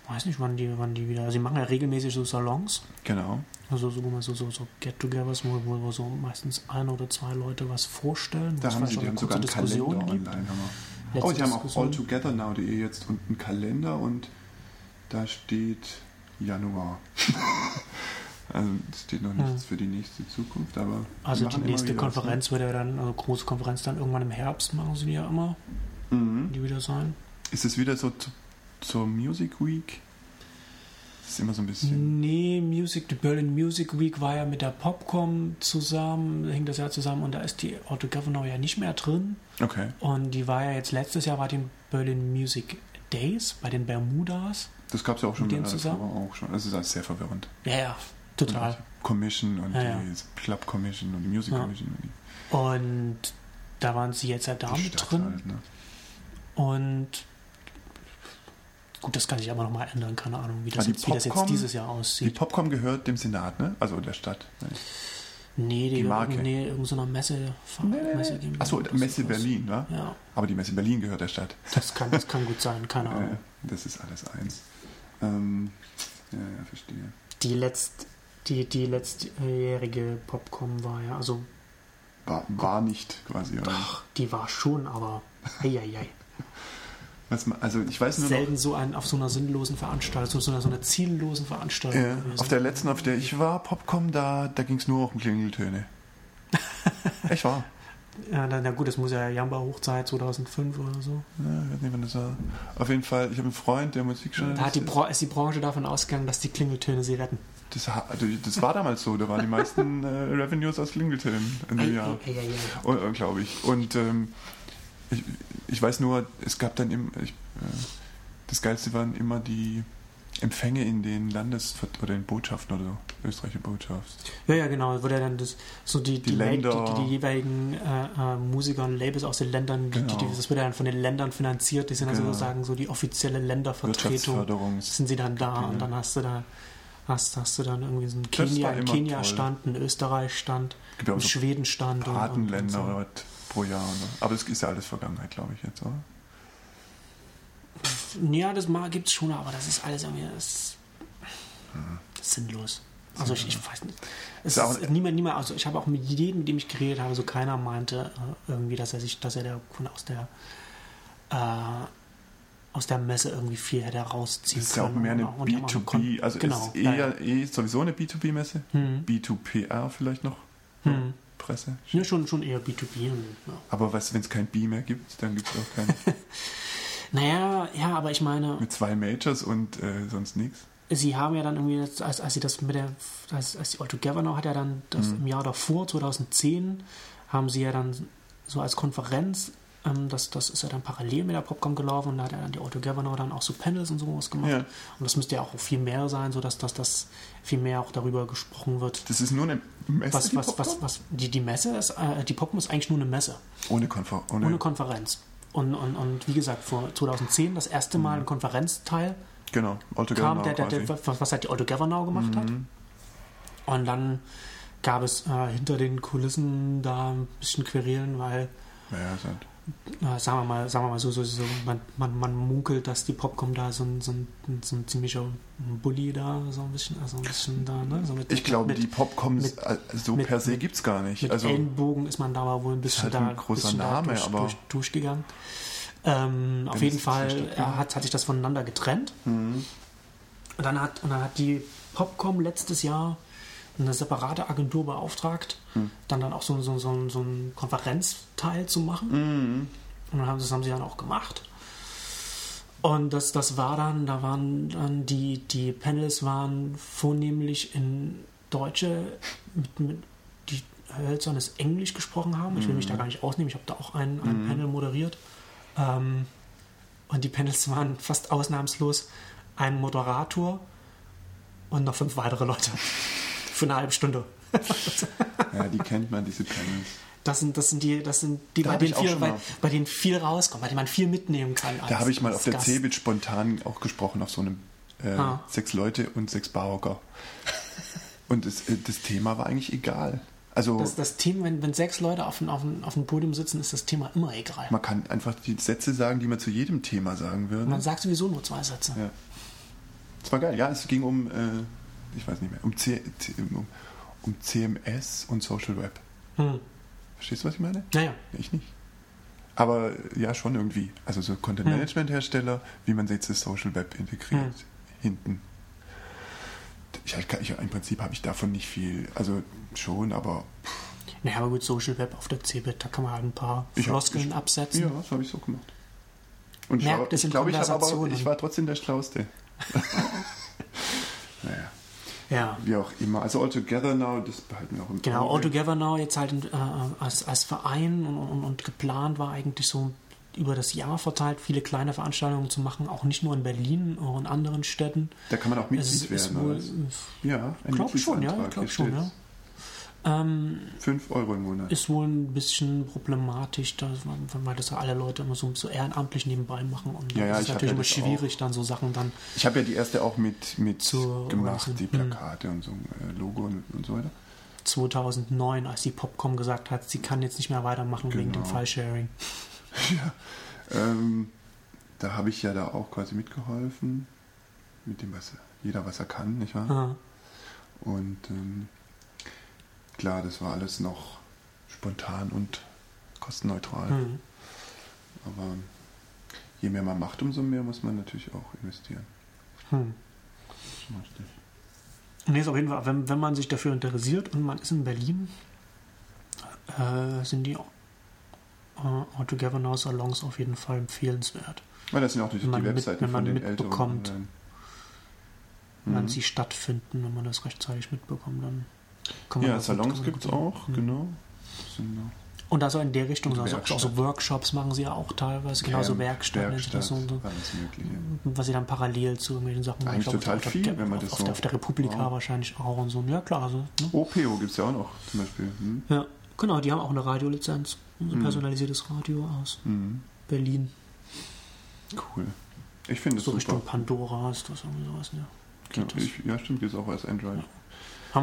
S1: weiß nicht, wann die, wann die wieder, also sie machen ja regelmäßig so Salons,
S2: Genau.
S1: also so, so, so, so Get-togethers, wo, wo, wo so meistens ein oder zwei Leute was vorstellen.
S2: Da haben sie,
S1: auch
S2: die haben sogar einen
S1: kurze
S2: Kalender
S1: Diskussion gibt.
S2: online. Haben Oh, die haben auch
S1: Diskussion.
S2: alltogethernow.de jetzt und einen Kalender und da steht Januar. also es steht noch nichts für die nächste Zukunft, aber
S1: Also die nächste
S2: was,
S1: Konferenz wird ja dann, also große Konferenz dann irgendwann im Herbst machen sie ja immer,
S2: Ne? Mhm.
S1: die wieder sein.
S2: Ist es wieder so zu, zur Music Week? Das ist immer so ein bisschen.
S1: Nee, Music, die Berlin Music Week war ja mit der Popcom zusammen, hing das ja zusammen und da ist die Otto Governor ja nicht mehr drin.
S2: Okay.
S1: Und die war ja jetzt letztes Jahr bei den Berlin Music Days, bei den Bermudas.
S2: Das gab es ja auch schon
S1: Mit denen
S2: äh,
S1: zusammen?
S2: auch schon. Das ist alles sehr verwirrend.
S1: Ja, ja, total.
S2: Und die Commission und
S1: Ja, ja.
S2: die Club Commission und die Music. Commission und
S1: Und da waren sie jetzt ja da mit drin.
S2: halt, ne?
S1: Und gut, das kann sich aber nochmal ändern, keine Ahnung, wie das,
S2: Ah, die
S1: jetzt, wie das jetzt dieses Jahr
S2: Die
S1: aussieht.
S2: Popcom gehört dem Senat, ne? Also der Stadt.
S1: nee, die,
S2: die Marke.
S1: Nee, irgendeiner Messe. Messe GmbH
S2: Achso, Messe. Berlin, wa?
S1: Ja,
S2: Aber die Messe Berlin gehört der Stadt.
S1: das kann, das kann gut sein, keine
S2: Äh,
S1: Ahnung.
S2: das ist alles eins. Ähm, ja, ja, verstehe.
S1: Die, letzt, die, die letztjährige Popcom war ja, also
S2: War, war nicht quasi. Oder?
S1: ach, die war schon, aber eieiei.
S2: Was also ich weiß nur noch,
S1: selten so ein, auf so einer sinnlosen Veranstaltung, so einer, so einer ziellosen Veranstaltung.
S2: äh, auf der letzten, auf der ich war, Popcom, da, da ging es nur um Klingeltöne. Echt wahr?
S1: ja, na, gut, das muss ja Jamba-Hochzeit 2005 oder so.
S2: Ja, ich weiß nicht, wann das war. Auf jeden Fall, ich habe einen Freund, der Musikjournalist
S1: Da hat die
S2: ist.
S1: Bra ist die Branche davon ausgegangen, dass die Klingeltöne sie retten.
S2: das, also das war damals so, da waren die meisten äh, Revenues aus Klingeltönen in dem Jahr. Äh, glaube ich. Und ähm, ich, ich weiß nur, es gab dann immer, ich, äh, das Geilste waren immer die Empfänge in den Landes- oder in Botschaften oder so, österreichische Botschaft.
S1: Ja, ja, genau. Wurde dann das, so die,
S2: Die
S1: die,
S2: Länder.
S1: die, die, jeweiligen äh, äh, Musiker und Labels aus den Ländern,
S2: Genau.
S1: das wird ja dann von den Ländern finanziert. Die sind
S2: Genau.
S1: dann sozusagen so die offizielle Ländervertretung. Sind sie dann da
S2: Dinge.
S1: und dann hast du da hast, hast du dann irgendwie so einen Kenia, Kenia-Stand, einen Österreich-Stand, einen Schweden-Stand und- und, und
S2: Patenländer
S1: so.
S2: Oder pro Jahr. Ne? Aber es ist ja alles Vergangenheit, glaube ich jetzt, oder?
S1: Ja, das mal gibt's schon, aber das ist alles irgendwie das
S2: Mhm.
S1: ist sinnlos. Also ich, ich weiß nicht. Es
S2: Ist auch-
S1: ist niemand, niemand, also ich habe auch mit jedem, mit dem ich geredet habe, so keiner meinte äh, irgendwie, dass er sich, dass er der Kunde aus der äh, aus der Messe irgendwie viel hätte rausziehen
S2: Das ist ja auch mehr eine
S1: Und- und die haben auch
S2: B2B,
S1: Kon-
S2: also
S1: genau,
S2: ist eher eh sowieso eine B2B-Messe.
S1: Hm.
S2: B2PR vielleicht noch,
S1: Hm.
S2: Presse.
S1: Ja, schon, schon eher B2B. Und, ja.
S2: Aber was, wenn es kein B mehr gibt, dann gibt es auch kein
S1: Naja, ja, aber ich meine,
S2: mit zwei Majors und äh, sonst nichts.
S1: sie haben ja dann irgendwie, als, als sie das mit der, als, als die All Together noch hat ja dann das
S2: Mhm.
S1: im Jahr davor, 2010, haben sie ja dann so als Konferenz, ähm, das, das ist ja dann parallel mit der Popcom gelaufen und da hat ja dann die All Together noch dann auch so Panels und sowas gemacht.
S2: Ja.
S1: Und das müsste ja auch viel mehr sein, sodass dass das viel mehr auch darüber gesprochen wird.
S2: Das ist nur eine Messe,
S1: Was,
S2: die
S1: was,
S2: Popcorn?
S1: was, was, die, die Messe ist, äh, die Popcom ist eigentlich nur eine Messe,
S2: Ohne, Konfer ohne,
S1: ohne Konferenz. Und, und, und wie gesagt, vor 2010 das erste Mal ein Konferenzteil
S2: Genau, Altogether
S1: kam, der, der, der, was, halt die Auto Now gemacht hat.
S2: Mhm.
S1: Und dann gab es äh, hinter den Kulissen da ein bisschen Querelen, weil,
S2: Ja,
S1: sagen wir mal, sagen wir mal so, so, so man, man, man munkelt, dass die Popcom da so ein, so ein, so ein ziemlicher Bully da, so ein bisschen, also ein bisschen da, ne? So mit,
S2: Ich glaube,
S1: mit,
S2: die Popcoms
S1: mit-
S2: äh, so per se gibt es gar nicht.
S1: mit
S2: Also,
S1: Ellenbogen ist man da aber wohl ein bisschen
S2: halt
S1: da,
S2: ein großer
S1: bisschen
S2: Name,
S1: da durch,
S2: aber-
S1: durch, durchgegangen. Ähm, auf jeden Fall hat, hat sich das voneinander getrennt.
S2: mhm.
S1: Und dann hat, und dann hat die Popcom letztes Jahr eine separate Agentur beauftragt,
S2: Hm.
S1: dann dann auch so, so, so, so einen Konferenzteil zu machen.
S2: Mhm.
S1: Und dann haben, das haben sie dann auch gemacht. Und das, das war dann, da waren dann die, die Panels waren vornehmlich in Deutsche, mit, mit, die hölzernes Englisch gesprochen haben. Ich will mich da gar nicht ausnehmen, ich habe da auch ein, ein Panel moderiert. Ähm, und die Panels waren fast ausnahmslos ein Moderator und noch fünf weitere Leute. Für eine halbe Stunde.
S2: ja, die kennt man, diese Panels.
S1: Das sind, das sind die, das sind die,
S2: Da
S1: bei denen, viel, bei, bei denen viel rauskommt, bei denen man viel mitnehmen kann.
S2: Da habe ich mal auf der. Cebit spontan auch gesprochen, auf so einem äh,
S1: Ah.
S2: sechs Leute und sechs Barhocker. Und das, äh, das Thema war eigentlich egal. Also
S1: Das, das Thema, wenn, wenn sechs Leute auf, dem- auf, dem- auf dem Podium sitzen, ist das Thema immer egal.
S2: man kann einfach die Sätze sagen, die man zu jedem Thema sagen würde.
S1: Man sagt sowieso nur zwei Sätze.
S2: Ja. Das war geil. Ja, es ging um, äh, ich weiß nicht mehr, um, C um, um CMS und Social Web.
S1: Hm.
S2: Verstehst du, was ich meine?
S1: Naja,
S2: Ich nicht. Aber ja, schon irgendwie. Also so Content
S1: Hm.
S2: Management Hersteller, wie man jetzt das Social Web integriert.
S1: Hm.
S2: Hinten. Ich, ich, ich, Im Prinzip habe ich davon nicht viel. Also schon, aber
S1: naja, aber gut, Social Web auf der CeBIT, da kann man halt ein paar
S2: Ich hab-
S1: Floskeln
S2: ich-
S1: absetzen.
S2: ja, das habe ich so gemacht. Und ich,
S1: Merkt
S2: war, ich glaube, ich, hab aber, ich war trotzdem der Schlauste. naja,
S1: Ja.
S2: wie auch immer. Also Altogether Now, das behalten wir auch im
S1: Genau,
S2: Auge.
S1: All Together Now jetzt halt äh, als, als Verein und, und, und geplant war eigentlich so über das Jahr verteilt viele kleine Veranstaltungen zu machen, auch nicht nur in Berlin, auch in anderen Städten.
S2: Da kann man auch
S1: Es
S2: Mitglied
S1: ist
S2: werden.
S1: wohl,
S2: oder was? Ja, ein
S1: glaube schon, ja,
S2: Mitgliedsantrag.
S1: glaube schon, ja. Ähm,
S2: 5 Euro im Monat.
S1: ist wohl ein bisschen problematisch, dass weil das ja alle Leute immer so, so ehrenamtlich nebenbei machen und
S2: Ja, ja,
S1: ist natürlich
S2: ja
S1: immer schwierig, dann so Sachen dann
S2: Ich habe ja die erste auch mit, mit
S1: Zu
S2: gemacht, die Plakate und so, äh, Logo und, und so weiter.
S1: 2009, als die Popcom gesagt hat, sie kann jetzt nicht mehr weitermachen wegen dem
S2: Genau.
S1: File-Sharing.
S2: Ähm, da habe ich ja da auch quasi mitgeholfen, mit dem, was jeder was er kann, nicht wahr?
S1: Ah,
S2: Und ähm, klar, das war alles noch spontan und kostenneutral.
S1: hm.
S2: Aber je mehr man macht, umso mehr muss man natürlich auch investieren.
S1: Hm. Nee, ist auf jeden Fall, wenn, wenn man sich dafür interessiert und man ist in Berlin, äh, sind die äh, All Together Now Salons auf jeden Fall empfehlenswert.
S2: Weil das sind auch die,
S1: Wenn man
S2: die
S1: mit-
S2: Webseiten
S1: wenn man
S2: von den Älteren.
S1: mitbekommt.
S2: äh,
S1: wann
S2: Mhm.
S1: sie stattfinden, wenn man das rechtzeitig mitbekommt. Dann man
S2: Ja, Salons gibt es auch,
S1: Mhm.
S2: genau.
S1: Und also in der Richtung, also auch so
S2: Werkstatt.
S1: Workshops machen sie ja auch teilweise, genauso
S2: Camp,
S1: Werkstatt, nennt sich das so, was sie dann parallel zu irgendwelchen Sachen machen.
S2: Eigentlich total
S1: auf der-
S2: viel, wenn man das
S1: auf,
S2: so-
S1: der, auf der Republika
S2: Ja.
S1: wahrscheinlich auch und so. Ja, klar. Also, ne?
S2: OPO gibt es ja auch noch zum Beispiel. Hm?
S1: Ja, genau, die haben auch eine Radiolizenz. So ein
S2: Mhm.
S1: personalisiertes Radio aus
S2: Mhm.
S1: Berlin.
S2: Cool. Ich finde es
S1: So
S2: super.
S1: Richtung Pandora ist das irgendwie sowas. Ja.
S2: Ja,
S1: das.
S2: ich, ja, stimmt, jetzt auch als Android.
S1: Haben,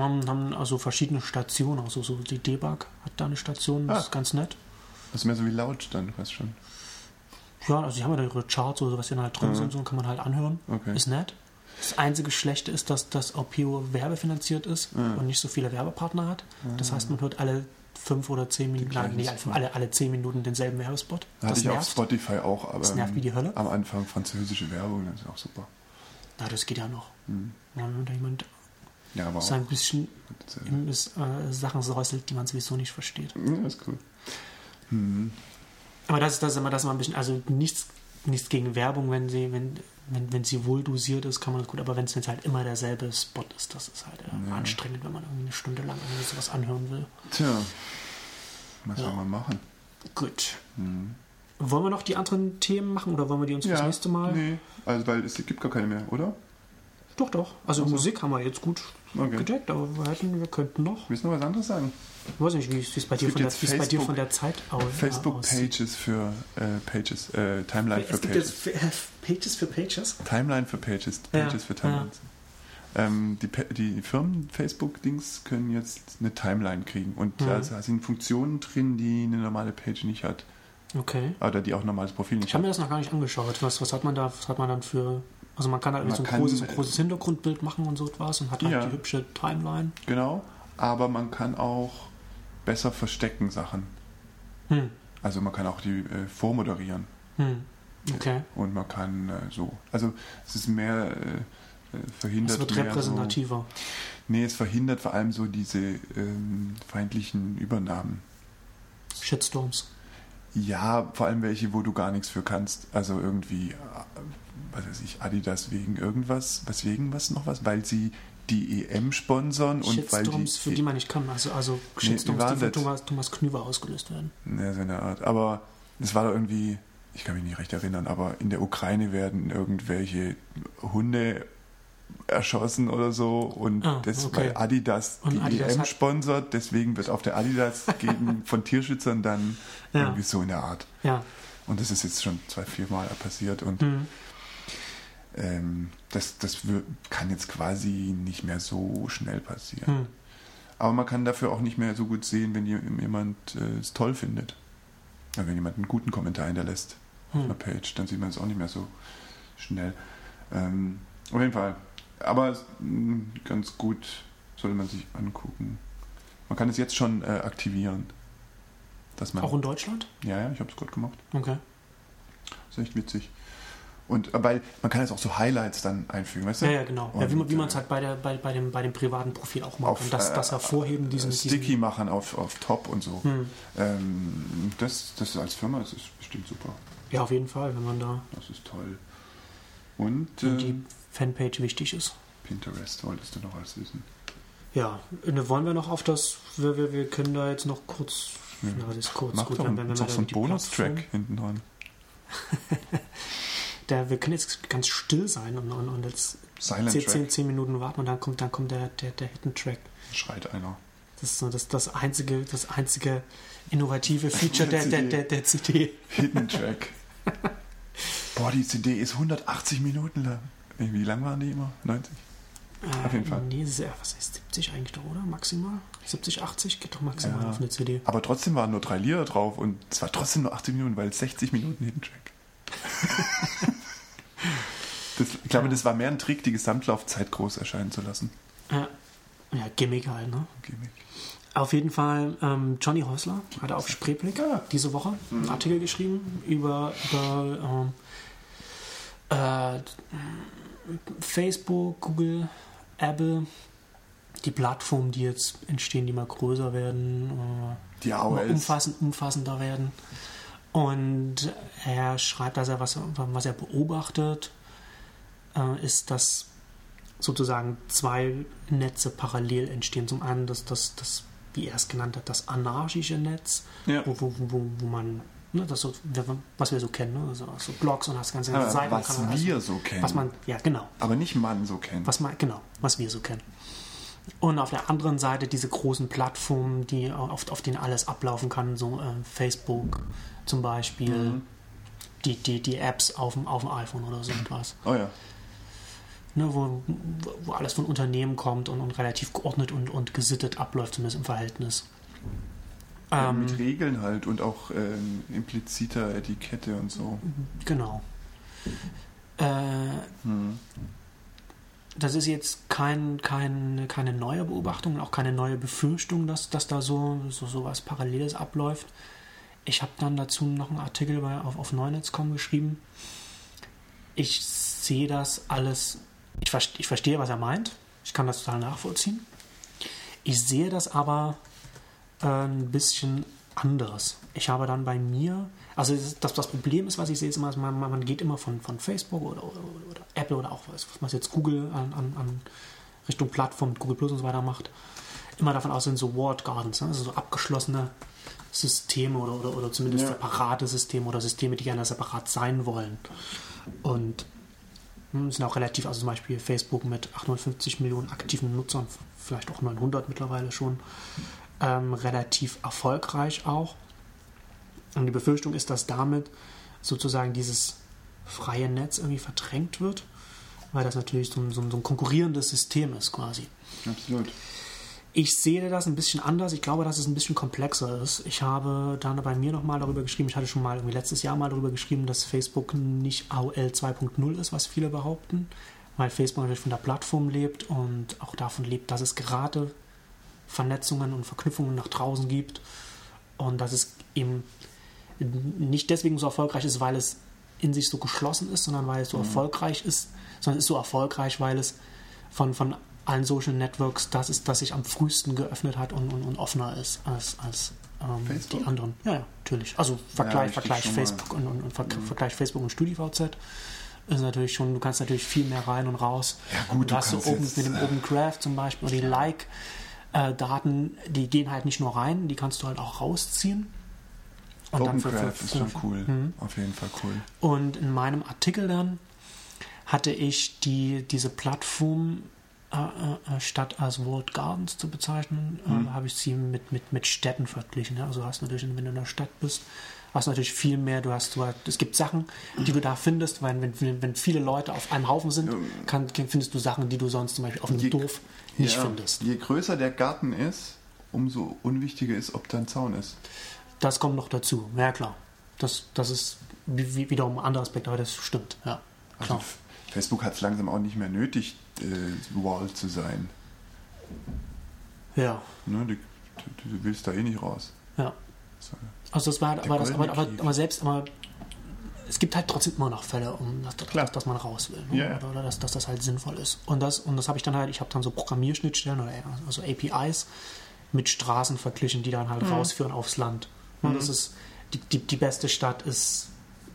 S1: haben, haben also verschiedene Stationen, also so die Debug hat da eine Station, das
S2: Ah.
S1: ist ganz nett.
S2: Das ist mehr so wie laut dann, weißt schon.
S1: Ja, also die haben ja da ihre Charts oder was die dann halt drin
S2: Mhm.
S1: sind, so kann man halt anhören.
S2: Okay.
S1: Ist nett. Das einzige Schlechte ist, dass das OPO werbefinanziert ist
S2: Mhm.
S1: und nicht so viele Werbepartner hat. Das heißt, man hört alle fünf oder zehn Minuten, nein, nee, alle, alle, alle zehn Minuten denselben Werbespot.
S2: Hatte
S1: Das
S2: ich auf
S1: nervt.
S2: Spotify auch, aber
S1: Das nervt wie die Hölle.
S2: am Anfang französische Werbung, das ist auch super.
S1: Na, das geht ja noch.
S2: Mhm.
S1: Wenn da jemand
S2: Ja, aber
S1: so ein bisschen
S2: äh,
S1: äh, Sachen säuselt, die man sowieso nicht versteht.
S2: ja, ist cool. Mhm.
S1: Aber das, das ist immer das immer ein bisschen, also nichts, nichts gegen Werbung, wenn sie, wenn, wenn, wenn sie wohl dosiert ist, kann man das gut, aber wenn es jetzt halt immer derselbe Spot ist, das ist halt äh,
S2: Ja.
S1: anstrengend, wenn man irgendwie eine Stunde lang irgendwie sowas anhören will.
S2: Tja, was
S1: Ja.
S2: soll man machen?
S1: Gut.
S2: Mhm.
S1: Wollen wir noch die anderen Themen machen oder wollen wir die uns fürs nächste Mal?
S2: Nee, also weil es gibt gar keine mehr, oder?
S1: Doch, doch. Also
S2: Ach so.
S1: Musik haben wir jetzt gut
S2: Okay.
S1: gedeckt, aber wir, hätten, wir könnten noch.
S2: Willst du noch was anderes sagen?
S1: Ich weiß nicht, wie es bei, dir von der- bei dir
S2: Facebook-
S1: von der Zeit au- aussieht.
S2: Facebook-Pages für äh, Pages, äh, Timeline für Pages.
S1: Pages für Pages.
S2: Timeline für Pages,
S1: Ja,
S2: Pages für Timelines. Ähm, die, die Firmen Facebook-Dings können jetzt eine Timeline kriegen und
S1: Mhm.
S2: da sind Funktionen drin, die eine normale Page nicht hat.
S1: Okay.
S2: Oder die auch ein normales Profil nicht
S1: Ich habe
S2: hat.
S1: mir das noch gar nicht angeschaut. Was, was hat man da, was hat man dann für. Also man kann halt
S2: Man
S1: so ein
S2: kann,
S1: großes,
S2: äh,
S1: großes Hintergrundbild machen und so etwas und hat halt
S2: Ja.
S1: die hübsche Timeline.
S2: Genau, aber man kann auch besser verstecken Sachen.
S1: Hm.
S2: Also man kann auch die äh, vormoderieren
S1: Hm. Okay.
S2: und man kann äh, so. Also es ist mehr äh, äh, verhindert
S1: Es wird repräsentativer.
S2: So, nee, es verhindert vor allem so diese ähm, feindlichen Übernahmen.
S1: Shitstorms.
S2: Ja, vor allem welche, wo du gar nichts für kannst. Also irgendwie, äh, was weiß ich, Adidas wegen irgendwas, was wegen was noch was, weil sie die EM sponsern und weil die,
S1: für die man nicht kann. Also, also Shitstorms,
S2: waren
S1: die von? Thomas, Thomas Knüver ausgelöst werden.
S2: Ja, so eine Art. Aber es war doch irgendwie, ich kann mich nicht recht erinnern, aber in der Ukraine werden irgendwelche Hunde erschossen oder so und
S1: Ah,
S2: das,
S1: okay.
S2: weil Adidas
S1: Und
S2: die
S1: Adidas
S2: EM sponsert, deswegen wird auf der Adidas gegen, von Tierschützern dann
S1: Ja.
S2: irgendwie so in der Art.
S1: Ja.
S2: Und das ist jetzt schon zwei, vier Mal passiert und
S1: Hm.
S2: Ähm, das, das kann jetzt quasi nicht mehr so schnell passieren.
S1: Hm.
S2: Aber man kann dafür auch nicht mehr so gut sehen, wenn jem- jemand äh, es toll findet. Ja, wenn jemand einen guten Kommentar hinterlässt auf einer
S1: Hm.
S2: Page, dann sieht man es auch nicht mehr so schnell. Ähm, auf jeden Fall. Aber mh, ganz gut sollte man sich angucken. Man kann es jetzt schon äh, aktivieren. Dass man,
S1: Auch in Deutschland?
S2: ja, ja, ich habe es gerade gemacht.
S1: Okay.
S2: ist echt witzig. Und äh, weil man kann jetzt auch so Highlights dann einfügen, weißt du?
S1: Ja, ja, genau. ja, wie man
S2: Und,
S1: wie man es
S2: äh,
S1: halt bei, der, bei, bei, dem, bei dem privaten Profil auch macht.
S2: auf,
S1: und das,
S2: äh,
S1: das Hervorheben diesen.
S2: Sticky
S1: diesen
S2: machen auf, auf Top und so.
S1: hm.
S2: Ähm, das, das als Firma das ist bestimmt super.
S1: Ja, auf jeden Fall, wenn man da
S2: Das ist toll. Und
S1: wenn
S2: äh,
S1: die Fanpage wichtig ist.
S2: Pinterest wolltest du noch alles wissen.
S1: Ja, ne, wollen wir noch auf das, wir, wir, wir können da jetzt noch kurz,
S2: Ja.
S1: na, das ist kurz,
S2: Mach
S1: gut,
S2: doch einen,
S1: wenn, wenn
S2: noch
S1: wir
S2: so einen Bonustrack hinten dran.
S1: Da, wir können jetzt ganz still sein und, und, und jetzt
S2: Silent
S1: 10,
S2: Track.
S1: 10, 10 Minuten warten und dann kommt, dann kommt der, der, der Hidden Track.
S2: Schreit einer.
S1: Das ist so das, das, einzige, das einzige innovative Feature der, der, der, der CD.
S2: Hidden Track. Boah, die CD ist 180 Minuten lang. Wie lang waren die immer? 90? Auf jeden Fall.
S1: Äh, Nee, ist was ist 70 eigentlich doch, oder? Maximal? 70, 80 geht doch maximal
S2: Ja.
S1: auf eine CD.
S2: Aber trotzdem waren nur drei Lieder drauf und es war trotzdem nur 80 Minuten, weil es 60 Minuten Hidden Track. das, ich glaube, das war mehr ein Trick, die Gesamtlaufzeit groß erscheinen zu lassen.
S1: Ja, ja Gimmick halt, ne?
S2: Gimmick.
S1: Auf jeden Fall, ähm, Johnny Häusler hat auf Spreeblick diese Woche einen Artikel geschrieben über, über ähm, äh, Facebook, Google, Apple, die Plattformen, die jetzt entstehen, die mal größer werden, äh,
S2: Die AOLs.
S1: umfassend, umfassender werden. Und er schreibt, dass er was, was er beobachtet, äh, ist, dass sozusagen zwei Netze parallel entstehen. Zum einen das, das, das wie er es genannt hat, das anarchische Netz,
S2: Ja.
S1: wo, wo, wo, wo man, ne, das so, was wir so kennen, ne, so, so Blogs und das ganze
S2: Aber
S1: Seiten.
S2: was
S1: kann man alles-
S2: wir so kennen.
S1: was man, ja genau,
S2: aber nicht Mann so kennt.
S1: was man, genau, was wir so kennen. Und auf der anderen Seite diese großen Plattformen, die auf, auf denen alles ablaufen kann, so äh, Facebook zum Beispiel,
S2: Mhm.
S1: die, die, die Apps auf dem, auf dem iPhone oder so etwas.
S2: Oh ja.
S1: Ne, wo, wo alles von Unternehmen kommt und, und relativ geordnet und, und gesittet abläuft, zumindest im Verhältnis.
S2: Ja,
S1: Ähm,
S2: mit Regeln halt und auch ähm, impliziter Etikette und so.
S1: genau. Äh,
S2: Hm.
S1: das ist jetzt kein, kein, keine neue Beobachtung und auch keine neue Befürchtung, dass, dass da so, so, so was Paralleles abläuft. Ich habe dann dazu noch einen Artikel bei, auf, auf Neunetz.com geschrieben. Ich sehe das alles, ich, verste- ich verstehe, was er meint. Ich kann das total nachvollziehen. Ich sehe das aber äh, ein bisschen anders. Ich habe dann bei mir, also das, das Problem ist, was ich sehe, ist immer, man, man geht immer von, von Facebook oder, oder, oder Apple oder auch was, was jetzt Google an, an, an Richtung Plattform, Google Plus und so weiter macht, immer davon aus, sind so Walled Gardens, ne? also so abgeschlossene Systeme oder, oder, oder zumindest
S2: Ja.
S1: separate Systeme oder Systeme, die gerne separat sein wollen. Und hm, sind auch relativ, also zum Beispiel Facebook mit 850 Millionen aktiven Nutzern, vielleicht auch 900 mittlerweile schon, ähm, relativ erfolgreich auch. Und die Befürchtung ist, dass damit sozusagen dieses freie Netz irgendwie verdrängt wird, weil das natürlich so, so, so ein konkurrierendes System ist quasi.
S2: Absolut.
S1: Ich sehe das ein bisschen anders. Ich glaube, dass es ein bisschen komplexer ist. Ich habe dann bei mir nochmal darüber geschrieben, ich hatte schon mal irgendwie letztes Jahr mal darüber geschrieben, dass Facebook nicht AOL 2.0 ist, was viele behaupten, weil Facebook natürlich von der Plattform lebt und auch davon lebt, dass es gerade Vernetzungen und Verknüpfungen nach draußen gibt und dass es eben nicht deswegen so erfolgreich ist, weil es in sich so geschlossen ist, sondern weil es so erfolgreich ist, sondern es ist so erfolgreich, weil es von, von allen Social Networks das ist, das sich am frühesten geöffnet hat und, und, und offener ist als, als ähm, die anderen. Ja, ja, natürlich. Also
S2: Ja,
S1: Vergleich,
S2: richtig
S1: Vergleich. Facebook und, und, und Ver Vergleich Facebook und StudiVZ ist natürlich schon, du kannst natürlich viel mehr rein und raus.
S2: Ja, gut,
S1: Und
S2: du
S1: hast so
S2: kannst
S1: oben mit dem
S2: äh,
S1: Open Graph zum Beispiel oder die Like-Daten, die gehen halt nicht nur rein, die kannst du halt auch rausziehen. Und dann für- für-
S2: OpenCraft ist schon cool.
S1: Mhm.
S2: Auf jeden Fall cool.
S1: Und in meinem Artikel dann hatte ich die, diese Plattform, äh, äh, statt als World Gardens zu bezeichnen,
S2: Mhm.
S1: äh, habe ich sie mit, mit, mit Städten verglichen. Ja? Also du hast natürlich, wenn du in der Stadt bist, hast du natürlich viel mehr, du hast, du hast es gibt Sachen, die du da findest, weil wenn, wenn viele Leute auf einem Haufen sind, kann, findest du Sachen, die du sonst zum Beispiel auf
S2: Je-
S1: Dorf nicht
S2: ja,
S1: findest.
S2: Je größer der Garten ist, umso unwichtiger ist, ob da ein Zaun ist.
S1: Das kommt noch dazu, ja klar. Das, das ist wie, wie, wiederum ein anderer Aspekt, aber das stimmt, ja.
S2: Also
S1: Klar.
S2: F- Facebook hat es langsam auch nicht mehr nötig, äh, Wall zu sein.
S1: Ja,
S2: Ne? Du, du, du willst da eh nicht raus.
S1: ja.
S2: So.
S1: Also das war, aber, das, aber, aber, aber selbst aber es gibt halt trotzdem immer noch Fälle, um dass,
S2: Klar.
S1: dass, dass man raus will. Ne?
S2: Ja, ja.
S1: Oder, oder dass, dass das halt sinnvoll ist. Und das, und das habe ich dann halt, ich habe dann so Programmierschnittstellen oder also APIs mit Straßen verglichen, die dann
S2: Mhm.
S1: halt rausführen aufs Land. Und das ist die, die, die beste Stadt ist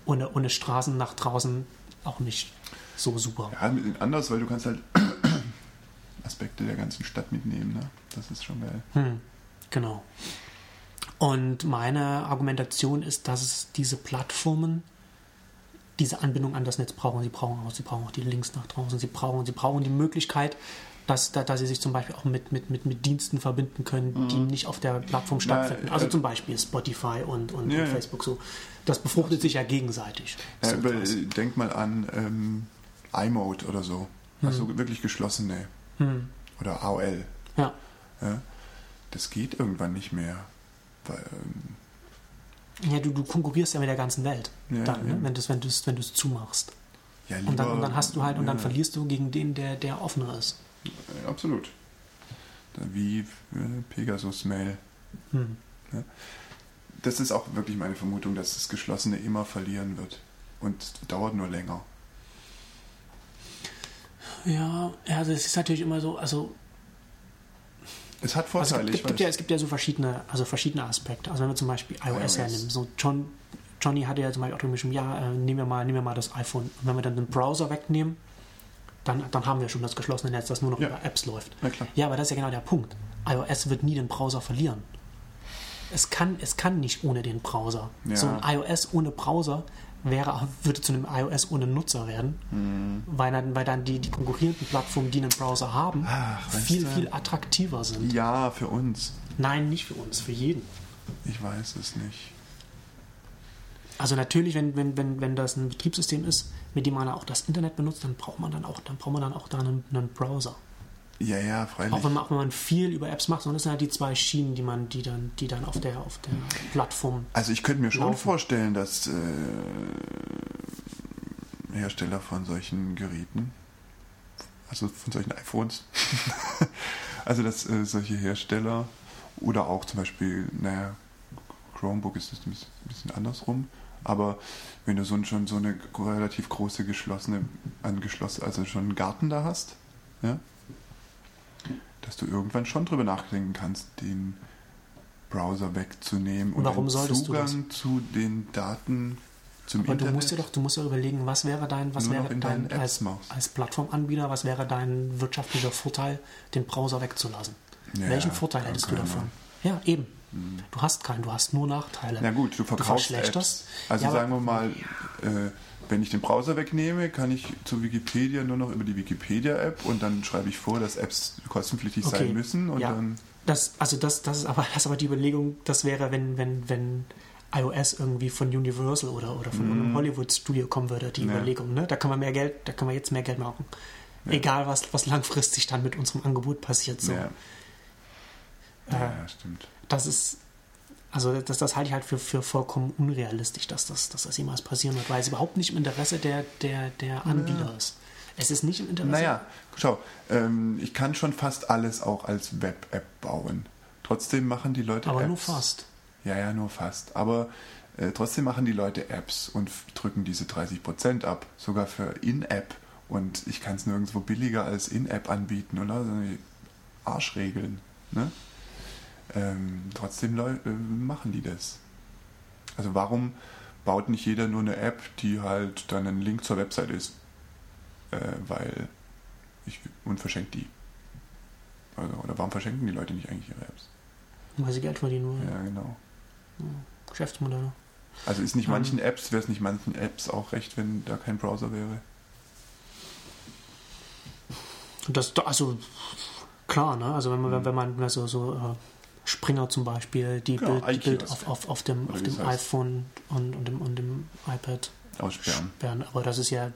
S1: ohne, ohne Straßen nach draußen auch nicht so super.
S2: Ja, anders, weil du kannst halt Aspekte der ganzen Stadt mitnehmen. Ne? Das ist schon geil.
S1: Hm, genau. Und meine Argumentation ist, dass es diese Plattformen diese Anbindung an das Netz brauchen. Sie brauchen auch, sie brauchen auch die Links nach draußen. Sie brauchen, sie brauchen die Möglichkeit, dass, dass, dass sie sich zum Beispiel auch mit, mit, mit, mit Diensten verbinden können, die nicht auf der Plattform stattfinden.
S2: äh,
S1: also
S2: äh,
S1: zum Beispiel Spotify und, und,
S2: Ja,
S1: und. Facebook so. Das befruchtet sich ja gegenseitig.
S2: Ja,
S1: So
S2: äh, denk mal an ähm, iMode oder so. Also wirklich geschlossene.
S1: Hm.
S2: Oder AOL.
S1: Ja.
S2: Ja? Das geht irgendwann nicht mehr. Weil, ähm,
S1: ja, du, du konkurrierst ja mit der ganzen Welt,
S2: Ja,
S1: dann, ne? wenn du es wenn du's, wenn du's zumachst.
S2: ja,
S1: Und dann,
S2: lieber-
S1: und dann hast du halt, und dann verlierst du gegen den, der, der offener ist.
S2: Absolut. Wie äh, Pegasus Mail.
S1: Hm.
S2: Das ist auch wirklich meine Vermutung, dass das Geschlossene immer verlieren wird. Und dauert nur länger.
S1: Ja, ja, also es ist natürlich immer so, also,
S2: Es hat
S1: also es,
S2: Vorteile,
S1: gibt,
S2: ich
S1: es, gibt
S2: weiß.
S1: ja, es gibt ja so verschiedene, also verschiedene Aspekte. Also wenn wir zum Beispiel iOS,
S2: iOS.
S1: hernehmen, so John, Johnny hatte ja zum Beispiel auch geschrieben, ja, äh, nehmen wir mal, nehmen wir mal das iPhone. Und wenn wir dann den Browser wegnehmen, dann, dann haben wir schon das geschlossene Netz, das nur noch
S2: Ja.
S1: über Apps läuft. Ja, aber das ist ja genau der Punkt. iOS wird nie den Browser verlieren. Es kann, es kann nicht ohne den Browser.
S2: Ja.
S1: So ein iOS ohne Browser wäre, würde zu einem iOS ohne Nutzer werden,
S2: Mhm.
S1: weil dann, weil dann die, die konkurrierenden Plattformen, die einen Browser haben,
S2: Ach,
S1: viel,
S2: du.
S1: viel attraktiver sind.
S2: Ja, für uns.
S1: Nein, nicht für uns, für jeden.
S2: Ich weiß es nicht.
S1: Also natürlich, wenn, wenn, wenn, wenn das ein Betriebssystem ist, mit dem man auch das Internet benutzt, dann braucht man dann auch, dann braucht man dann auch da einen, einen Browser.
S2: Ja, ja, freilich.
S1: Auch wenn man, auch wenn man viel über Apps macht, sondern das sind halt die zwei Schienen, die man, die dann, die dann auf der, auf der Plattform.
S2: Also ich könnte mir schon
S1: laufen.
S2: vorstellen, dass äh, Hersteller von solchen Geräten, also von solchen iPhones, also dass äh, solche Hersteller oder auch zum Beispiel, naja, Chromebook ist das ein bisschen, andersrum, aber wenn du so ein, schon so eine relativ große geschlossene, angeschlossen, also schon einen Garten da hast, ja, dass du irgendwann schon drüber nachdenken kannst, den Browser wegzunehmen und
S1: Warum solltest du
S2: Zugang zu den Daten zum
S1: Aber du
S2: Internet.
S1: musst dir doch, du musst ja überlegen, was wäre dein, was wäre dein als, als Plattformanbieter, was wäre dein wirtschaftlicher Vorteil, den Browser wegzulassen?
S2: Ja,
S1: Welchen Vorteil hättest du davon? Ja, eben. Du hast keinen, du hast nur Nachteile.
S2: Na gut, du verkaufst
S1: verschlechterst.
S2: Apps. Also
S1: Ja,
S2: sagen wir mal, äh, wenn ich den Browser wegnehme, kann ich zu Wikipedia nur noch über die Wikipedia-App und dann schreibe ich vor, dass Apps kostenpflichtig
S1: Okay.
S2: sein müssen und
S1: Ja.
S2: dann
S1: Das, also das, das ist aber das ist aber die Überlegung, das wäre, wenn, wenn, wenn iOS irgendwie von Universal oder, oder von einem Hollywood-Studio kommen würde, die.
S2: Ja.
S1: Überlegung, ne? Da können wir mehr Geld, da können wir jetzt mehr Geld machen. Egal was, was langfristig dann mit unserem Angebot passiert. So.
S2: ja.
S1: Äh,
S2: Ja, ja, stimmt.
S1: Das ist, also das, das halte ich halt für, für vollkommen unrealistisch, dass das, dass das jemals passieren wird, weil es überhaupt nicht im Interesse der, der, der Anbieter ist. Es ist nicht im Interesse.
S2: Naja, schau, ähm, ich kann schon fast alles auch als Web-App bauen. Trotzdem machen die Leute
S1: aber
S2: Apps.
S1: nur fast.
S2: Ja, ja, nur fast. Aber äh, trotzdem machen die Leute Apps und drücken diese 30% ab, sogar für In-App. Und ich kann es nirgendwo billiger als In-App anbieten, oder? So eine Arschregeln. Ne? Ähm, trotzdem äh, machen die das. Also warum baut nicht jeder nur eine App, die halt dann ein Link zur Website ist? Äh, weil ich und verschenkt die. Also, oder warum verschenken die Leute nicht eigentlich ihre Apps?
S1: Weil sie Geld verdienen wollen.
S2: Ja, genau.
S1: Geschäftsmodelle.
S2: Also ist nicht
S1: Ähm.
S2: manchen Apps, wäre es nicht manchen Apps auch recht, wenn da kein Browser wäre?
S1: Das, also klar, ne? Also wenn man, wenn man so, so äh, Springer zum Beispiel, die
S2: Genau,
S1: Bild, die Bild auf, auf, auf dem,
S2: Oder
S1: auf dem iPhone und, und, dem, und dem iPad
S2: Aussperren.
S1: sperren. Aber das ist ja,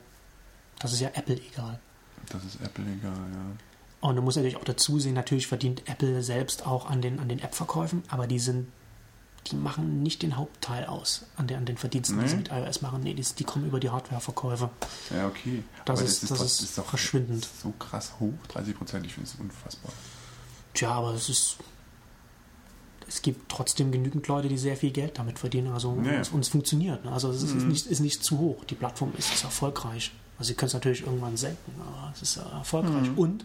S1: das ist ja Apple egal.
S2: Das ist Apple egal, ja.
S1: Und du musst natürlich auch dazu sehen, natürlich verdient Apple selbst auch an den, an den App-Verkäufen, aber die sind, die machen nicht den Hauptteil aus an, den, an den Verdiensten, die sie
S2: Nee.
S1: mit iOS machen. Nee, die, die kommen über die Hardware-Verkäufe.
S2: Ja, okay.
S1: Das
S2: Aber
S1: ist- das
S2: trotz-
S1: ist verschwindend.
S2: so krass hoch, 30 Prozent, ich finde es unfassbar.
S1: Tja, aber es ist. Es gibt trotzdem genügend Leute, die sehr viel Geld damit verdienen. Also
S2: Ja.
S1: und, es, und es funktioniert. ne? Also es ist,
S2: Mhm.
S1: nicht, ist nicht zu hoch. Die Plattform ist, ist erfolgreich. Also sie können es natürlich irgendwann senken, aber es ist äh, erfolgreich.
S2: Mhm.
S1: Und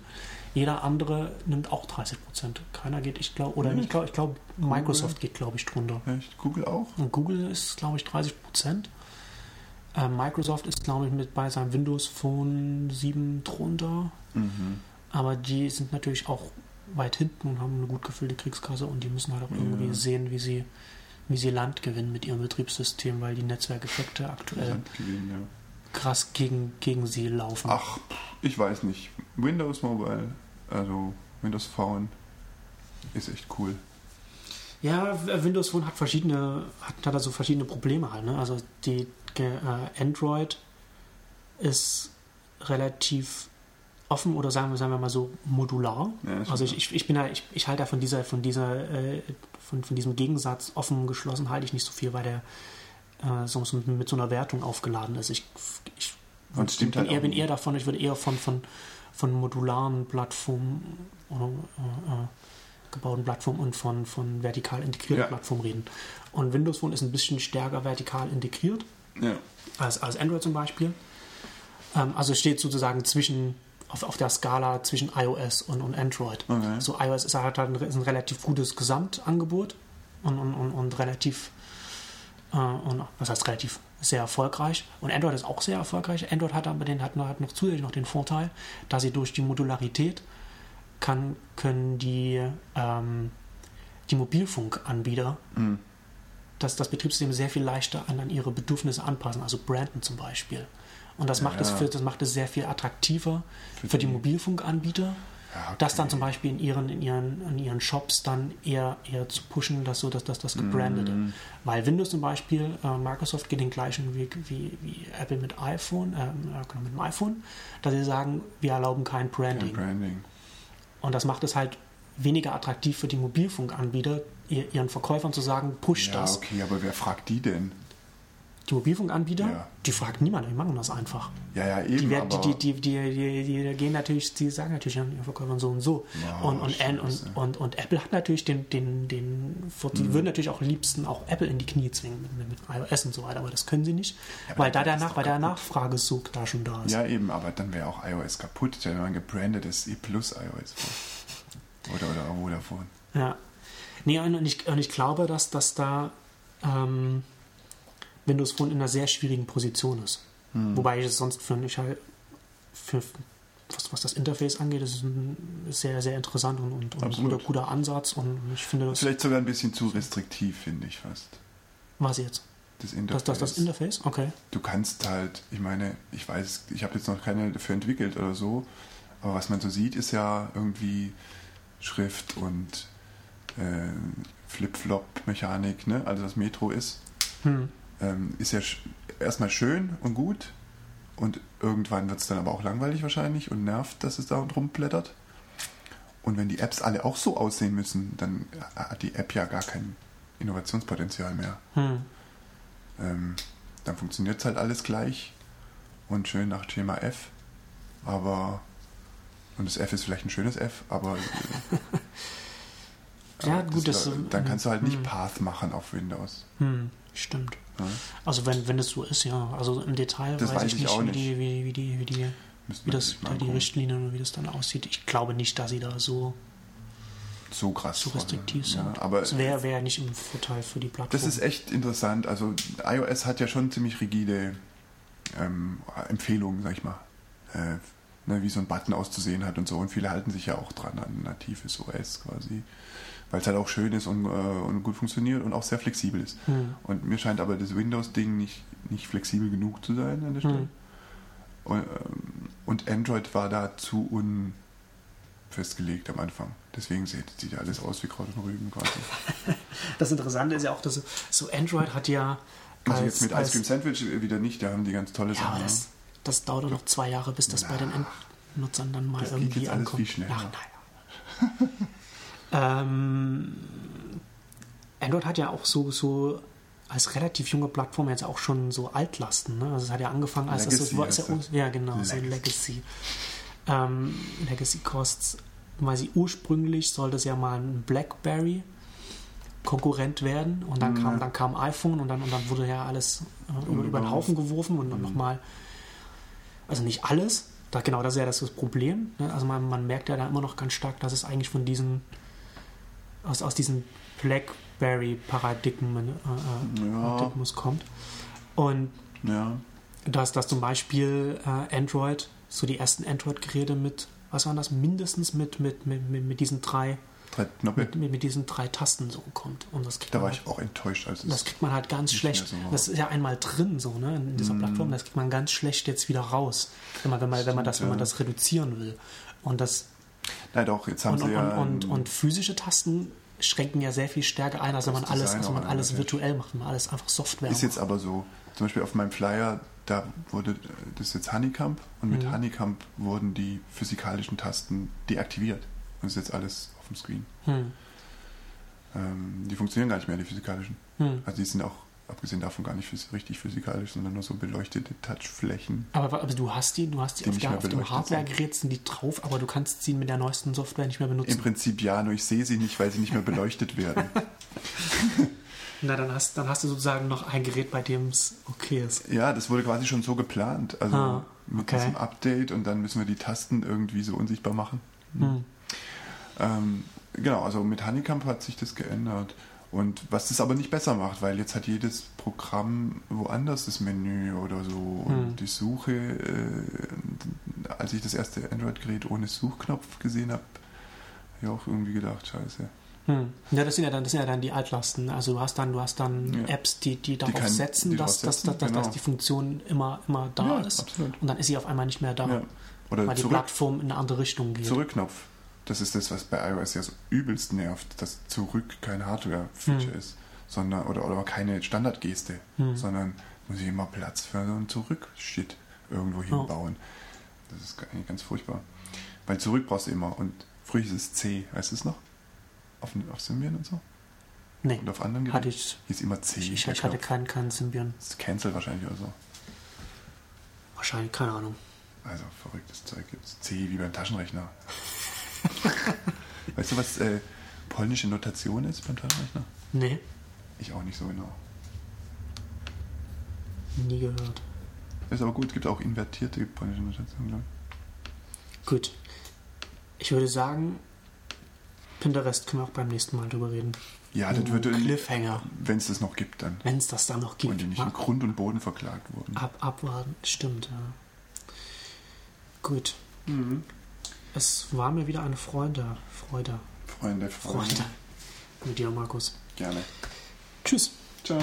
S1: jeder andere nimmt auch 30 Prozent. Keiner geht, ich glaube, oder
S2: Ja.
S1: ich glaube, ich glaube, Microsoft geht, glaube ich, drunter.
S2: Echt? Google auch?
S1: Und Google ist, glaube ich, 30 Prozent. Äh, Microsoft ist, glaube ich, mit bei seinem Windows Phone 7 drunter.
S2: Mhm.
S1: Aber die sind natürlich auch weit hinten und haben eine gut gefüllte Kriegskasse und die müssen halt auch irgendwie
S2: Ja.
S1: sehen, wie sie, wie sie Land gewinnen mit ihrem Betriebssystem, weil die Netzwerkeffekte aktuell
S2: Landgewinn, ja.
S1: krass gegen, gegen sie laufen.
S2: Ach, ich weiß nicht. Windows Mobile, also Windows Phone, ist echt cool.
S1: Ja, Windows Phone hat verschiedene, hat, hat also verschiedene Probleme halt. Ne? Also die äh, Android ist relativ offen oder sagen wir, sagen wir mal so modular.
S2: Ja,
S1: Also ich, ich, ich bin da, ich, ich halte da von dieser, von dieser, äh, von, von diesem Gegensatz offen geschlossen halte ich nicht so viel, weil der äh, so, so mit so einer Wertung aufgeladen ist. Ich, ich
S2: Und stimmt
S1: bin,
S2: halt
S1: eher, bin eher davon, ich würde eher von, von, von modularen Plattformen oder äh, äh, gebauten Plattformen und von, von vertikal integrierten
S2: Ja.
S1: Plattformen reden. Und Windows Phone ist ein bisschen stärker vertikal integriert
S2: Ja.
S1: als, als Android zum Beispiel. Ähm, also es steht sozusagen zwischen auf, auf der Skala zwischen iOS und, und Android.
S2: Okay.
S1: So iOS ist halt ein, ist ein relativ gutes Gesamtangebot und, und, und, und relativ äh, und was heißt relativ sehr erfolgreich und Android ist auch sehr erfolgreich. Android hat aber den, hat noch, hat noch zusätzlich noch den Vorteil, dass sie durch die Modularität kann, können die, ähm, die Mobilfunkanbieter
S2: Mhm.
S1: das, das Betriebssystem sehr viel leichter an, an ihre Bedürfnisse anpassen, also Brandon zum Beispiel. Und das macht, es,
S2: Ja.
S1: für, das macht es sehr viel attraktiver für,
S2: Für
S1: die
S2: die-
S1: Mobilfunkanbieter,
S2: Ja,
S1: das dann
S2: okay.
S1: zum Beispiel in ihren, in ihren, in ihren Shops dann eher, eher zu pushen, dass so, dass, dass das gebrandete.
S2: Mhm.
S1: Weil Windows zum Beispiel, äh, Microsoft geht den gleichen Weg wie, wie Apple mit iPhone, äh, genau, mit dem iPhone, dass sie sagen, wir erlauben kein Branding.
S2: Kein Branding.
S1: Und das macht es halt weniger attraktiv für die Mobilfunkanbieter, ihr, ihren Verkäufern zu sagen, push
S2: Ja,
S1: das.
S2: okay, aber wer fragt die denn?
S1: Die Mobilfunkanbieter,
S2: Ja.
S1: die fragt niemand, die machen das einfach.
S2: Ja, ja, eben,
S1: Die, werden, die, die, die, die, die, die gehen natürlich, die sagen natürlich an ihren Verkäufern so und so.
S2: Ja,
S1: und, und, und,
S2: Scheiße.
S1: und, und Apple hat natürlich den, den, den Vor-
S2: Mhm.
S1: die würden natürlich auch liebsten auch Apple in die Knie zwingen mit, mit, iOS und so weiter, aber das können sie nicht,
S2: Ja,
S1: weil, da der
S2: ist
S1: nach, weil der
S2: kaputt.
S1: Nachfragesog da schon da ist.
S2: Ja, eben, aber dann wäre auch iOS kaputt. Stell dir mal ein gebrandetes E Plus iOS. Oder, oder Vodafone.
S1: Ja. Nee, und ich, und ich glaube, dass, dass da ähm, Windows Phone in einer sehr schwierigen Position ist.
S2: Hm.
S1: Wobei ich es sonst für, ich halt für was, was das Interface angeht, ist es ein sehr, sehr interessant und, und, und guter, guter Ansatz. Und ich finde das.
S2: Vielleicht sogar ein bisschen zu restriktiv, finde ich fast.
S1: Was jetzt?
S2: Das
S1: Das,
S2: Interface.
S1: das, das Interface? Okay.
S2: du kannst halt, ich meine, ich weiß, ich habe jetzt noch keine dafür entwickelt oder so, aber was man so sieht, ist ja irgendwie Schrift und äh, Flip-Flop-Mechanik, ne? also das Metro ist,
S1: Hm.
S2: Ähm, ist ja erstmal schön und gut und irgendwann wird es dann aber auch langweilig wahrscheinlich und nervt, dass es da und rumblättert. Und wenn die Apps alle auch so aussehen müssen, dann hat die App ja gar kein Innovationspotenzial mehr.
S1: Hm.
S2: Ähm, dann funktioniert es halt alles gleich und schön nach Schema F. Aber, und das F ist vielleicht ein schönes F, aber. äh,
S1: Ja,
S2: aber
S1: gut,
S2: das,
S1: das-
S2: dann kannst du halt nicht
S1: hm.
S2: Path machen auf Windows.
S1: Hm. Stimmt.
S2: Ja?
S1: Also wenn, wenn es so ist, ja. Also im Detail
S2: Das
S1: weiß,
S2: weiß
S1: ich
S2: ich
S1: nicht,
S2: auch
S1: wie,
S2: nicht.
S1: Die, wie, wie die, wie die wie das da die. Richtlinien und wie das dann aussieht. Ich glaube nicht, dass sie da so,
S2: so krass
S1: so restriktiv sind.
S2: Ja, aber
S1: das wäre wär nicht im Vorteil für die Plattform.
S2: das ist echt interessant. Also iOS hat ja schon ziemlich rigide ähm, Empfehlungen, sag ich mal. Äh, ne, wie so ein Button auszusehen hat und so. Und viele halten sich ja auch dran an natives OS quasi. Weil es halt auch schön ist und, äh, und gut funktioniert und auch sehr flexibel ist.
S1: Hm.
S2: Und mir scheint aber das Windows-Ding nicht, nicht flexibel genug zu sein an der Stelle.
S1: Hm.
S2: Und, ähm, und Android war da zu unfestgelegt am Anfang. Deswegen sieht, sieht ja alles aus wie Kraut und Rüben quasi.
S1: Das Interessante ist ja auch, dass so Android hat ja.
S2: Also
S1: als-
S2: jetzt mit
S1: als-
S2: Ice Cream Sandwich wieder nicht, da haben die ganz tolle
S1: Ja,
S2: Sachen.
S1: das, das dauert doch noch zwei Jahre, bis das bei den Endnutzern dann mal
S2: Das geht
S1: irgendwie
S2: jetzt alles
S1: ankommt.
S2: viel schneller.
S1: Ach, naja. ähm, Android hat ja auch so, so als relativ junge Plattform jetzt auch schon so Altlasten. Ne? Also es hat ja angefangen als
S2: Legacy
S1: das, ist ja,
S2: heißt das.
S1: ja genau, so
S2: Legacy.
S1: Legacy. Ähm, Legacy Costs, weil sie ursprünglich sollte es ja mal ein BlackBerry Konkurrent werden und dann
S2: Mhm.
S1: kam dann kam iPhone und dann und dann wurde ja alles äh, über, über den Haufen geworfen und dann nochmal also nicht alles da, genau das ist ja das, das Problem ne? also man, man merkt ja da immer noch ganz stark dass es eigentlich von diesen aus, aus diesen BlackBerry Paradigmen äh, äh,
S2: Ja.
S1: Kommt und
S2: Ja,
S1: dass, dass zum Beispiel äh, Android, so die ersten Android-Geräte mit, was waren das, mindestens mit, mit, mit, mit, mit diesen drei, mit, mit, mit diesen drei Tasten so kommt. Und das
S2: Da war
S1: halt,
S2: ich auch enttäuscht, als
S1: das kriegt man halt ganz schlecht.
S2: so
S1: das ist ja einmal drin so, ne, in dieser
S2: Mm.
S1: Plattform, das kriegt man ganz schlecht jetzt wieder raus. Wenn man, wenn man, wenn man das, wenn man das reduzieren will. Und das
S2: Nein, doch, jetzt haben
S1: und,
S2: sie
S1: und,
S2: ja.
S1: und, und, physische Tasten schränken ja sehr viel stärker ein, als wenn man alles,
S2: Design
S1: als wenn man alles virtuell macht, man alles einfach Software
S2: ist
S1: macht.
S2: jetzt aber so. Zum Beispiel auf meinem Flyer, da wurde das ist jetzt Honeycomb und mit
S1: Mhm.
S2: Honeycomb wurden die physikalischen Tasten deaktiviert. Und ist jetzt alles auf dem Screen.
S1: Hm,
S2: Ähm, die funktionieren gar nicht mehr, die physikalischen.
S1: hm.
S2: Also die sind auch, abgesehen davon, gar nicht richtig physikalisch, sondern nur so beleuchtete Touchflächen.
S1: Aber, aber du hast die, du hast die,
S2: Die
S1: auf,
S2: mehr
S1: auf dem Hardware-Gerät sind die drauf, aber du kannst sie mit der neuesten Software nicht mehr
S2: Im
S1: benutzen.
S2: Prinzip ja, nur ich sehe sie nicht, weil sie nicht mehr beleuchtet werden.
S1: Na, dann hast, dann hast du sozusagen noch ein Gerät, bei dem es okay ist.
S2: Ja, das wurde quasi schon so geplant. Also
S1: Ah,
S2: mit
S1: okay.
S2: diesem Update und dann müssen wir die Tasten irgendwie so unsichtbar machen.
S1: Hm.
S2: Ähm, genau, also mit Honeycomb hat sich das geändert. Und was das aber nicht besser macht, weil jetzt hat jedes Programm woanders das Menü oder so. Und
S1: Hm.
S2: die Suche, äh, als ich das erste Android-Gerät ohne Suchknopf gesehen habe, habe ich auch irgendwie gedacht, scheiße.
S1: Hm. Ja, das sind ja dann, das sind ja dann die Altlasten. Also du hast dann, du hast dann
S2: Ja.
S1: Apps, die, die darauf
S2: kann-
S1: setzen,
S2: die
S1: dass, dass, dass, dass
S2: genau.
S1: die Funktion immer, immer da
S2: Ja,
S1: ist.
S2: absolut.
S1: Und dann ist sie auf einmal nicht mehr da.
S2: Ja. Oder
S1: Weil die
S2: zurück,
S1: Plattform in eine andere Richtung geht.
S2: Zurückknopf. Das ist das, was bei iOS ja so übelst nervt, dass zurück kein Hardware-Feature
S1: Hm.
S2: ist, sondern oder, oder keine Standardgeste,
S1: Hm.
S2: sondern muss ich immer Platz für so einen Zurück-Shit irgendwo hinbauen. Das ist eigentlich ganz furchtbar. Weil zurück brauchst du immer und früher ist es C, weißt du es noch? Auf, auf Symbian und so?
S1: Nee,
S2: Und auf anderen
S1: hatte
S2: Geräten?
S1: ich.
S2: Hier ist immer C.
S1: Ich, ich, ich hatte keinen, keinen Symbian.
S2: Das ist Cancel wahrscheinlich oder so.
S1: Wahrscheinlich, keine Ahnung.
S2: Also verrücktes Zeug gibt's. C wie beim Taschenrechner. weißt du, was äh, polnische Notation ist beim Taschenrechner?
S1: Nee,
S2: Ich auch nicht so genau.
S1: nie gehört.
S2: Ist aber gut, es gibt auch invertierte polnische Notation, glaube
S1: Gut. Ich würde sagen, Pinterest können wir auch beim nächsten Mal drüber reden.
S2: ich. Ja, das
S1: Oh,
S2: wird,
S1: Cliffhanger.
S2: wenn es das noch gibt, dann.
S1: Wenn es das dann noch
S2: Und
S1: gibt.
S2: die nicht in Grund und Boden verklagt wurden.
S1: ab, abwarten. Stimmt, ja. Gut.
S2: Mhm.
S1: Es war mir wieder eine Freude. Freude.
S2: Freunde, Freunde.
S1: Freude. Mit dir, Markus.
S2: Gerne.
S1: Tschüss.
S2: Ciao.